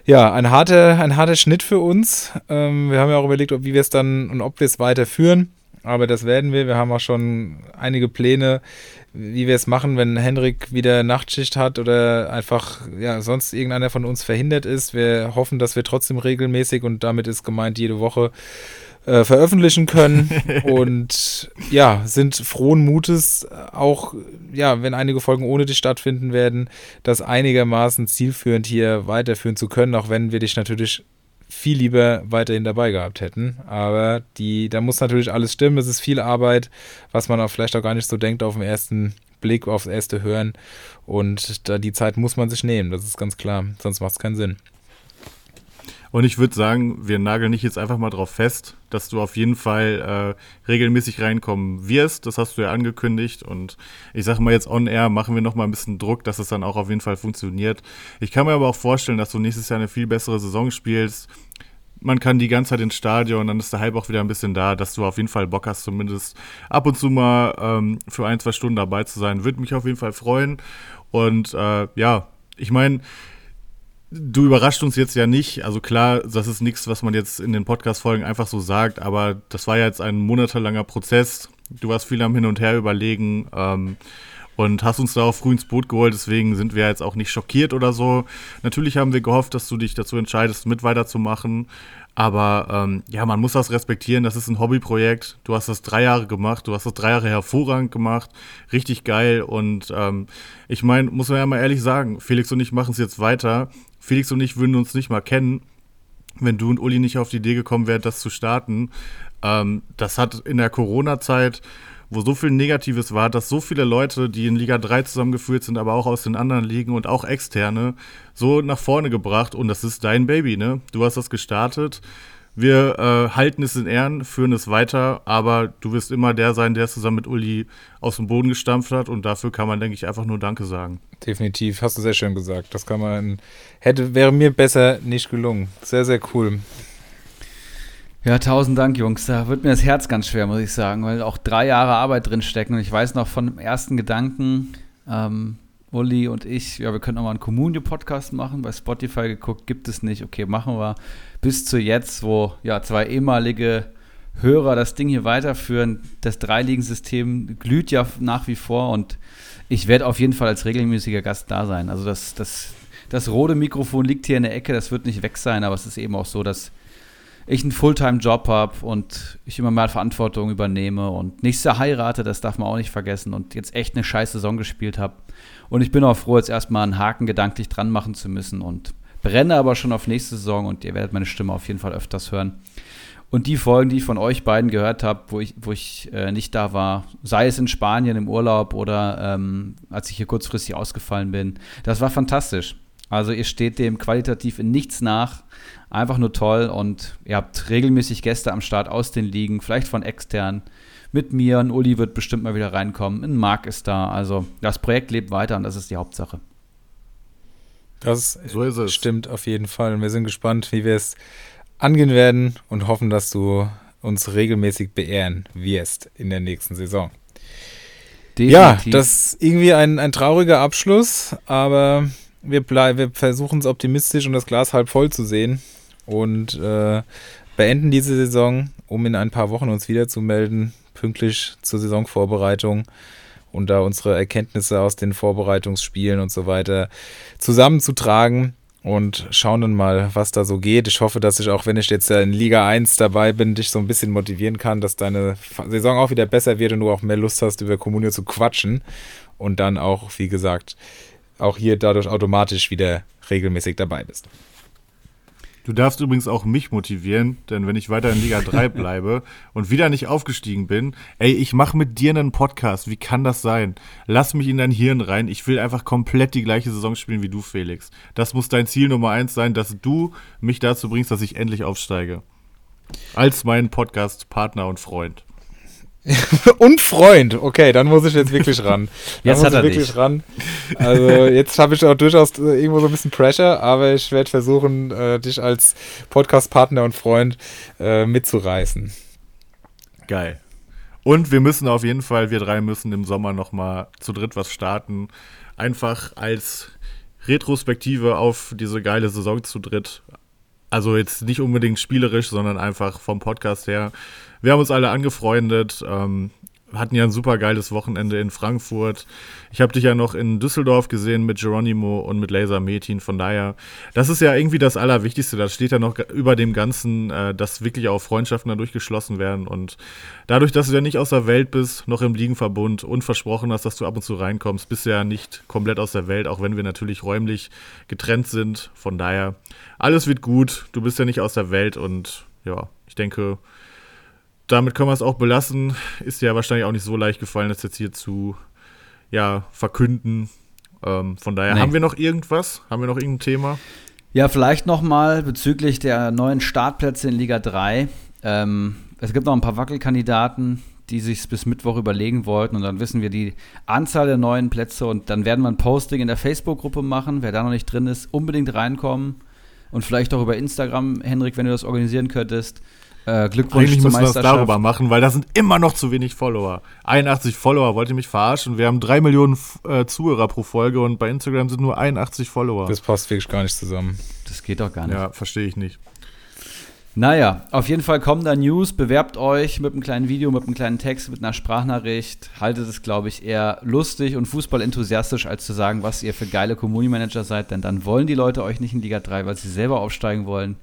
ja, ein harter, ein harter Schnitt für uns. Ähm, wir haben ja auch überlegt, ob, wie wir es dann und ob wir es weiterführen. Aber das werden wir. Wir haben auch schon einige Pläne, wie wir es machen, wenn Henrik wieder Nachtschicht hat oder einfach ja, sonst irgendeiner von uns verhindert ist. Wir hoffen, dass wir trotzdem regelmäßig und damit ist gemeint jede Woche äh, veröffentlichen können und ja, sind frohen Mutes auch, ja, wenn einige Folgen ohne dich stattfinden werden, das einigermaßen zielführend hier weiterführen zu können, auch wenn wir dich natürlich viel lieber weiterhin dabei gehabt hätten. Aber die, da muss natürlich alles stimmen. Es ist viel Arbeit, was man auch vielleicht auch gar nicht so denkt auf den ersten Blick, aufs erste Hören. Und da die Zeit muss man sich nehmen, das ist ganz klar. Sonst macht es keinen Sinn. Und ich würde sagen, wir nageln nicht jetzt einfach mal drauf fest, dass du auf jeden Fall äh, regelmäßig reinkommen wirst. Das hast du ja angekündigt. Und ich sage mal jetzt on air, machen wir noch mal ein bisschen Druck, dass es dann auch auf jeden Fall funktioniert. Ich kann mir aber auch vorstellen, dass du nächstes Jahr eine viel bessere Saison spielst. Man kann die ganze Zeit ins Stadion, dann ist der Hype auch wieder ein bisschen da, dass du auf jeden Fall Bock hast, zumindest ab und zu mal ähm, für ein, zwei Stunden dabei zu sein. Würde mich auf jeden Fall freuen. Und äh, ja, ich meine, Du überrascht uns jetzt ja nicht. Also klar, das ist nichts, was man jetzt in den Podcast-Folgen einfach so sagt, aber das war jetzt ein monatelanger Prozess. Du warst viel am Hin und Her überlegen ähm, und hast uns da auch früh ins Boot geholt, deswegen sind wir jetzt auch nicht schockiert oder so. Natürlich haben wir gehofft, dass du dich dazu entscheidest, mit weiterzumachen. Aber ähm, ja, man muss das respektieren. Das ist ein Hobbyprojekt. Du hast das drei Jahre gemacht. Du hast das drei Jahre hervorragend gemacht. Richtig geil. Und ähm, ich meine, muss man ja mal ehrlich sagen, Felix und ich machen es jetzt weiter. Felix und ich würden uns nicht mal kennen, wenn du und Uli nicht auf die Idee gekommen wären, das zu starten. Ähm, das hat in der Corona-Zeit wo so viel Negatives war, dass so viele Leute, die in Liga 3 zusammengeführt sind, aber auch aus den anderen Ligen und auch externe, so nach vorne gebracht. Und das ist dein Baby, ne? Du hast das gestartet. Wir äh, halten es in Ehren, führen es weiter, aber du wirst immer der sein, der es zusammen mit Uli aus dem Boden gestampft hat und dafür kann man, denke ich, einfach nur Danke sagen. Definitiv, hast du sehr schön gesagt. Das kann man, hätte, wäre mir besser nicht gelungen. Sehr, sehr cool. Ja, tausend Dank, Jungs. Da wird mir das Herz ganz schwer, muss ich sagen, weil auch drei Jahre Arbeit drin stecken. Und ich weiß noch von dem ersten Gedanken, ähm, Uli und ich, ja, wir können auch mal einen Communio-Podcast machen. Bei Spotify geguckt, gibt es nicht. Okay, machen wir. Bis zu jetzt, wo ja zwei ehemalige Hörer das Ding hier weiterführen. Das Dreiligen-System glüht ja nach wie vor und ich werde auf jeden Fall als regelmäßiger Gast da sein. Also das, das, das rote Mikrofon liegt hier in der Ecke, das wird nicht weg sein, aber es ist eben auch so, dass ich einen Fulltime-Job habe und ich immer mehr Verantwortung übernehme und nächstes Jahr heirate, das darf man auch nicht vergessen und jetzt echt eine scheiß Saison gespielt habe. Und ich bin auch froh, jetzt erstmal einen Haken gedanklich dran machen zu müssen und brenne aber schon auf nächste Saison und ihr werdet meine Stimme auf jeden Fall öfters hören. Und die Folgen, die ich von euch beiden gehört habe, wo ich, wo ich äh, nicht da war, sei es in Spanien im Urlaub oder ähm, als ich hier kurzfristig ausgefallen bin, das war fantastisch. Also ihr steht dem qualitativ in nichts nach. Einfach nur toll und ihr habt regelmäßig Gäste am Start aus den Ligen, vielleicht von extern. Mit mir, ein Uli wird bestimmt mal wieder reinkommen, ein Marc ist da. Also das Projekt lebt weiter und das ist die Hauptsache. Das so stimmt auf jeden Fall. Und wir sind gespannt, wie wir es angehen werden und hoffen, dass du uns regelmäßig beehren wirst in der nächsten Saison. Definitiv. Ja, das ist irgendwie ein, ein trauriger Abschluss, aber wir, wir versuchen es optimistisch und das Glas halb voll zu sehen und äh, beenden diese Saison, um in ein paar Wochen uns wieder zu melden, pünktlich zur Saisonvorbereitung und da unsere Erkenntnisse aus den Vorbereitungsspielen und so weiter zusammenzutragen und schauen dann mal, was da so geht. Ich hoffe, dass ich auch, wenn ich jetzt in Liga 1 dabei bin, dich so ein bisschen motivieren kann, dass deine Saison auch wieder besser wird und du auch mehr Lust hast, über Kommunio zu quatschen und dann auch, wie gesagt, auch hier dadurch automatisch wieder regelmäßig dabei bist. Du darfst übrigens auch mich motivieren, denn wenn ich weiter in Liga 3 bleibe und wieder nicht aufgestiegen bin, ey, ich mache mit dir einen Podcast. Wie kann das sein? Lass mich in dein Hirn rein. Ich will einfach komplett die gleiche Saison spielen wie du, Felix. Das muss dein Ziel Nummer eins sein, dass du mich dazu bringst, dass ich endlich aufsteige. Als mein Podcast-Partner und Freund. und Freund. Okay, dann muss ich jetzt wirklich ran. jetzt muss hat er wirklich dich. ran. Also jetzt habe ich auch durchaus äh, irgendwo so ein bisschen Pressure, aber ich werde versuchen, äh, dich als Podcast-Partner und Freund äh, mitzureißen. Geil. Und wir müssen auf jeden Fall, wir drei müssen im Sommer noch mal zu dritt was starten. Einfach als Retrospektive auf diese geile Saison zu dritt. Also jetzt nicht unbedingt spielerisch, sondern einfach vom Podcast her wir haben uns alle angefreundet, ähm, hatten ja ein super geiles Wochenende in Frankfurt. Ich habe dich ja noch in Düsseldorf gesehen mit Geronimo und mit Laser Metin. Von daher, das ist ja irgendwie das Allerwichtigste. Das steht ja noch über dem Ganzen, äh, dass wirklich auch Freundschaften dadurch geschlossen werden. Und dadurch, dass du ja nicht aus der Welt bist, noch im Liegenverbund und versprochen hast, dass du ab und zu reinkommst, bist du ja nicht komplett aus der Welt, auch wenn wir natürlich räumlich getrennt sind. Von daher, alles wird gut. Du bist ja nicht aus der Welt und ja, ich denke, damit können wir es auch belassen. Ist ja wahrscheinlich auch nicht so leicht gefallen, das jetzt hier zu ja, verkünden. Ähm, von daher, nee. haben wir noch irgendwas? Haben wir noch irgendein Thema? Ja, vielleicht noch mal bezüglich der neuen Startplätze in Liga 3. Ähm, es gibt noch ein paar Wackelkandidaten, die sich bis Mittwoch überlegen wollten. Und dann wissen wir die Anzahl der neuen Plätze. Und dann werden wir ein Posting in der Facebook-Gruppe machen. Wer da noch nicht drin ist, unbedingt reinkommen. Und vielleicht auch über Instagram, Henrik, wenn du das organisieren könntest. Äh, Glückwunsch Eigentlich zur müssen wir das darüber machen, weil da sind immer noch zu wenig Follower. 81 Follower, wollte mich verarschen. Wir haben 3 Millionen äh, Zuhörer pro Folge und bei Instagram sind nur 81 Follower. Das passt wirklich gar nicht zusammen. Das geht doch gar nicht. Ja, verstehe ich nicht. Naja, auf jeden Fall kommen da News. Bewerbt euch mit einem kleinen Video, mit einem kleinen Text, mit einer Sprachnachricht. Haltet es, glaube ich, eher lustig und fußballenthusiastisch, als zu sagen, was ihr für geile Community Manager seid. Denn dann wollen die Leute euch nicht in Liga 3, weil sie selber aufsteigen wollen.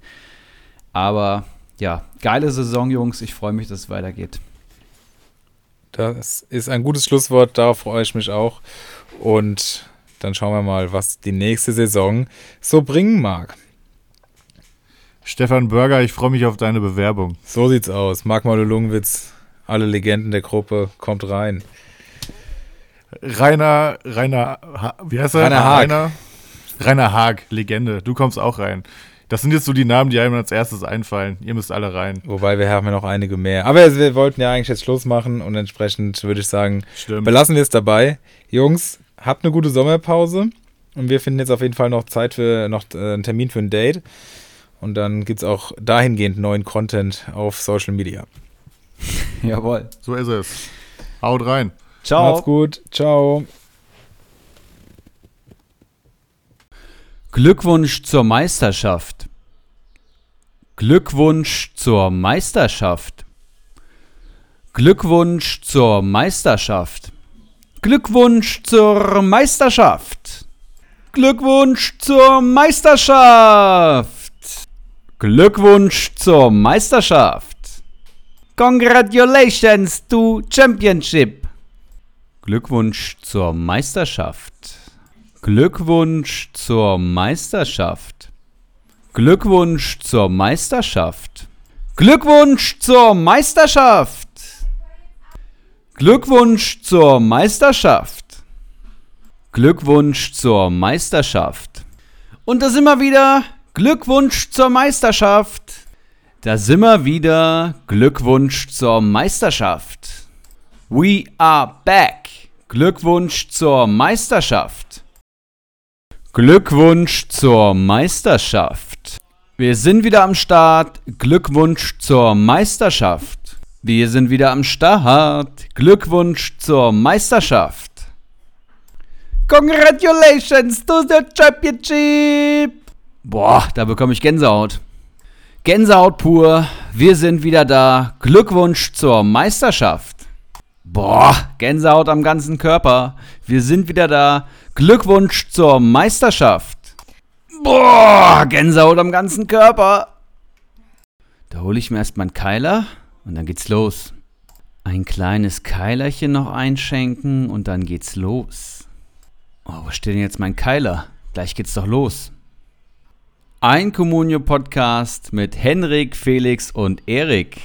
Aber ja, geile Saison, Jungs. Ich freue mich, dass es weitergeht. Das ist ein gutes Schlusswort, darauf freue ich mich auch. Und dann schauen wir mal, was die nächste Saison so bringen mag. Stefan Börger, ich freue mich auf deine Bewerbung. So sieht's aus. Marc Lungwitz, alle Legenden der Gruppe, kommt rein. Rainer, Rainer, wie heißt er? Rainer Haag. Rainer, Rainer Haag, Legende. Du kommst auch rein. Das sind jetzt so die Namen, die einem als erstes einfallen. Ihr müsst alle rein. Wobei wir haben ja noch einige mehr. Aber wir wollten ja eigentlich jetzt Schluss machen und entsprechend würde ich sagen, Stimmt. belassen wir es dabei. Jungs, habt eine gute Sommerpause und wir finden jetzt auf jeden Fall noch Zeit für noch äh, einen Termin für ein Date. Und dann gibt es auch dahingehend neuen Content auf Social Media. Jawohl. So ist es. Haut rein. Ciao. Macht's gut. Ciao. Glückwunsch zur Meisterschaft. Glückwunsch zur Meisterschaft. Glückwunsch zur Meisterschaft. Glückwunsch zur Meisterschaft. Glückwunsch zur Meisterschaft. Glückwunsch zur Meisterschaft. Congratulations to Championship. Glückwunsch zur Meisterschaft. Glückwunsch zur Meisterschaft. Glückwunsch zur Meisterschaft. Glückwunsch zur Meisterschaft. Glückwunsch zur Meisterschaft. Glückwunsch zur Meisterschaft. Und da sind wir wieder. Glückwunsch zur Meisterschaft. Da sind wir wieder. Glückwunsch zur Meisterschaft. We are back. Glückwunsch zur Meisterschaft. Glückwunsch zur Meisterschaft. Wir sind wieder am Start. Glückwunsch zur Meisterschaft. Wir sind wieder am Start. Glückwunsch zur Meisterschaft. Congratulations to the championship. Boah, da bekomme ich Gänsehaut. Gänsehaut pur. Wir sind wieder da. Glückwunsch zur Meisterschaft. Boah, Gänsehaut am ganzen Körper. Wir sind wieder da. Glückwunsch zur Meisterschaft. Boah, Gänsehaut am ganzen Körper. Da hole ich mir erstmal einen Keiler und dann geht's los. Ein kleines Keilerchen noch einschenken und dann geht's los. Oh, wo steht denn jetzt mein Keiler? Gleich geht's doch los. Ein Communio-Podcast mit Henrik, Felix und Erik.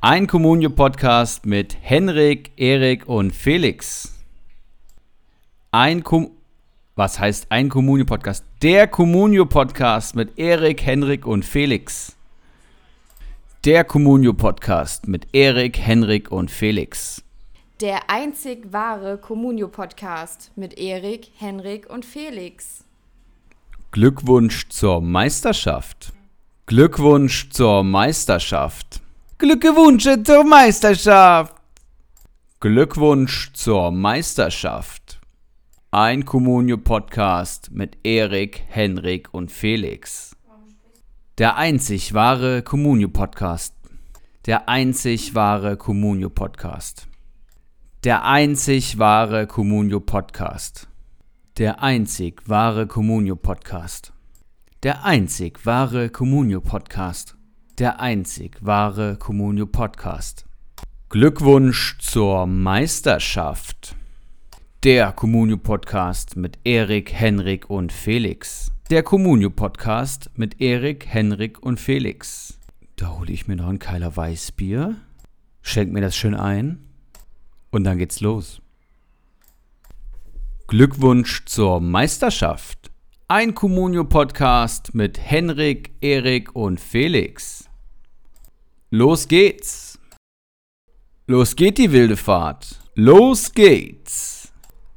Ein Communio-Podcast mit Henrik, Erik und Felix. Ein Com Was heißt ein Communio-Podcast? Der Communio-Podcast mit Erik, Henrik und Felix. Der Communio-Podcast mit Erik, Henrik und Felix. Der einzig wahre Communio-Podcast mit Erik, Henrik und Felix. Glückwunsch zur Meisterschaft. Glückwunsch zur Meisterschaft. Glückwunsch zur Meisterschaft. Glückwunsch zur Meisterschaft. Ein Communio-Podcast mit Erik, Henrik und Felix. Der einzig wahre Communio-Podcast. Der einzig wahre Communio-Podcast. Der einzig wahre Communio-Podcast. Der einzig wahre Communio Podcast. Der einzig wahre Communio Podcast. Der einzig wahre Communio Podcast. Glückwunsch zur Meisterschaft. Der Communio Podcast mit Erik, Henrik und Felix. Der Communio Podcast mit Erik, Henrik und Felix. Da hole ich mir noch ein Keiler Weißbier, schenk mir das schön ein und dann geht's los. Glückwunsch zur Meisterschaft. Ein Communio-Podcast mit Henrik, Erik und Felix. Los geht's. Los geht die wilde Fahrt. Los geht's.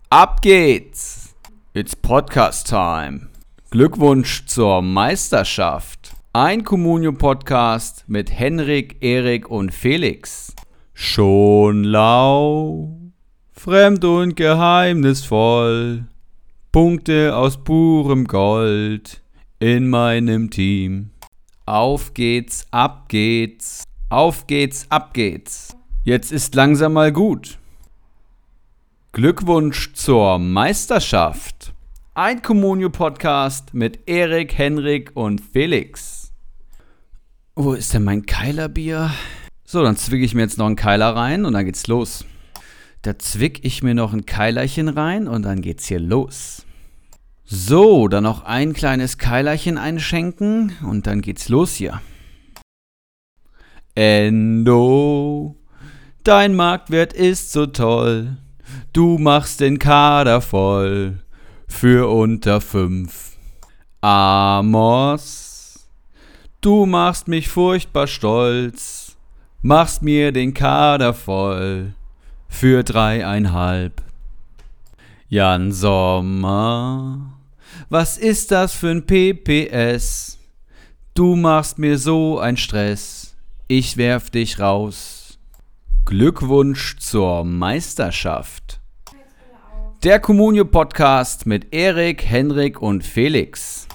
Ab geht's. It's Podcast Time. Glückwunsch zur Meisterschaft. Ein Communio-Podcast mit Henrik, Erik und Felix. Schon lau fremd und geheimnisvoll, Punkte aus purem Gold in meinem Team. Auf geht's, ab geht's, auf geht's, ab geht's. Jetzt ist langsam mal gut. Glückwunsch zur Meisterschaft. Ein Communio-Podcast mit Erik, Henrik und Felix. Wo ist denn mein Keilerbier? So, dann zwicke ich mir jetzt noch einen Keiler rein und dann geht's los. Da zwick ich mir noch ein Keilerchen rein und dann geht's hier los. So, dann noch ein kleines Keilerchen einschenken und dann geht's los hier. Endo, dein Marktwert ist so toll. Du machst den Kader voll für unter fünf. Amos, du machst mich furchtbar stolz, machst mir den Kader voll für dreieinhalb. Jan Sommer, was ist das für ein PPS? Du machst mir so ein Stress, ich werf dich raus. Glückwunsch zur Meisterschaft. Der Communio Podcast mit Erik, Henrik und Felix.